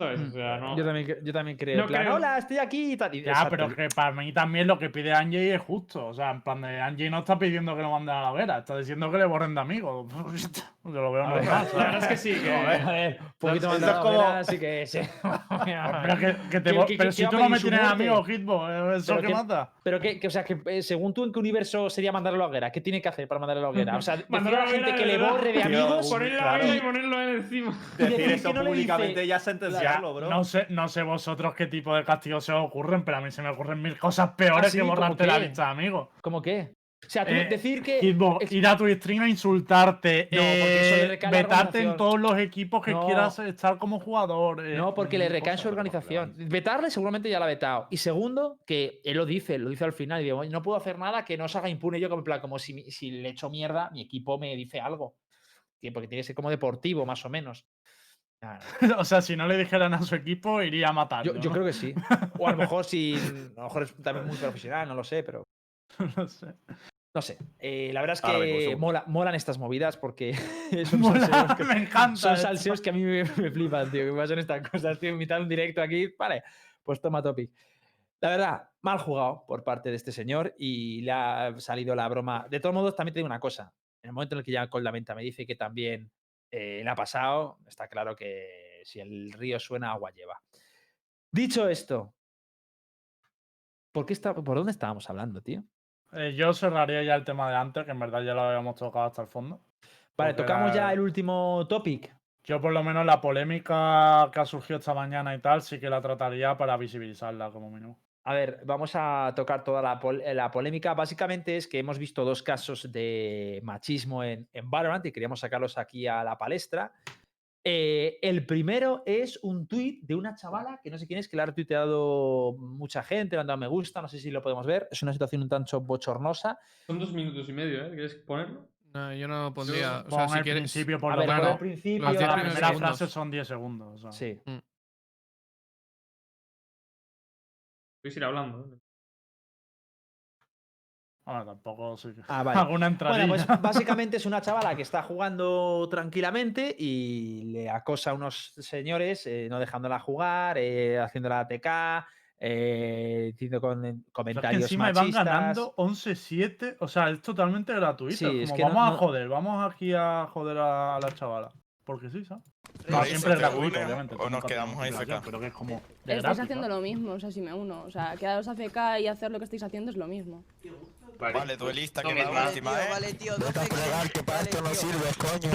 ¿Sabes? O sea, no. Yo también, yo también creo. No en plan, creo. Hola, estoy aquí y tal. Ya, exacto. pero que para mí también lo que pide Angie es justo. O sea, en plan de Angie no está pidiendo que lo manden a la hoguera, está diciendo que le borren de amigos. [LAUGHS] Yo lo veo normal. La [LAUGHS] verdad es que sí, que. A ver, a ver, un [LAUGHS] poquito más de como- así que sí. Pero, que, que te ¿Qué- bo- qué- pero qué si tú no me tienes muerte? amigos, Hitbo, ¿eh? ¿eso Pero que- mata? Pero que, que, o sea, que eh, según tú, ¿en qué universo sería mandarlo a la hoguera? ¿Qué tiene que hacer para mandarlo a la hoguera? O sea, decir a Mandarlo la a la gente hoguera, que le borre de amigos. Ponerle la Claro. vela y ponerlo a él encima. decir que eso públicamente ya es bro. No sé, no sé vosotros qué tipo de castigos se os ocurren, pero a mí se me ocurren mil cosas peores ¿Ah, sí? que ¿Cómo borrarte la de amigos. ¿Cómo qué? O sea, tú Eh, decir que. Hitbox, ir a tu stream a insultarte, No, porque eso le eh, vetarte en todos los equipos que No. quieras estar como jugador. eh, No, porque le recae en su organización. Vetarle seguramente ya la ha vetado. Y segundo, que él lo dice, lo dice al final. Y digo, no puedo hacer nada que no se haga impune yo, como, en plan, como si, si le echo mierda, mi equipo me dice algo. Que- Porque tiene que ser como deportivo, más o menos. [LAUGHS] O sea, si no le dijeran a su equipo, iría a matarlo. Yo, creo que sí. [LAUGHS] O a lo mejor si. A lo mejor es también muy profesional, no lo sé, pero. [LAUGHS] No sé. No sé. Eh, la verdad es que mola, molan estas movidas porque son Mola, salseos que- me encanta. Son esto. salseos que a mí me, me flipan, tío. Que pasan estas cosas, tío. Invitar un directo aquí. Vale, pues toma topic. La verdad, mal jugado por parte de este señor y le ha salido la broma. De todos modos, también te digo una cosa. En el momento en el que ya con la venta me dice que también eh, le ha pasado, está claro que si el río suena, agua lleva. Dicho esto, ¿por, qué está, ¿por dónde estábamos hablando, tío? Eh, yo cerraría ya el tema de antes, que en verdad ya lo habíamos tocado hasta el fondo. Vale, tocamos ya la- el último topic. Yo por lo menos la polémica que ha surgido esta mañana y tal, sí que la trataría para visibilizarla como mínimo. A ver, vamos a tocar toda la, pol- eh, la polémica. Básicamente es que hemos visto dos casos de machismo en, en Valorant y queríamos sacarlos aquí a la palestra. Eh, el primero es un tuit de una chavala que no sé quién es, que le ha retuiteado mucha gente, le han dado me gusta, no sé si lo podemos ver. Es una situación un tanto bochornosa. Son dos minutos y medio, ¿eh? ¿Quieres ponerlo? No, yo no pondría. O sea, si quieres. principio por A lo ver, menos. por el principio. Los la primera segundos. frase son 10 segundos. o sea. Sí. Puedes ir hablando. ¿eh? Bueno, tampoco Ah, [LAUGHS] vale. Alguna entradilla. Bueno, pues [LAUGHS] básicamente es una chavala que está jugando tranquilamente y le acosa a unos señores, eh, no dejándola jugar, eh, haciéndola ATK, eh, diciendo con, Pero es que comentarios encima machistas. van ganando 11-7. O sea, es totalmente gratuito. Sí, es es como, que no- vamos a joder, vamos aquí a joder a, a la chavala. Porque sí, ¿sabes? No, Ahí siempre es te gratuito, une obviamente. o nos quedamos tienes AFK. Pero que es como. de Estáis gratis, haciendo ¿no? lo mismo, o sea, si me uno. O sea, quedaros a FK y hacer lo que estáis haciendo es lo mismo. Vale, duelista, que Vale, va tío, última, ¿eh? vale, tío, dos veces. Vale, tío.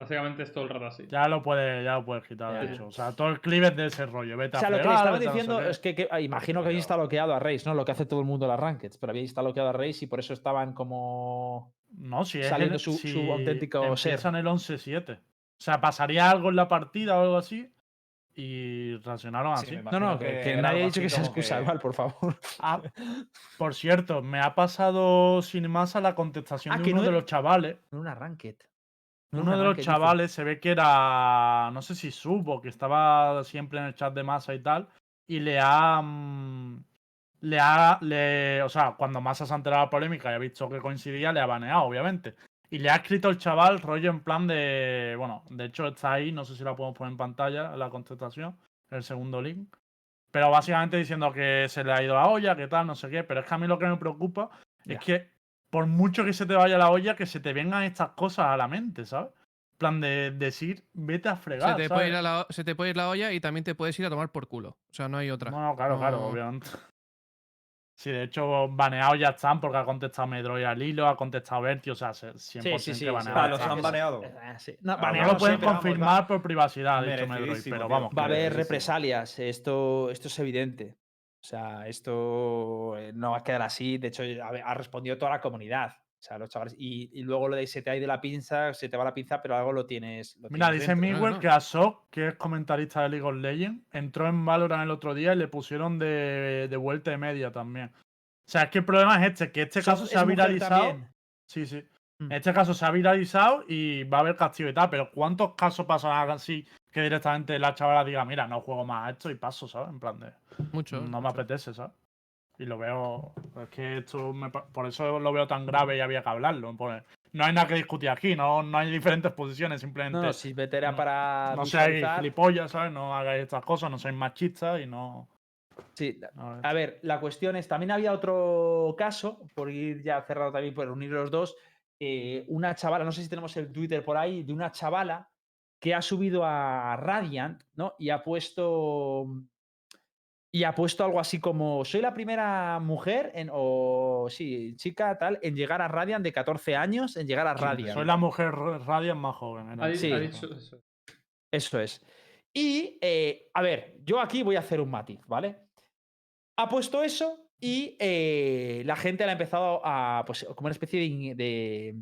Básicamente es todo el rato así. Ya lo puedes, ya lo puedes quitar, de hecho. O sea, todo el clip es de ese rollo. Vete O sea, a lo que le fregar, estaban vete a no sé diciendo es que, que- ah, imagino que habéis está bloqueado a Reis, ¿no? Lo que hace todo el mundo en las rankeds, pero habéis está bloqueado a Reis y por eso estaban como. No, si es saliendo el- su- si su auténtico ser. empiezan el 11-7. O sea, pasaría algo en la partida o algo así. Y reaccionaron Sí, así. No, no, que, que era nadie ha dicho que sea excusa, que- igual, por favor. Ah, por cierto, me ha pasado sin más a la contestación Ah, de que uno no de era- los chavales. En una ranked. En Uno una de los dice. chavales se ve que era, no sé si subo, que estaba siempre en el chat de Masa y tal, y le ha, mm, le ha, le, o sea, cuando Masa se ha enterado de la polémica y ha visto que coincidía, le ha baneado, obviamente. Y le ha escrito el chaval rollo en plan de, bueno, de hecho está ahí, no sé si la podemos poner en pantalla, la contestación, el segundo link. Pero básicamente diciendo que se le ha ido la olla, que tal, no sé qué. Pero es que a mí lo que me preocupa es que por mucho que se te vaya la olla, que se te vengan estas cosas a la mente, ¿sabes? En plan de decir, vete a fregar. Se te, puede ir a la, se te puede ir la olla y también te puedes ir a tomar por culo. O sea, no hay otra. No, claro, claro, obviamente. Sí, de hecho, baneados ya están porque ha contestado Medroid al hilo, ha contestado Berti, o sea, se- 100% Sí, sí, sí. baneados Ah, sí, los han sí, baneado. eh, sí. No, Ah, No baneados lo pueden confirmar por privacidad, ha dicho Medroid, pero vamos. Va a haber sí, sí. represalias, esto, esto es evidente. O sea, esto eh, no va a quedar así. De hecho, ha respondido toda la comunidad. O sea, los chavales. Y, y luego lo de se te ha ido la pinza, se te va la pinza, pero algo lo tienes. lo Mira, tienes dice. Miguel no. que Asok, que es comentarista de League of Legends, entró en Valorant el otro día y le pusieron de, de vuelta de media también. O sea, es que el problema es este, que este caso se es ha viralizado. Sí, sí. Mm. Este caso se ha viralizado y va a haber castigo y tal, pero ¿cuántos casos pasan así que directamente la chavala diga, mira, no juego más a esto y paso, ¿sabes? En plan de, Mucho. no me apetece, ¿sabes? Y lo veo, es que esto, me por eso lo veo tan grave y había que hablarlo. porque no hay nada que discutir aquí, no, no hay diferentes posiciones, simplemente No, si vete era no- para. no seáis gilipollas, ¿sabes? No hagáis estas cosas, no seáis machistas y no... Sí, A ver, la cuestión es, también había otro caso, por ir ya cerrado también, por unir los dos, eh, una chavala, no sé si tenemos el Twitter por ahí, de una chavala que ha subido a Radiant, ¿no? Y ha puesto... Y ha puesto algo así como, soy la primera mujer, en, o sí, chica tal, en llegar a Radiant de 14 años, en llegar a Radiant. Soy la mujer Radiant más joven. Ha, di- Sí. ha dicho eso. Eso es. Y, eh, a ver, yo aquí voy a hacer un matiz, ¿vale? Ha puesto eso Y eh, la gente la ha empezado a, pues, como una especie de, de,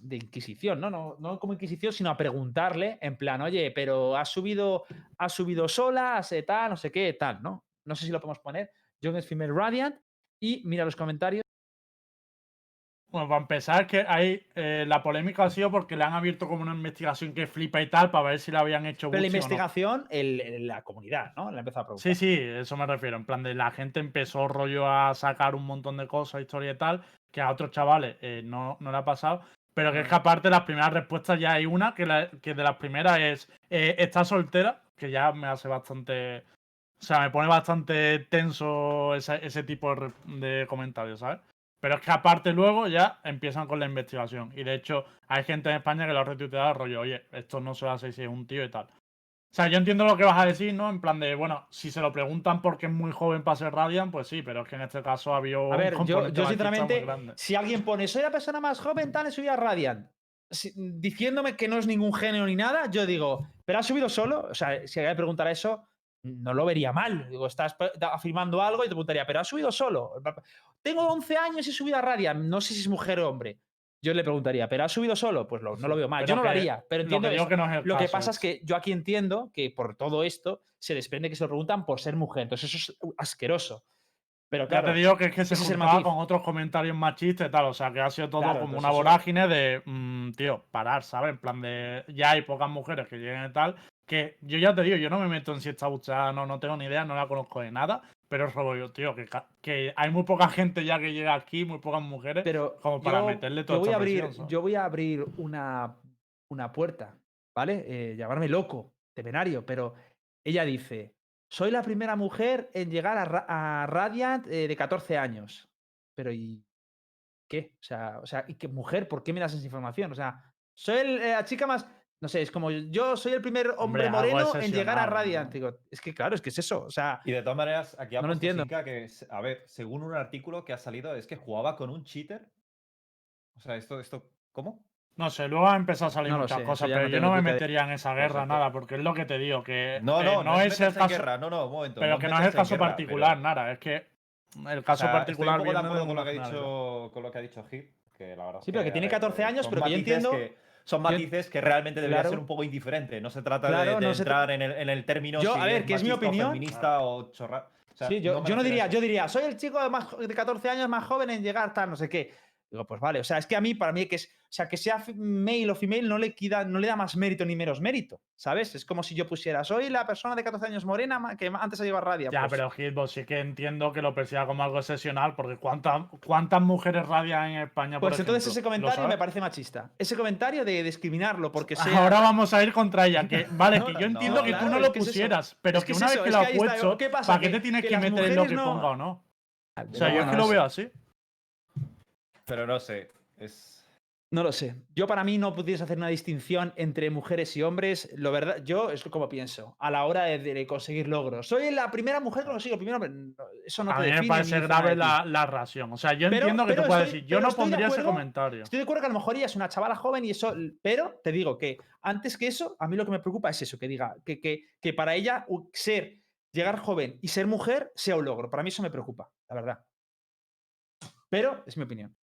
de inquisición, ¿no? ¿no? No como inquisición, sino a preguntarle, en plan, oye, pero has subido, has subido sola, has, eh, tal, no sé qué, tal, ¿no? No sé si lo podemos poner. Young es Female Radiant. Y mira los comentarios. Bueno, para empezar, que ahí eh, la polémica ha sido porque le han abierto como una investigación que flipa y tal para ver si la habían hecho Pero la o no. investigación, el- la comunidad, ¿no? La ha empezado a preguntar. Sí, sí, eso me refiero. En plan de la gente empezó rollo a sacar un montón de cosas, historia y tal, que a otros chavales eh, no, no le ha pasado. Pero que es que aparte las primeras respuestas ya hay una, que, la- que de las primeras es, eh, está soltera, que ya me hace bastante... O sea, me pone bastante tenso ese, ese tipo de, comentarios, ¿sabes? Pero es que aparte luego ya empiezan con la investigación. Y de hecho hay gente en España que lo ha retuiteado rollo, oye, esto no se va a hacer si es un tío y tal. O sea, yo entiendo lo que vas a decir, ¿no? En plan de, bueno, si se lo preguntan porque es muy joven para ser Radiant, pues sí, pero es que en este caso había un A ver, yo, sinceramente, si alguien pone, soy la persona más joven, tal, he subido a Radiant, si- diciéndome que no es ningún género ni nada, yo digo, ¿pero has subido solo? O sea, si alguien me preguntara eso, no lo vería mal. Digo, estás afirmando algo y te preguntaría, ¿pero has subido solo? Tengo 11 años y he subido a Radiant, no sé si es mujer o hombre. Yo le preguntaría, ¿pero has subido solo? Pues lo- no lo veo mal. Pero yo no lo haría, pero lo entiendo que eso. que no es Lo que pasa es que yo aquí entiendo que por todo esto se desprende que se lo preguntan por ser mujer. Entonces eso es uh, asqueroso. Pero claro, ya te digo que es que se juntaba con otros comentarios machistas y tal, o sea, que ha sido todo Claro, como una vorágine de, mm, tío, parar, ¿sabes? En plan de, ya hay pocas mujeres que lleguen y tal, que yo ya te digo, yo no me meto en si está buchada, no, no tengo ni idea, no la conozco de nada, pero rollo, tío, que, que hay muy poca gente ya que llega aquí, muy pocas mujeres, pero como para yo, meterle yo toda voy a esta abrir, presión, ¿sabes? yo voy a abrir una, una puerta, ¿vale? Eh, llamarme loco, temenario, pero ella dice, soy la primera mujer en llegar a, Ra- a Radiant eh, de 14 años. Pero ¿y qué? O sea, o sea, ¿y qué mujer? ¿Por qué me das esa información? O sea, soy el- eh, la chica más... No sé, es como yo soy el primer hombre, moreno en llegar a Radiant. Digo, es que claro, es que es eso. O sea, Y de todas maneras, aquí ha No lo entiendo. Que, a ver, según un artículo que ha salido, es que jugaba con un cheater. O sea, esto, esto, ¿cómo? No sé, luego han empezado a salir No muchas sé, cosas, pero no yo no me metería en esa guerra, Exacto. nada, porque es lo que te digo, que No, eh, no, no, es el caso, guerra, no, no, un momento. pero no que no es el caso guerra, particular, pero- nada, es que el o caso sea, particular Estoy un poco de acuerdo con lo que ha dicho, con lo que ha dicho Hit, que la verdad Sí, pero que tiene ver, 14 eh, años, pero que yo entiendo- que- son yo- matices que realmente deberían Claro. ser un poco indiferente. No se trata Claro, de, no entrar en, el, en el término Yo, si a ver, que es mi opinión. feminista o chorra. o sea, sí, yo, no diría, yo diría, soy el chico de, más, de 14 años más joven en llegar tal, no sé qué. Digo, pues vale, o sea, es que a mí, para mí, que es, sea, que sea male o female no le, quida, no le da más mérito ni menos mérito, ¿sabes? Es como si yo pusiera, soy la persona de 14 años morena que antes ha llegado a Radia. Ya, pues, pero Hitbox sí que entiendo que lo persiga como algo excepcional, porque ¿cuántas, cuántas mujeres radian en España? por Pues entonces ejemplo? ese ¿Lo comentario me parece machista. Ese comentario de discriminarlo porque sea... Ahora vamos a ir contra ella. [LAUGHS] Que, vale, No, que yo no, entiendo que tú no lo es pusieras, pero Es que, que es una eso, vez que es lo has puesto. ¿para qué te tienes que que, meter en lo que no- ponga o no? O sea, yo es que no lo sé. veo así. Pero no sé. Es. No lo sé. Yo para mí no pudieras hacer una distinción entre mujeres y hombres. Lo verdad, yo es como pienso a la hora de, de conseguir logros. Soy la primera mujer que consigo el primer hombre. No, Eso no a te mí me parece grave la, la ración. O sea, yo Pero- entiendo que tú puedes decir, yo no pondría ese comentario. Estoy de acuerdo que a lo mejor ella es una chavala joven y eso, pero te digo que antes que eso, a mí lo que me preocupa es eso, que diga que, que, que para ella ser, llegar joven y ser mujer sea un logro. Para mí eso me preocupa, la verdad. Pero es mi opinión.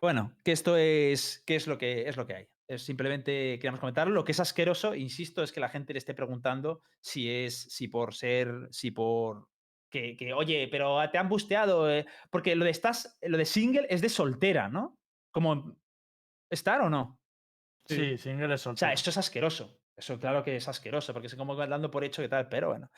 Bueno, que esto es, que es lo que es lo que hay. Es simplemente queríamos comentarlo. Lo que es asqueroso, insisto, es que la gente le esté preguntando si es, si por ser, si por que, que, oye, pero te han busteado. eh", Porque lo de estás, lo de single es de soltera, ¿no? Como estar o no. Sí, single es O sea, esto es asqueroso. Eso claro que es asqueroso, porque es como dando por hecho que tal, pero bueno.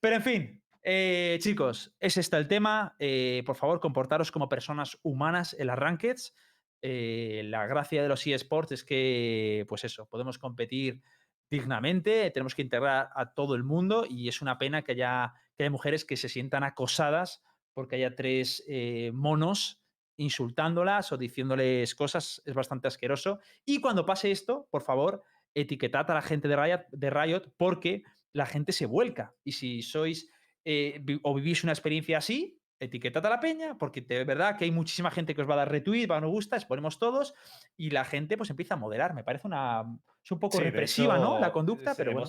Pero en fin, eh, chicos, es este el tema. Eh, por favor, comportaros como personas humanas en las rankeds. Eh, la gracia de los eSports es que, pues eso, podemos competir dignamente, tenemos que integrar a todo el mundo y es una pena que haya, que mujeres que se sientan acosadas porque haya tres monos insultándolas o diciéndoles cosas, es bastante asqueroso. Y cuando pase esto, por favor, etiquetad a la gente de Riot, de Riot porque la gente se vuelca. Y si sois eh, o vivís una experiencia así, etiquetad a la peña, porque de verdad que hay muchísima gente que os va a dar retweet, va a nos gusta, exponemos todos, y la gente pues empieza a moderar. Me parece una. Es un poco Sí, represiva, ¿no? La conducta, pero bueno.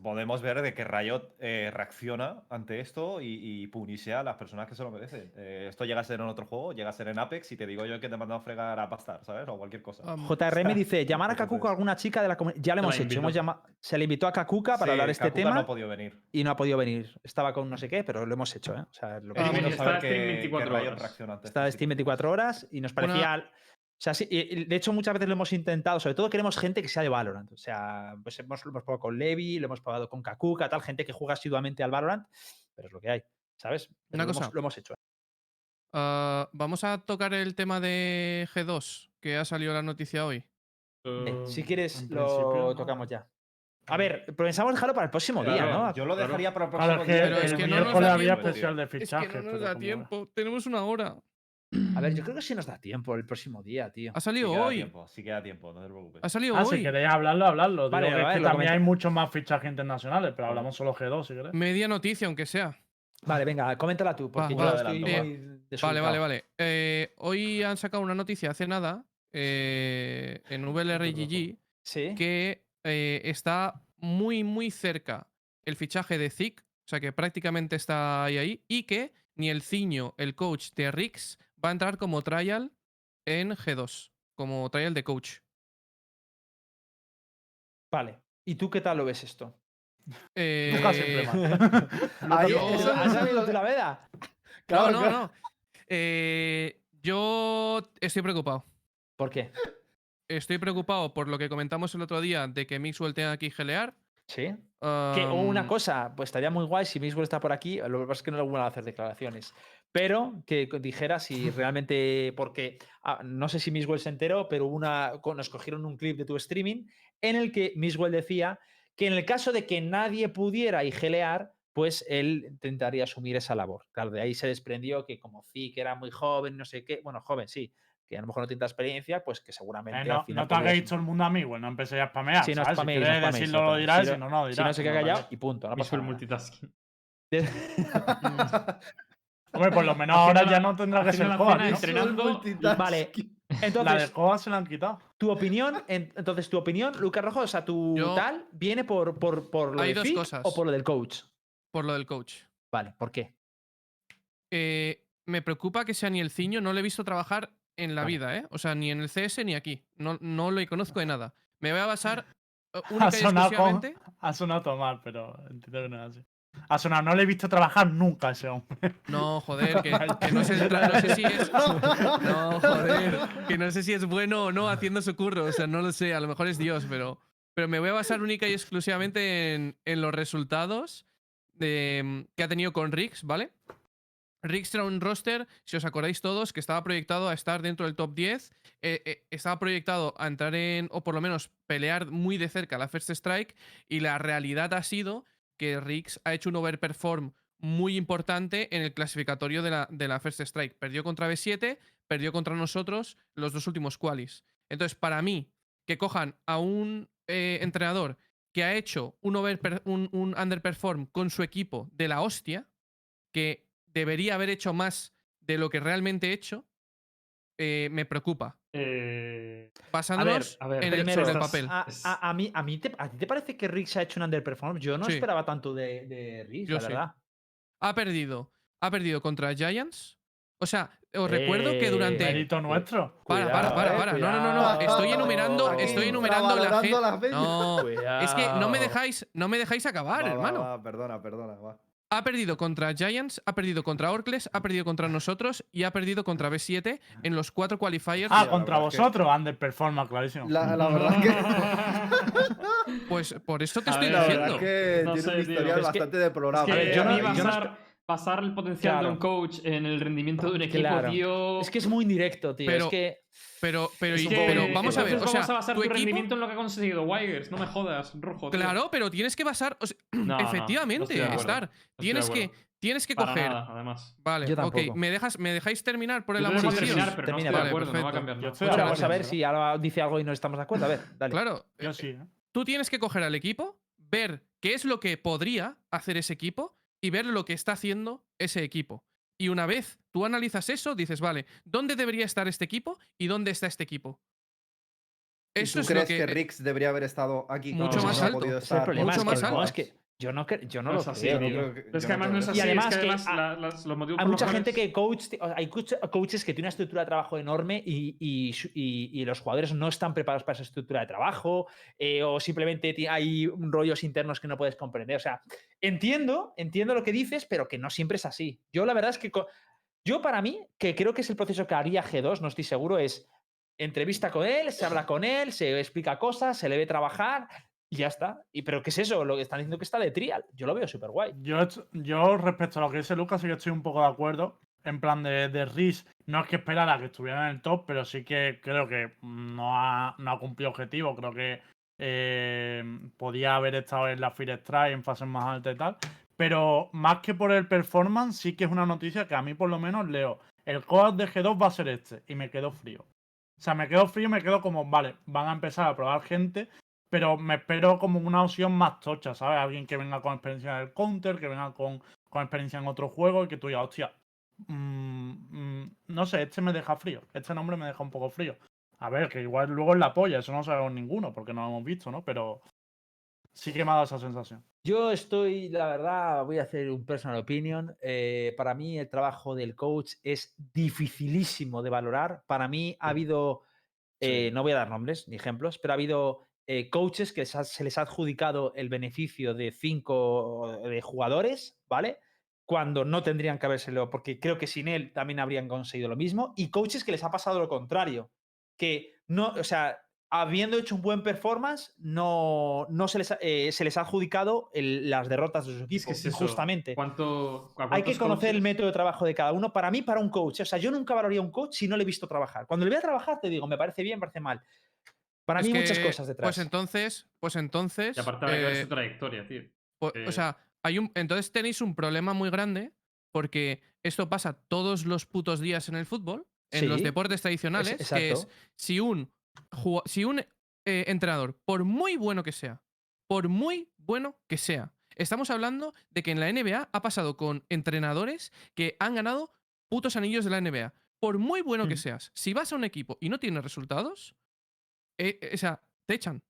podemos ver de que Riot eh, reacciona ante esto y, y punisea a las personas que se lo merecen. Eh, esto llega a ser en otro juego, llega a ser en Apex y te digo yo que te mandan a fregar a Pastar, ¿sabes? O cualquier cosa. JRM [LAUGHS] dice, llamar a Kakuka a alguna chica de la comunidad. Ya lo hemos hecho. Hemos Se le invitó a Kakuka para Sí, hablar de este Kakuka tema no ha podido venir. y no ha podido venir. Estaba con no sé qué, pero lo hemos hecho, ¿eh? O sea, lo que está saber Steam que, que 24 Riot horas. reacciona ante Está este Steam tipo de 24 horas y nos parecía. Sea, sí, y- y de hecho, muchas veces lo hemos intentado, sobre todo queremos gente que sea de Valorant. O sea, pues hemos, lo hemos probado con Levi, lo hemos probado con Kakuka, tal, gente que juega asiduamente al Valorant, pero es lo que hay, ¿sabes? Pero Una lo, hemos, cosa. lo hemos hecho. ah, Vamos a tocar el tema de G2, que ha salido la noticia hoy. Eh, si Eh, quieres, lo tocamos ya. A ver, pensamos dejarlo para el próximo día, ¿no? Yo lo Claro. dejaría para el próximo día. Pero es que no nos da tiempo, Es que fichaje. no nos da tiempo. Tenemos una hora. A ver, yo creo que sí nos da tiempo el próximo día, tío. Ha salido hoy. tiempo, sí queda tiempo, no te preocupes. Ha salido Ah, hoy. si queréis hablarlo, hablarlo. Vale, Digo es que también hay muchos más fichajes internacionales, pero hablamos solo G2 si queréis. Media noticia, aunque sea. Vale, venga, coméntala tú, porque Va, yo va, estoy muy Vale, vale, vale. Eh, hoy han sacado una noticia hace nada eh, en VLRGG Sí. que eh, está muy, muy cerca el fichaje de Zik, o sea que prácticamente está ahí, ahí, y que ni el Ciño, el coach de Rix, va a entrar como trial en G2, como trial de coach. Vale. ¿Y tú qué tal lo ves esto? Eh, Nunca siempre mal. Ahí- Yo- eso- ¿Has salido de la veda? [LAUGHS] Claro, no, claro. no. Eh, yo estoy preocupado. ¿Por qué? Estoy preocupado por lo que comentamos el otro día de que Mixwell tenga que gelear. Sí. Que, o una cosa, pues estaría muy guay si Mixwell está por aquí. Lo que pasa es que no le gusta hacer declaraciones. Pero que dijera si [LAUGHS] realmente. Porque ah, no sé si Mixwell se enteró, pero una, nos cogieron un clip de tu streaming en el que Mixwell decía que en el caso de que nadie pudiera igelear, pues él intentaría asumir esa labor. Claro, de ahí se desprendió que como Zik era muy joven, no sé qué. Bueno, joven, sí. Que a lo mejor no tiene tanta experiencia, pues que seguramente. Eh, al no, final no te hagáis todo el mundo amigo, no empecéis a spamear. Sí, no ¿sabes? spaméis, si no quieres spaméis, decirlo, lo exacto. dirás, Si si no, no, dirás. Si no se queda no callado y punto. No pasa nada. multitasking. [LAUGHS] [LAUGHS] Hombre, por lo menos ahora la- ya no tendrá que ser ¿no? entrenando. Vale. La de Entonces, Coa se la han quitado. tu opinión, en- entonces tu opinión, Lucas Rojo, o sea, tu Yo- tal, ¿viene por, por, por lo Hay de dos Fick cosas. o por lo del coach? por lo del coach. Vale, ¿por qué? Eh, me preocupa que sea ni el ciño, no lo he visto trabajar en la Vale. vida, ¿eh? O sea, ni en el CS ni aquí. No, no lo conozco de nada. Me voy a basar eh, Ha y sonado, exclusivamente. ha sonado mal, pero entiendo que no es así. Ha sonado, no le he visto trabajar nunca a ese hombre. No, [LAUGHS] joder, que, que no, sé, no sé si es. [LAUGHS] No, joder. Que no sé si es bueno o no haciendo su curro. O sea, no lo sé. A lo mejor es Dios, pero. Pero me voy a basar única y exclusivamente en, en los resultados de, que ha tenido con Rix, ¿vale? Rix era un roster, si os acordáis todos, que estaba proyectado a estar dentro del top 10. eh, eh, estaba proyectado a entrar en, o por lo menos pelear muy de cerca la First Strike. Y la realidad ha sido que Rix ha hecho un overperform muy importante en el clasificatorio de la, de la First Strike. Perdió contra B7, perdió contra nosotros los dos últimos qualis. Entonces, para mí, que cojan a un eh, entrenador que ha hecho un, un, un underperform con su equipo de la hostia, que debería haber hecho más de lo que realmente he hecho, eh, me preocupa. Eh, Basándonos a ver, en el, Primero, sobre el papel. a, a- a mí, a, mí te, ¿a ti te parece que Riggs ha hecho un underperform? Yo no Sí. esperaba tanto de, de Riggs, Yo la sí. verdad. Ha perdido. Ha perdido contra Giants. O sea, os recuerdo que Eh, durante. Mérito nuestro. Para, para, para, eh, para. No, no, no, no. Estoy enumerando, Aquí estoy enumerando la gente. la. No, es que no me dejáis, no me dejáis acabar, Va, va, hermano. va, perdona, perdona. va. Ha perdido contra Giants, ha perdido contra Orcles, ha perdido contra nosotros y ha perdido contra B7 en los cuatro qualifiers. Ah, contra es que- vosotros, underperforma, clarísimo. La, la verdad que. Pues por eso te A estoy ver, La diciendo. verdad que No tiene sé, un tío. historial Es que- bastante que ver, yo no iba a yo basar el potencial Claro. de un coach en el rendimiento de un equipo, Claro. tío. Es que es muy indirecto, tío. Pero- es que. Pero, pero, Es y- un que- poco- pero vamos a ver, o sea, vamos a basar tu tu, equipo, rendimiento en lo que ha conseguido Wigers. No me jodas, rojo. tío. claro, pero tienes que basar, o sea, [CLEARS THROAT] No, no, no efectivamente, no de tienes que, tienes que Para coger. nada, además. Vale, Yo ok, me dejas, me dejáis terminar por el amor de Dios. terminar, pero no Termina, estoy de vale, acuerdo, no va a perfecto. cambiar. Yo nada. estoy Ahora de vamos a ver si ahora dice algo y no estamos de acuerdo. A ver, [LAUGHS] dale. Claro, Yo sí, ¿eh? tú tienes que coger al equipo, ver qué es lo que podría hacer ese equipo y ver lo que está haciendo ese equipo. Y una vez tú analizas eso, dices, vale, ¿dónde debería estar este equipo y dónde está este equipo? ¿Y Eso ¿Tú es crees lo que, que. Rix debería haber estado aquí? Mucho cuando más no alto. podido Ese es el estar? problema. mucho es que más alto. es que yo no, cre- yo no No lo es así, creo. que- es además no es así. Y es además que que además a- la- las- los motivos Hay mucha gente que coach, o sea, hay, coach- coaches que tienen una estructura de trabajo enorme y, y y- y los jugadores no están preparados para esa estructura de trabajo eh, o simplemente hay rollos internos que no puedes comprender. O sea, entiendo, entiendo lo que dices, pero que no siempre es así. Yo la verdad es que yo para mí, que creo que es el proceso que haría G2, no estoy seguro, es entrevista con él, se habla con él, se explica cosas, se le ve trabajar y ya está. Y, pero ¿qué es eso? Lo que están diciendo que está de trial. Yo lo veo súper guay. Yo, yo respecto a lo que dice Lucas, sí que estoy un poco de acuerdo. En plan de, de Riz, no es que esperara que estuviera en el top, pero sí que creo que no ha, no ha cumplido objetivo. Creo que eh, podía haber estado en la Fear Strike en fases más altas y tal. Pero más que por el performance, sí que es una noticia que a mí por lo menos leo. El coach de G2 va a ser este. Y me quedo frío. O sea, me quedo frío y me quedo como, vale, van a empezar a probar gente, pero me espero como una opción más tocha, ¿sabes? Alguien que venga con experiencia en el counter, que venga con, con experiencia en otro juego y que tú digas, hostia, mm, mm, no sé, este me deja frío, este nombre me deja un poco frío. A ver, que igual luego es la polla, eso no sabemos ninguno, porque no lo hemos visto, ¿no? Pero sí que me ha dado esa sensación. Yo estoy, la verdad, voy a hacer un personal opinion. eh, para mí el trabajo del coach es dificilísimo de valorar. Para mí ha habido, eh, no voy a dar nombres ni ejemplos, pero ha habido eh, coaches que se, les ha adjudicado el beneficio de cinco de jugadores, ¿vale? Cuando no tendrían que habérselo, porque creo que sin él también habrían conseguido lo mismo. Y coaches que les ha pasado lo contrario, que no, o sea, habiendo hecho un buen performance, no, no se, les ha, eh, se les ha adjudicado el- las derrotas de su equipo, Es que es eso. injustamente. ¿Cuánto, Hay que conocer el coaches- método de trabajo de cada uno. Para mí, para un coach. O sea, yo nunca valoraría a un coach si no le he visto trabajar. Cuando le voy a trabajar, te digo, me parece bien, me parece mal. Para Es mí, muchas que, cosas detrás. Pues entonces, pues entonces. Y aparte ver eh, su trayectoria, tío. Eh, O sea, hay un, entonces tenéis un problema muy grande porque esto pasa todos los putos días en el fútbol, en los deportes tradicionales, que es exacto. si un, si un eh, entrenador, por muy bueno que sea, por muy bueno que sea, estamos hablando de que en la NBA ha pasado con entrenadores que han ganado putos anillos de la NBA. Por muy bueno que Mm. seas, si vas a un equipo y no tienes resultados, eh, eh, o sea, te echan.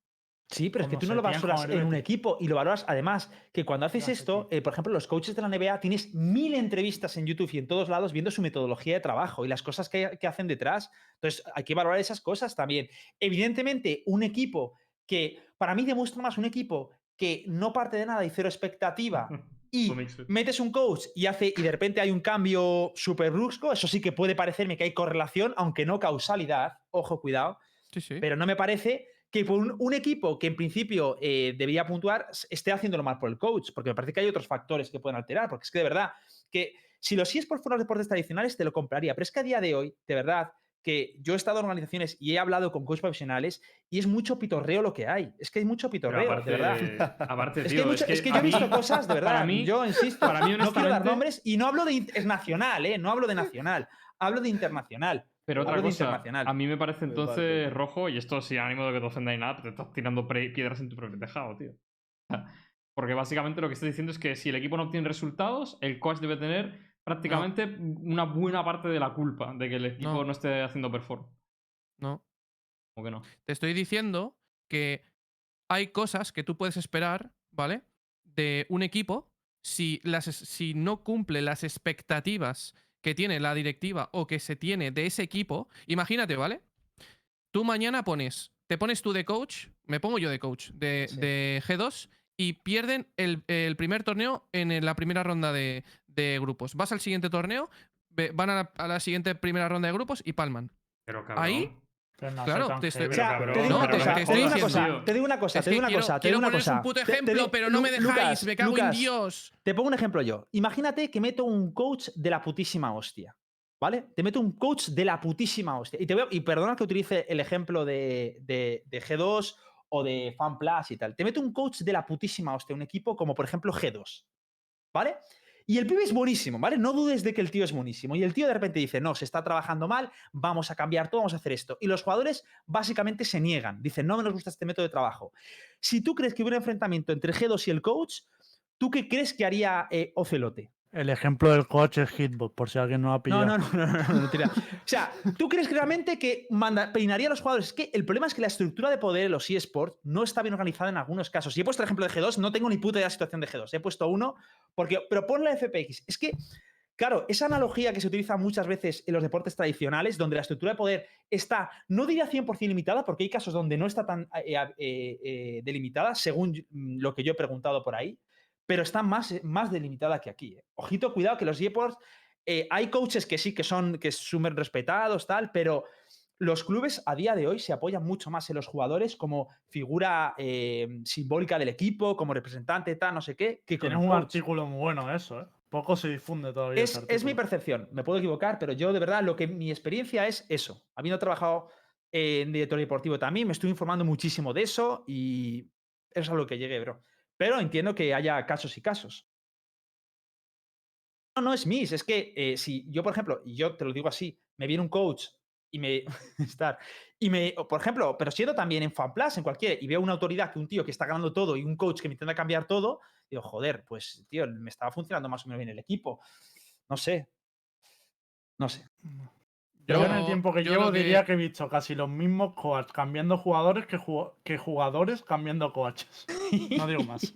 Sí, pero es que tú no lo valoras en un equipo y lo valoras además que cuando haces esto, sí. eh, por ejemplo, los coaches de la NBA tienes mil entrevistas en YouTube y en todos lados viendo su metodología de trabajo y las cosas que, que hacen detrás. Entonces, hay que valorar esas cosas también. Evidentemente, un equipo que para mí demuestra más un equipo que no parte de nada y cero expectativa [LAUGHS] y metes un coach y hace y de repente hay un cambio súper brusco, eso sí que puede parecerme que hay correlación, aunque no causalidad, ojo, cuidado, Sí, sí. pero no me parece que por un, un equipo que en principio eh, debería puntuar esté haciéndolo mal por el coach, porque me parece que hay otros factores que pueden alterar, porque es que de verdad, que si lo sigues por fuera de los deportes tradicionales te lo compraría, pero es que a día de hoy, de verdad, que yo he estado en organizaciones y he hablado con coaches profesionales y es mucho pitorreo lo que hay, es que hay mucho pitorreo, aparte, de verdad. aparte, [LAUGHS] Es que, es yo a he visto mí- cosas, de [LAUGHS] verdad. Para mí, yo insisto, para mí, no quiero dar nombres y no hablo de es nacional, ¿eh? No hablo de nacional, hablo de internacional. Pero otra cosa, a mí me parece Me parece. entonces rojo, y esto sin ánimo de que te ofenda ni nada, pero te estás tirando piedras en tu propio tejado, tío. Porque básicamente lo que estás diciendo es que si el equipo no obtiene resultados, el coach debe tener prácticamente una buena parte de la culpa de que el equipo No. no, esté haciendo perform. No. ¿O que no? Te estoy diciendo que hay cosas que tú puedes esperar, ¿vale? De un equipo si, las, si no cumple las expectativas que tiene la directiva o que se tiene de ese equipo. Imagínate, ¿vale? Tú mañana pones, te pones tú de coach, me pongo yo de coach de, Sí. de G2 y pierden el, el primer torneo en la primera ronda de, de grupos. Vas al siguiente torneo, van a la, a la siguiente primera ronda de grupos y palman. Pero cabrón. Ahí Pero no Claro, te estoy- te digo una cosa, te digo una cosa, te digo una cosa, quiero- te digo una un puto Te- te ejemplo, pero no me dejáis, Lucas, me cago Lucas, en Dios. Te pongo un ejemplo yo. Imagínate que meto un coach de la putísima hostia. ¿Vale? Te meto un coach de la putísima hostia. Y, te voy a- y perdona que utilice el ejemplo de, de- de G2 o de FanPlus y tal. Te meto un coach de la putísima hostia, un equipo como por ejemplo G2. ¿Vale? Y el pibe es buenísimo, ¿vale? No dudes de que el tío es buenísimo. Y el tío de repente dice, no, se está trabajando mal, vamos a cambiar todo, vamos a hacer esto. Y los jugadores básicamente se niegan, dicen, no nos gusta este método de trabajo. Si tú crees que hubiera un enfrentamiento entre G2 y el coach, ¿tú qué crees que haría eh, Ocelote? El ejemplo del coach es Hitbox, por si alguien no ha pillado. No, no, no, no, no, no, no, tira. O sea, ¿tú crees realmente que peinaría a los jugadores? Es que el problema es que la estructura de poder de los eSports no está bien organizada en algunos casos. Y he puesto el ejemplo de G2, no tengo ni puta idea de la situación de G2. He puesto uno, porque, pero pon la FPX. Es que, claro, esa analogía que se utiliza muchas veces en los deportes tradicionales, donde la estructura de poder está, no diría 100% limitada, porque hay casos donde no está tan eh, eh, eh, delimitada, según mm, lo que yo he preguntado por ahí, pero está más, más delimitada que aquí. ¿eh? Ojito, cuidado, que los eSports, eh, hay coaches que sí que son que súper respetados, tal, pero los clubes a día de hoy se apoyan mucho más en los jugadores como figura eh, simbólica del equipo, como representante, tal, no sé qué, que Tienes un coach. artículo muy bueno eso, ¿eh? Poco se difunde todavía. Es, es mi percepción, me puedo equivocar, pero yo de verdad lo que mi experiencia es eso. Habiendo trabajado en director deportivo también, me estoy informando muchísimo de eso y eso es a lo que llegué, bro. Pero entiendo que haya casos y casos. No, no es mis, es que eh, si yo, por ejemplo, yo te lo digo así, me viene un coach y me [LAUGHS] estar y me, por ejemplo, pero siendo también en FanPlus, en cualquier, y veo una autoridad que un tío que está ganando todo y un coach que me intenta cambiar todo, digo, joder, pues tío, me estaba funcionando más o menos bien el equipo. No sé. No sé. Yo, en el tiempo que llevo que- diría que he visto casi los mismos coaches cambiando jugadores que, ju- que jugadores cambiando coaches. [LAUGHS] No digo más.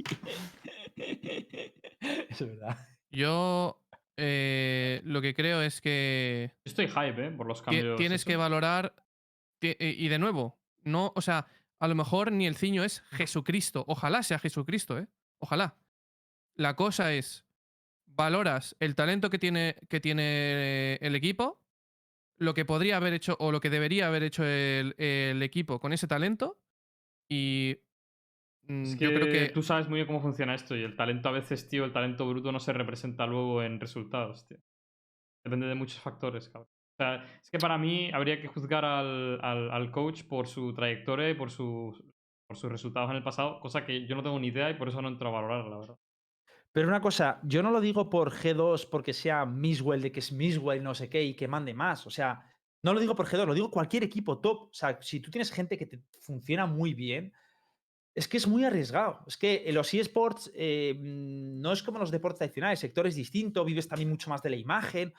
[LAUGHS] es verdad. Yo eh, lo que creo es que estoy hype, ¿eh? Por los cambios. tienes que valorar. eh, Y de nuevo, no, o sea, a lo mejor ni el ciño es Jesucristo. Ojalá sea Jesucristo, ¿eh? Ojalá. La cosa es, valoras el talento que tiene, que tiene el equipo, lo que podría haber hecho o lo que debería haber hecho el, el equipo con ese talento y mm, Es yo creo que tú sabes muy bien cómo funciona esto y el talento a veces, tío, el talento bruto no se representa luego en resultados, tío. Depende de muchos factores, cabrón. O sea, es que para mí habría que juzgar al, al- al coach por su trayectoria y por, sus por sus resultados en el pasado, cosa que yo no tengo ni idea y por eso no entro a valorar, la verdad. Pero una cosa, yo no lo digo por G2 porque sea Miswell, de que es Miswell, no sé qué, y que mande más. O sea, no lo digo por G2, lo digo cualquier equipo top. O sea, si tú tienes gente que te funciona muy bien, es que es muy arriesgado. Es que en los eSports eh, mm, no es como los deportes tradicionales, el sector es distinto, vives también mucho más de la imagen.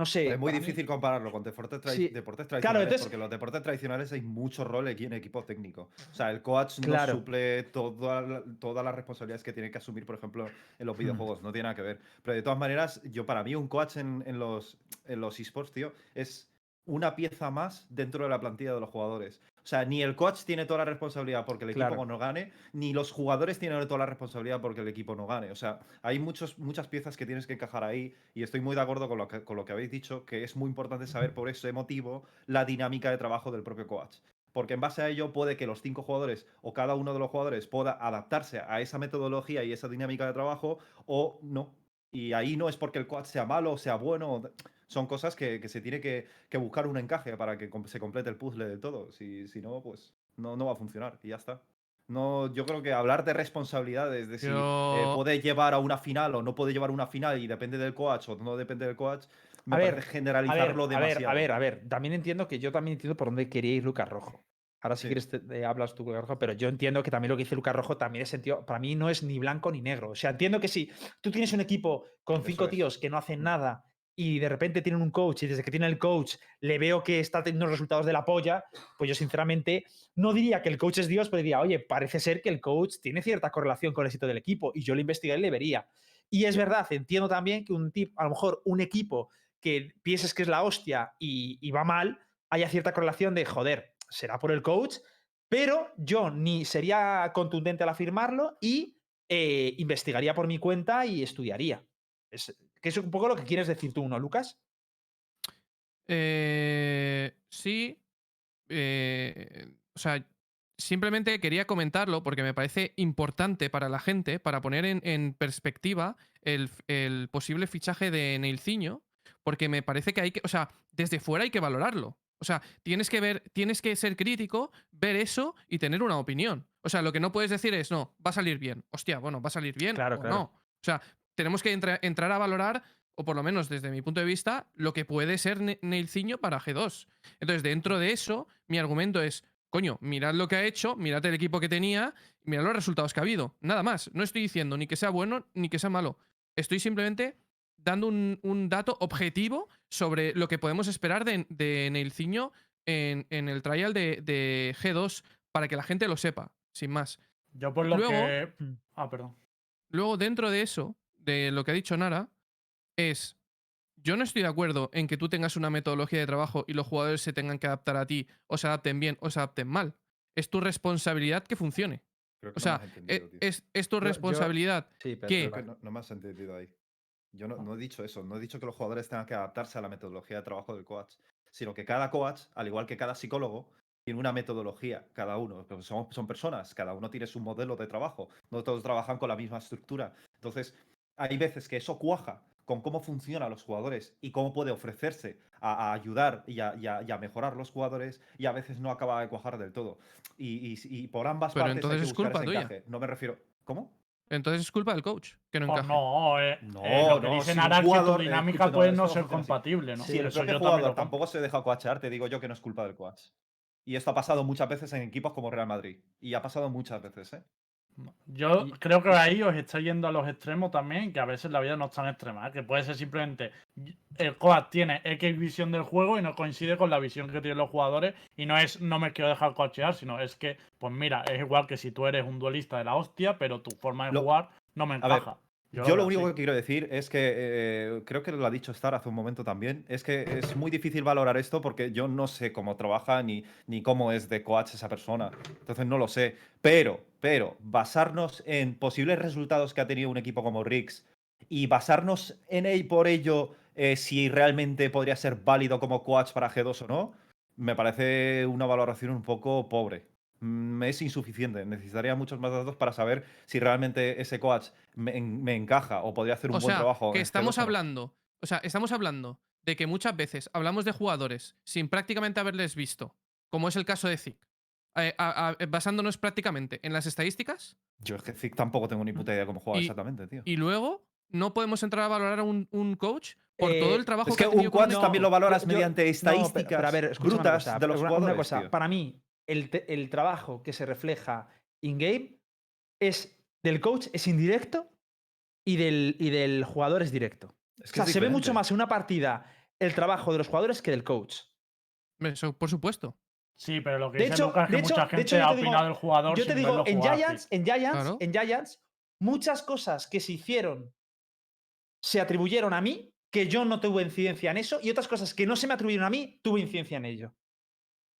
No sé. Es muy mí- difícil compararlo con deportes, tra- Sí. deportes Claro, tradicionales, entonces- porque los deportes tradicionales hay mucho rol aquí en equipo técnico. O sea, el coach Claro. no suple toda todas las responsabilidades que tiene que asumir, por ejemplo, en Hmm. los videojuegos. No tiene nada que ver. Pero de todas maneras, yo para mí un coach en, en los, en los esports, tío, es una pieza más dentro de la plantilla de los jugadores. O sea, ni el coach tiene toda la responsabilidad porque el equipo no gane, ni los jugadores tienen toda la responsabilidad porque el equipo no gane. O sea, hay muchos, muchas piezas que tienes que encajar ahí y estoy muy de acuerdo con lo, que, con lo que habéis dicho, que es muy importante saber por ese motivo la dinámica de trabajo del propio coach. Porque en base a ello puede que los cinco jugadores o cada uno de los jugadores pueda adaptarse a esa metodología y esa dinámica de trabajo o no. Y ahí no es porque el coach sea malo o sea bueno. o- Son cosas que, que se tiene que, que buscar un encaje para que se complete el puzzle de todo. Si, si no, pues no, no va a funcionar y ya está. No, yo creo que hablar de responsabilidades, de si eh, puede llevar a una final o no puede llevar a una final y depende del coach o no depende del coach, me A ver, parece A ver, generalizarlo a ver, demasiado. a ver, a ver. También entiendo que yo también entiendo por dónde quería ir Lucas Rojo. Ahora si Sí. quieres te, te hablas tú, Lucas Rojo, pero yo entiendo que también lo que dice Lucas Rojo también es sentido. Para mí no es ni blanco ni negro. O sea, entiendo que si tú tienes un equipo con Eso cinco es. tíos que no hacen nada y de repente tienen un coach y desde que tiene el coach le veo que está teniendo resultados de la polla, pues yo sinceramente no diría que el coach es Dios, pero diría, oye, parece ser que el coach tiene cierta correlación con el éxito del equipo y yo lo investigaría y le vería. Y es verdad, entiendo también que un tipo, a lo mejor un equipo que pienses que es la hostia y, y va mal, haya cierta correlación de, joder, será por el coach, pero yo ni sería contundente al afirmarlo y eh, investigaría por mi cuenta y estudiaría. Es, que es un poco lo que quieres decir tú, ¿no, Lucas? Eh, sí. eh, o sea, simplemente quería comentarlo porque me parece importante para la gente, para poner en, en perspectiva el, el posible fichaje de Neilciño, porque me parece que hay que, o sea, desde fuera hay que valorarlo. O sea, tienes que ver, tienes que ser crítico, ver eso y tener una opinión. O sea, lo que no puedes decir es, no, va a salir bien. Hostia, bueno, va a salir bien Claro, o claro. no. O sea, tenemos que entra- entrar a valorar, o por lo menos desde mi punto de vista, lo que puede ser Ne- Neilciño para G2. Entonces, dentro de eso, mi argumento es, coño, mirad lo que ha hecho, mirad el equipo que tenía, mirad los resultados que ha habido. Nada más. No estoy diciendo ni que sea bueno ni que sea malo. Estoy simplemente dando un, un dato objetivo sobre lo que podemos esperar de, de Neilciño en, en el trial de, de G2 para que la gente lo sepa, sin más. Yo por lo Luego- que. Ah, perdón. Luego, dentro de eso, de lo que ha dicho Nara, es. Yo no estoy de acuerdo en que tú tengas una metodología de trabajo y los jugadores se tengan que adaptar a ti, o se adapten bien o se adapten mal. Es tu responsabilidad que funcione. Creo que O no sea, e- entendido, tío. es, es tu Yo- yo- responsabilidad. Sí, pero que no, no me has entendido ahí. Yo no, no he dicho eso, no he dicho que los jugadores tengan que adaptarse a la metodología de trabajo del coach, sino que cada coach, al igual que cada psicólogo, tiene una metodología, cada uno. Son, son personas, cada uno tiene su modelo de trabajo, no todos trabajan con la misma estructura. Entonces, hay veces que eso cuaja con cómo funcionan los jugadores y cómo puede ofrecerse a, a ayudar y a, y a- y a mejorar los jugadores, y a veces no acaba de cuajar del todo. Y, y- y por ambas Pero partes hay entonces que es culpa ese tuya. encaje. No me refiero. ¿Cómo? Entonces es culpa del coach que no Pues encaje. no, eh, No, eh, lo que no, dice si es que tu eh, dinámica escucha, puede no, no ser no compatible, ¿no? Sí, el propio jugador tampoco se deja coachear, te digo yo que no es culpa del coach. Y esto ha pasado muchas veces en equipos como Real Madrid. Y ha pasado muchas veces, ¿eh? Yo Y- creo que ahí os está yendo a los extremos también, que a veces la vida no es tan extrema, ¿eh? que puede ser simplemente el coach tiene X visión del juego y no coincide con la visión que tienen los jugadores y no es no me quiero dejar coachear, sino es que, pues mira, es igual que si tú eres un duelista de la hostia, pero tu forma de Lo- jugar no me encaja. Yo, lo único que quiero decir es que eh, creo que lo ha dicho Star hace un momento también. Es que es muy difícil valorar esto porque yo no sé cómo trabaja ni, ni cómo es de coach esa persona. Entonces no lo sé. Pero, pero, basarnos en posibles resultados que ha tenido un equipo como Riggs y basarnos en él por ello eh, si realmente podría ser válido como coach para G2 o no, me parece una valoración un poco pobre. Mm, Es insuficiente. Necesitaría muchos más datos para saber si realmente ese coach me, me encaja o podría hacer un O buen sea, trabajo. que en estamos G2 o no. hablando. O sea, estamos hablando de que muchas veces hablamos de jugadores sin prácticamente haberles visto, como es el caso de Zik, eh, a- a- basándonos prácticamente en las estadísticas, Yo es que Zik tampoco tengo ni puta idea cómo juega Y- exactamente, tío. y luego no podemos entrar a valorar a un, un coach por todo Eh, el trabajo Es que que un coach también lo valoras Yo- mediante no, pero- estadísticas pero a ver, brutas cosa, de los una- jugadores. Una cosa, tío. para mí, el, trabajo que se refleja in-game es del coach es indirecto y del, y del jugador es directo. Es O sea, es se ve mucho más en una partida el trabajo de los jugadores que del coach. Eso, por supuesto. Sí, pero lo que De dice hecho- Lucas es de que hecho- mucha de gente hecho, yo ha te digo- opinado del jugador Yo te sin digo, verlo en. Giants, en Giants, Claro. en Giants, muchas cosas que se hicieron se atribuyeron a mí, que yo no tuve incidencia en eso, y otras cosas que no se me atribuyeron a mí, tuve incidencia en ello.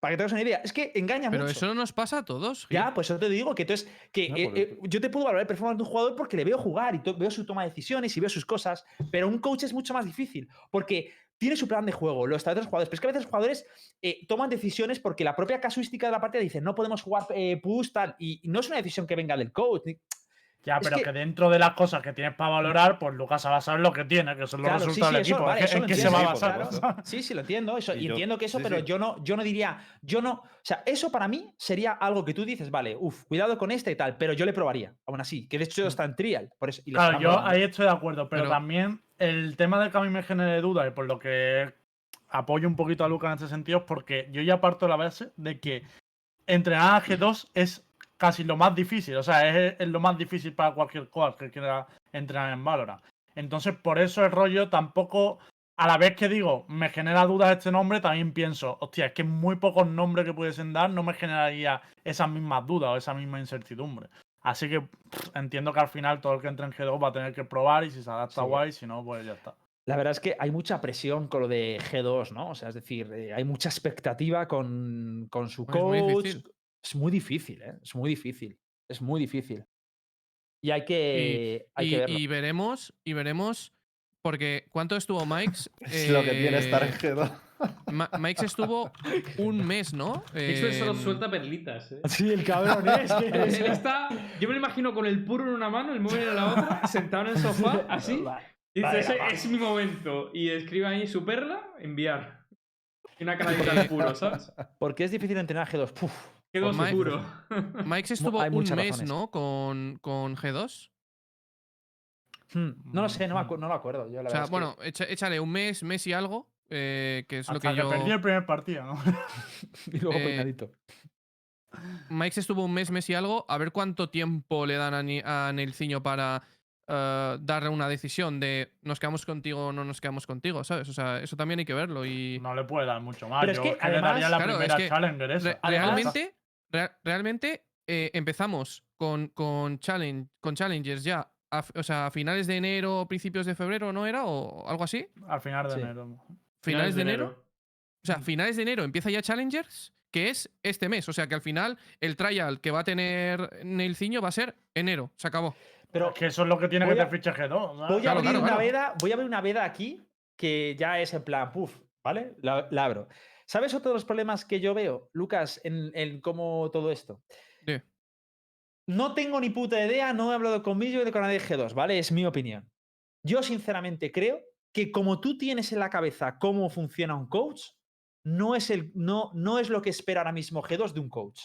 Para que te hagas una idea. Es que engaña Pero mucho. eso no nos pasa a todos. Gil. Ya, pues eso te digo que entonces que No, eh, porque- eh, yo te puedo valorar el performance de un jugador porque le veo jugar y veo su toma de decisiones y veo sus cosas, pero un coach es mucho más difícil porque tiene su plan de juego, lo está de los jugadores, pero es que a veces los jugadores eh, toman decisiones porque la propia casuística de la partida dice no podemos jugar eh, push tal y y no es una decisión que venga del coach. Ya, Es pero que- que... dentro de las cosas que tienes para valorar, pues Lucas se va a saber lo que tiene, que son los Claro, resultados sí, del equipo. vale, en qué se va a basar. Sí, sí, lo entiendo, eso, Y yo- entiendo que eso, sí, pero sí. yo no, yo no diría, yo no, o sea, eso para mí sería algo que tú dices, vale, uff, cuidado con este y tal, pero yo le probaría, aún así, que de hecho está en trial, por eso. y le Claro, yo probando. ahí estoy de acuerdo, pero, Pero- también el tema de que a mí me genere dudas y por lo que apoyo un poquito a Lucas en ese sentido es porque yo ya parto de la base de que entrenar a G2 es casi lo más difícil, o sea, es, es lo más difícil para cualquier coach que quiera entrenar en Valorant. Entonces, por eso el rollo tampoco, a la vez que digo, me genera dudas este nombre, también pienso, hostia, es que muy pocos nombres que pudiesen dar no me generaría esas mismas dudas o esa misma incertidumbre. Así que pff, entiendo que al final todo el que entre en G2 va a tener que probar y si se adapta Sí. guay, si no, pues ya está. La verdad es que hay mucha presión con lo de G2, ¿no? O sea, es decir, eh, hay mucha expectativa con, con su Es muy coach. Es muy difícil, ¿eh? Es muy difícil. Es muy difícil. Y hay que, hay y, que verlo. y veremos, y veremos, porque ¿cuánto estuvo Mike's? [LAUGHS] Es lo que tiene estar en Eh, G2. Ma- Mike's estuvo [LAUGHS] un mes, ¿no? Xper solo En- suelta perlitas, eh. Sí, el cabrón es que [LAUGHS] Él está, yo me lo imagino con el puro en una mano, el móvil en la otra, sentado en el sofá, así. Y dice, ese es mi momento. Y escribe ahí su perla, enviar. Y una caradita de puro, ¿sabes? Porque es difícil entrenar G2. Puf. Quedó Mike- estuvo un mes, razones. ¿no? Con, con G2. Hmm, No lo sé, no me, acu- no lo acuerdo. Yo, la O sea, que- bueno, echa- échale un mes, mes y algo, eh, que es lo que que, yo... perdí el primer partido, ¿no? [LAUGHS] y luego eh, peinadito. Mike estuvo un mes, mes y algo. A ver cuánto tiempo le dan a, Ni- a Nelciño para eh, dar una decisión de nos quedamos contigo o no nos quedamos contigo, ¿sabes? O sea, eso también hay que verlo y... No le puede dar mucho más. Pero es Yo que, es que le daría además- la Claro, es primera que Challenger esa. Re- Además- realmente, rea- realmente eh, empezamos con, con, challenge, con Challengers ya, a, o sea, a finales de enero, principios de febrero, ¿no era? ¿O algo así? Al final de Sí. enero. Finales de enero. O sea, finales de enero empieza ya Challengers, que es este mes. O sea, que al final el trial que va a tener Neilciño va a ser enero. Se acabó. Pero Es que eso es lo que tiene que a- hacer fichaje 2. ¿sabes? Voy a Claro, abrir claro, una claro. veda, voy a abrir una veda aquí que ya es en plan, puff, ¿vale? La, la abro. ¿Sabes otro de los problemas que yo veo, Lucas, en, en cómo todo esto? Di. No tengo ni puta idea, no he hablado con Millo ni con nadie de G2, ¿vale? Es mi opinión. Yo sinceramente creo que como tú tienes en la cabeza cómo funciona un coach, no es, el, no, no es lo que espera ahora mismo G2 de un coach.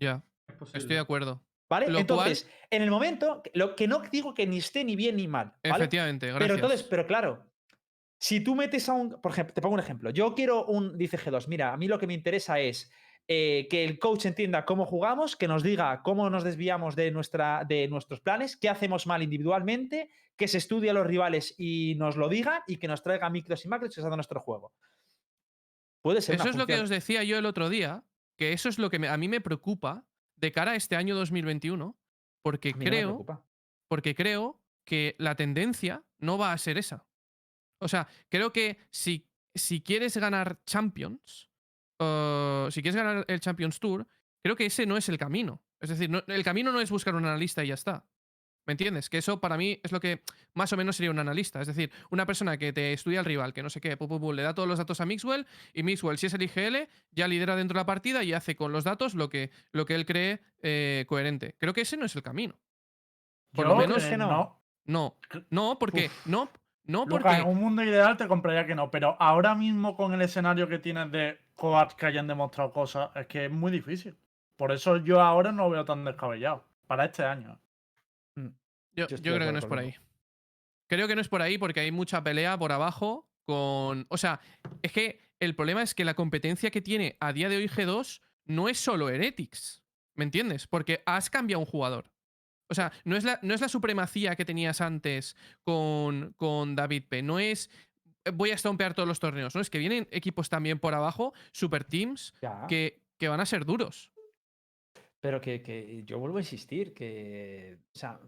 Ya, estoy de acuerdo. ¿Vale? Lo cual- entonces, en el momento, lo que no digo que ni esté ni bien ni mal. ¿vale? Efectivamente, gracias. Pero entonces, pero claro, si tú metes a un. Por ejemplo, te pongo un ejemplo. Yo quiero un. Dice G2, mira, a mí lo que me interesa es eh, que el coach entienda cómo jugamos, que nos diga cómo nos desviamos de, nuestra, de nuestros planes, qué hacemos mal individualmente, que se estudie a los rivales y nos lo diga y que nos traiga micros y macros usando nuestro juego. Puede ser. Eso una es lo que os decía yo el otro día, que eso es lo que me- a mí me preocupa de cara a este año 2021, porque no creo, porque creo que la tendencia no va a ser esa. O sea, creo que si, si quieres ganar Champions, si quieres ganar el Champions Tour, creo que ese no es el camino. Es decir, no- el camino no es buscar un analista y ya está. ¿Me entiendes? Que eso para mí es lo que más o menos sería un analista. Es decir, una persona que te estudia al rival, que no sé qué, pu, pu, pu, le da todos los datos a Mixwell y Mixwell, si es el IGL, ya lidera dentro de la partida y hace con los datos lo que, lo que él cree eh, coherente. Creo que ese no es el camino. Por lo menos que no. No, no, porque Uf. no, no Lucas, porque en un mundo ideal te compraría que no, pero ahora mismo con el escenario que tienes de coaches que hayan demostrado cosas, es que es muy difícil. Por eso yo ahora no lo veo tan descabellado. Para este año. yo, yo creo que no es por ahí. Creo que no es por ahí porque hay mucha pelea por abajo con, o sea, es que el problema es que la competencia que tiene a día de hoy G2 no es solo Heretics, ¿me entiendes? Porque has cambiado un jugador. O sea, no es la, no es la supremacía que tenías antes con, con David P. No es eh, voy a estompear todos los torneos. No, es que vienen equipos también por abajo, super teams, que, que van a ser duros. Pero que, que yo vuelvo a insistir que, o sea,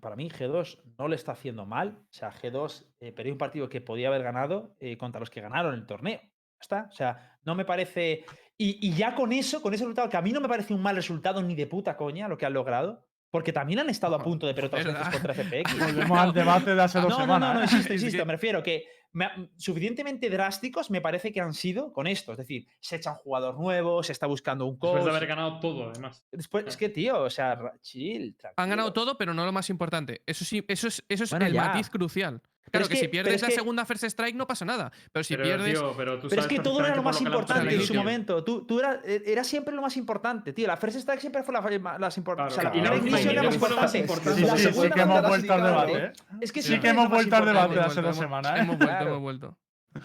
para mí G2 no le está haciendo mal. O sea, G2 eh, perdió un partido que podía haber ganado eh, contra los que ganaron el torneo. Está. O sea, no me parece. Y, y ya con eso, con ese resultado, que a mí no me parece un mal resultado ni de puta coña lo que han logrado. Porque también han estado a Ojo, punto de perder otras veces contra FPX. [LAUGHS] Volvemos al debate de hace dos No, no, semanas. no, no, ¿eh? insisto, insisto. Me refiero que me suficientemente drásticos me parece que han sido con esto. Es decir, se echa un jugador nuevo, se está buscando un Después coach. de haber ganado todo, además. Después, es que, tío, o sea, chill. Han ganado todo, pero no lo más importante. Eso sí, eso es, eso es Bueno, el ya. matiz crucial. Claro es que, que- si pierdes es la que- segunda first strike no pasa nada. Pero si pero, pierdes. tío, pero tú Pero es que todo era lo más lo importante en su momento. Tú, tú era, era siempre lo más importante, tío. La first strike siempre fue la, importantes. Claro, o sea, la primera Y la ignition era más más importante. importante. Sí, que hemos vuelto al debate, ¿eh? Es que Sí, que hemos más vuelto al debate de importante. hace dos hemos- semanas. Hemos vuelto, Claro. hemos vuelto. Lo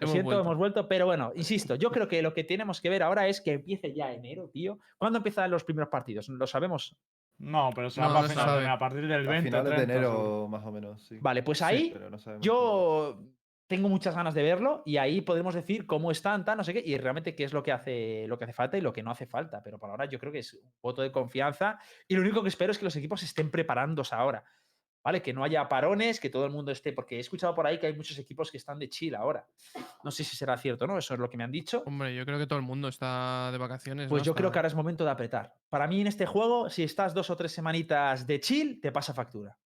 Hemos siento, vuelto. hemos vuelto, pero bueno, insisto, yo creo que lo que tenemos que ver ahora es que empiece ya enero, tío. ¿Cuándo empiezan los primeros partidos? ¿Lo sabemos? No, pero se No, va para no se de a partir del 20 a finales de 30, seguro. enero, más o menos. Sí. Vale, pues Sí, ahí yo tengo muchas ganas de verlo y ahí podremos decir cómo están, tal, no sé qué, y realmente qué es lo que hace, lo que hace falta y lo que no hace falta. Pero por ahora yo creo que es un voto de confianza y lo único que espero es que los equipos estén preparándose ahora. ¿Vale? Que no haya parones, que todo el mundo esté, porque he escuchado por ahí que hay muchos equipos que están de chill ahora. No sé si será cierto o no, eso es lo que me han dicho. Hombre, yo creo que todo el mundo está de vacaciones. Pues ¿no? yo creo que ahora es momento de apretar. Para mí en este juego, si estás dos o tres semanitas de chill, te pasa factura.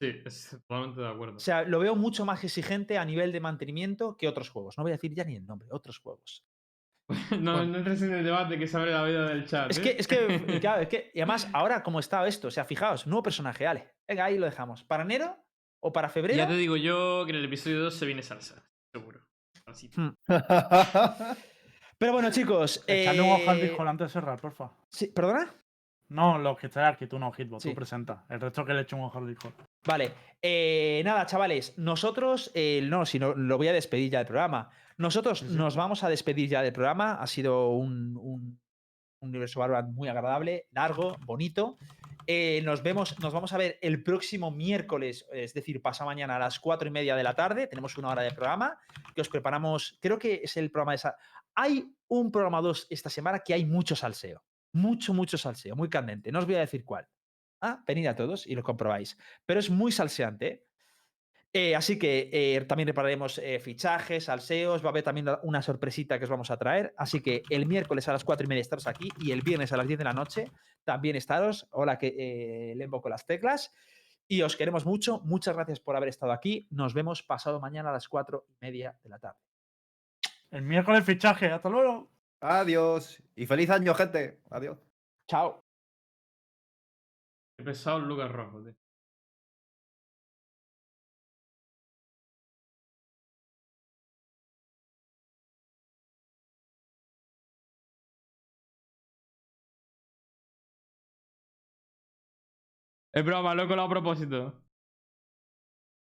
Sí, es totalmente de acuerdo. O sea, lo veo mucho más exigente a nivel de mantenimiento que otros juegos. No voy a decir ya ni el nombre, otros juegos. [LAUGHS] no, bueno. no entres en el debate que se abre la vida del chat. Es ¿eh? que, es que, [LAUGHS] claro, es que, y además, ahora como está esto, o sea, fijaos, nuevo personaje, Ale. Venga, ahí lo dejamos. ¿Para enero o para febrero? Ya te digo yo que en el episodio 2 se viene salsa, seguro. Así. Hmm. [LAUGHS] Pero bueno, chicos. Echadle un ojo al eh, Discord antes de cerrar, porfa. sí, ¿Perdona? No, los que están aquí, tú no, Hitbox, Sí. tú presenta. El resto que le eche un ojo al Discord. Vale. eh, nada, chavales, nosotros, eh, no, si no, lo voy a despedir ya del programa. Nosotros Sí, sí. nos vamos a despedir ya del programa. Ha sido un, un, un universo Valorant muy agradable, largo, bonito. Eh, nos vemos, nos vamos a ver el próximo miércoles, es decir, pasa mañana a las cuatro y media de la tarde. Tenemos una hora de programa que os preparamos. Creo que es el programa de esa. Hay un programa 2 esta semana que hay mucho salseo. Mucho, mucho salseo, muy candente. No os voy a decir cuál. Ah, venid a todos y lo comprobáis. Pero es muy salseante. ¿eh? Eh, así que eh, también repararemos eh, fichajes, salseos, va a haber también una sorpresita que os vamos a traer. Así que el miércoles a las 4 y media estaros aquí y el viernes a las 10 de la noche también estaros. Hola, que eh, le invoco las teclas. Y os queremos mucho. Muchas gracias por haber estado aquí. Nos vemos pasado mañana a las 4 y media de la tarde. El miércoles fichaje, hasta luego. Adiós. Y feliz año, gente. Adiós. Chao. Qué pesado el Lucas Rojo, tío. Es broma, lo he a propósito.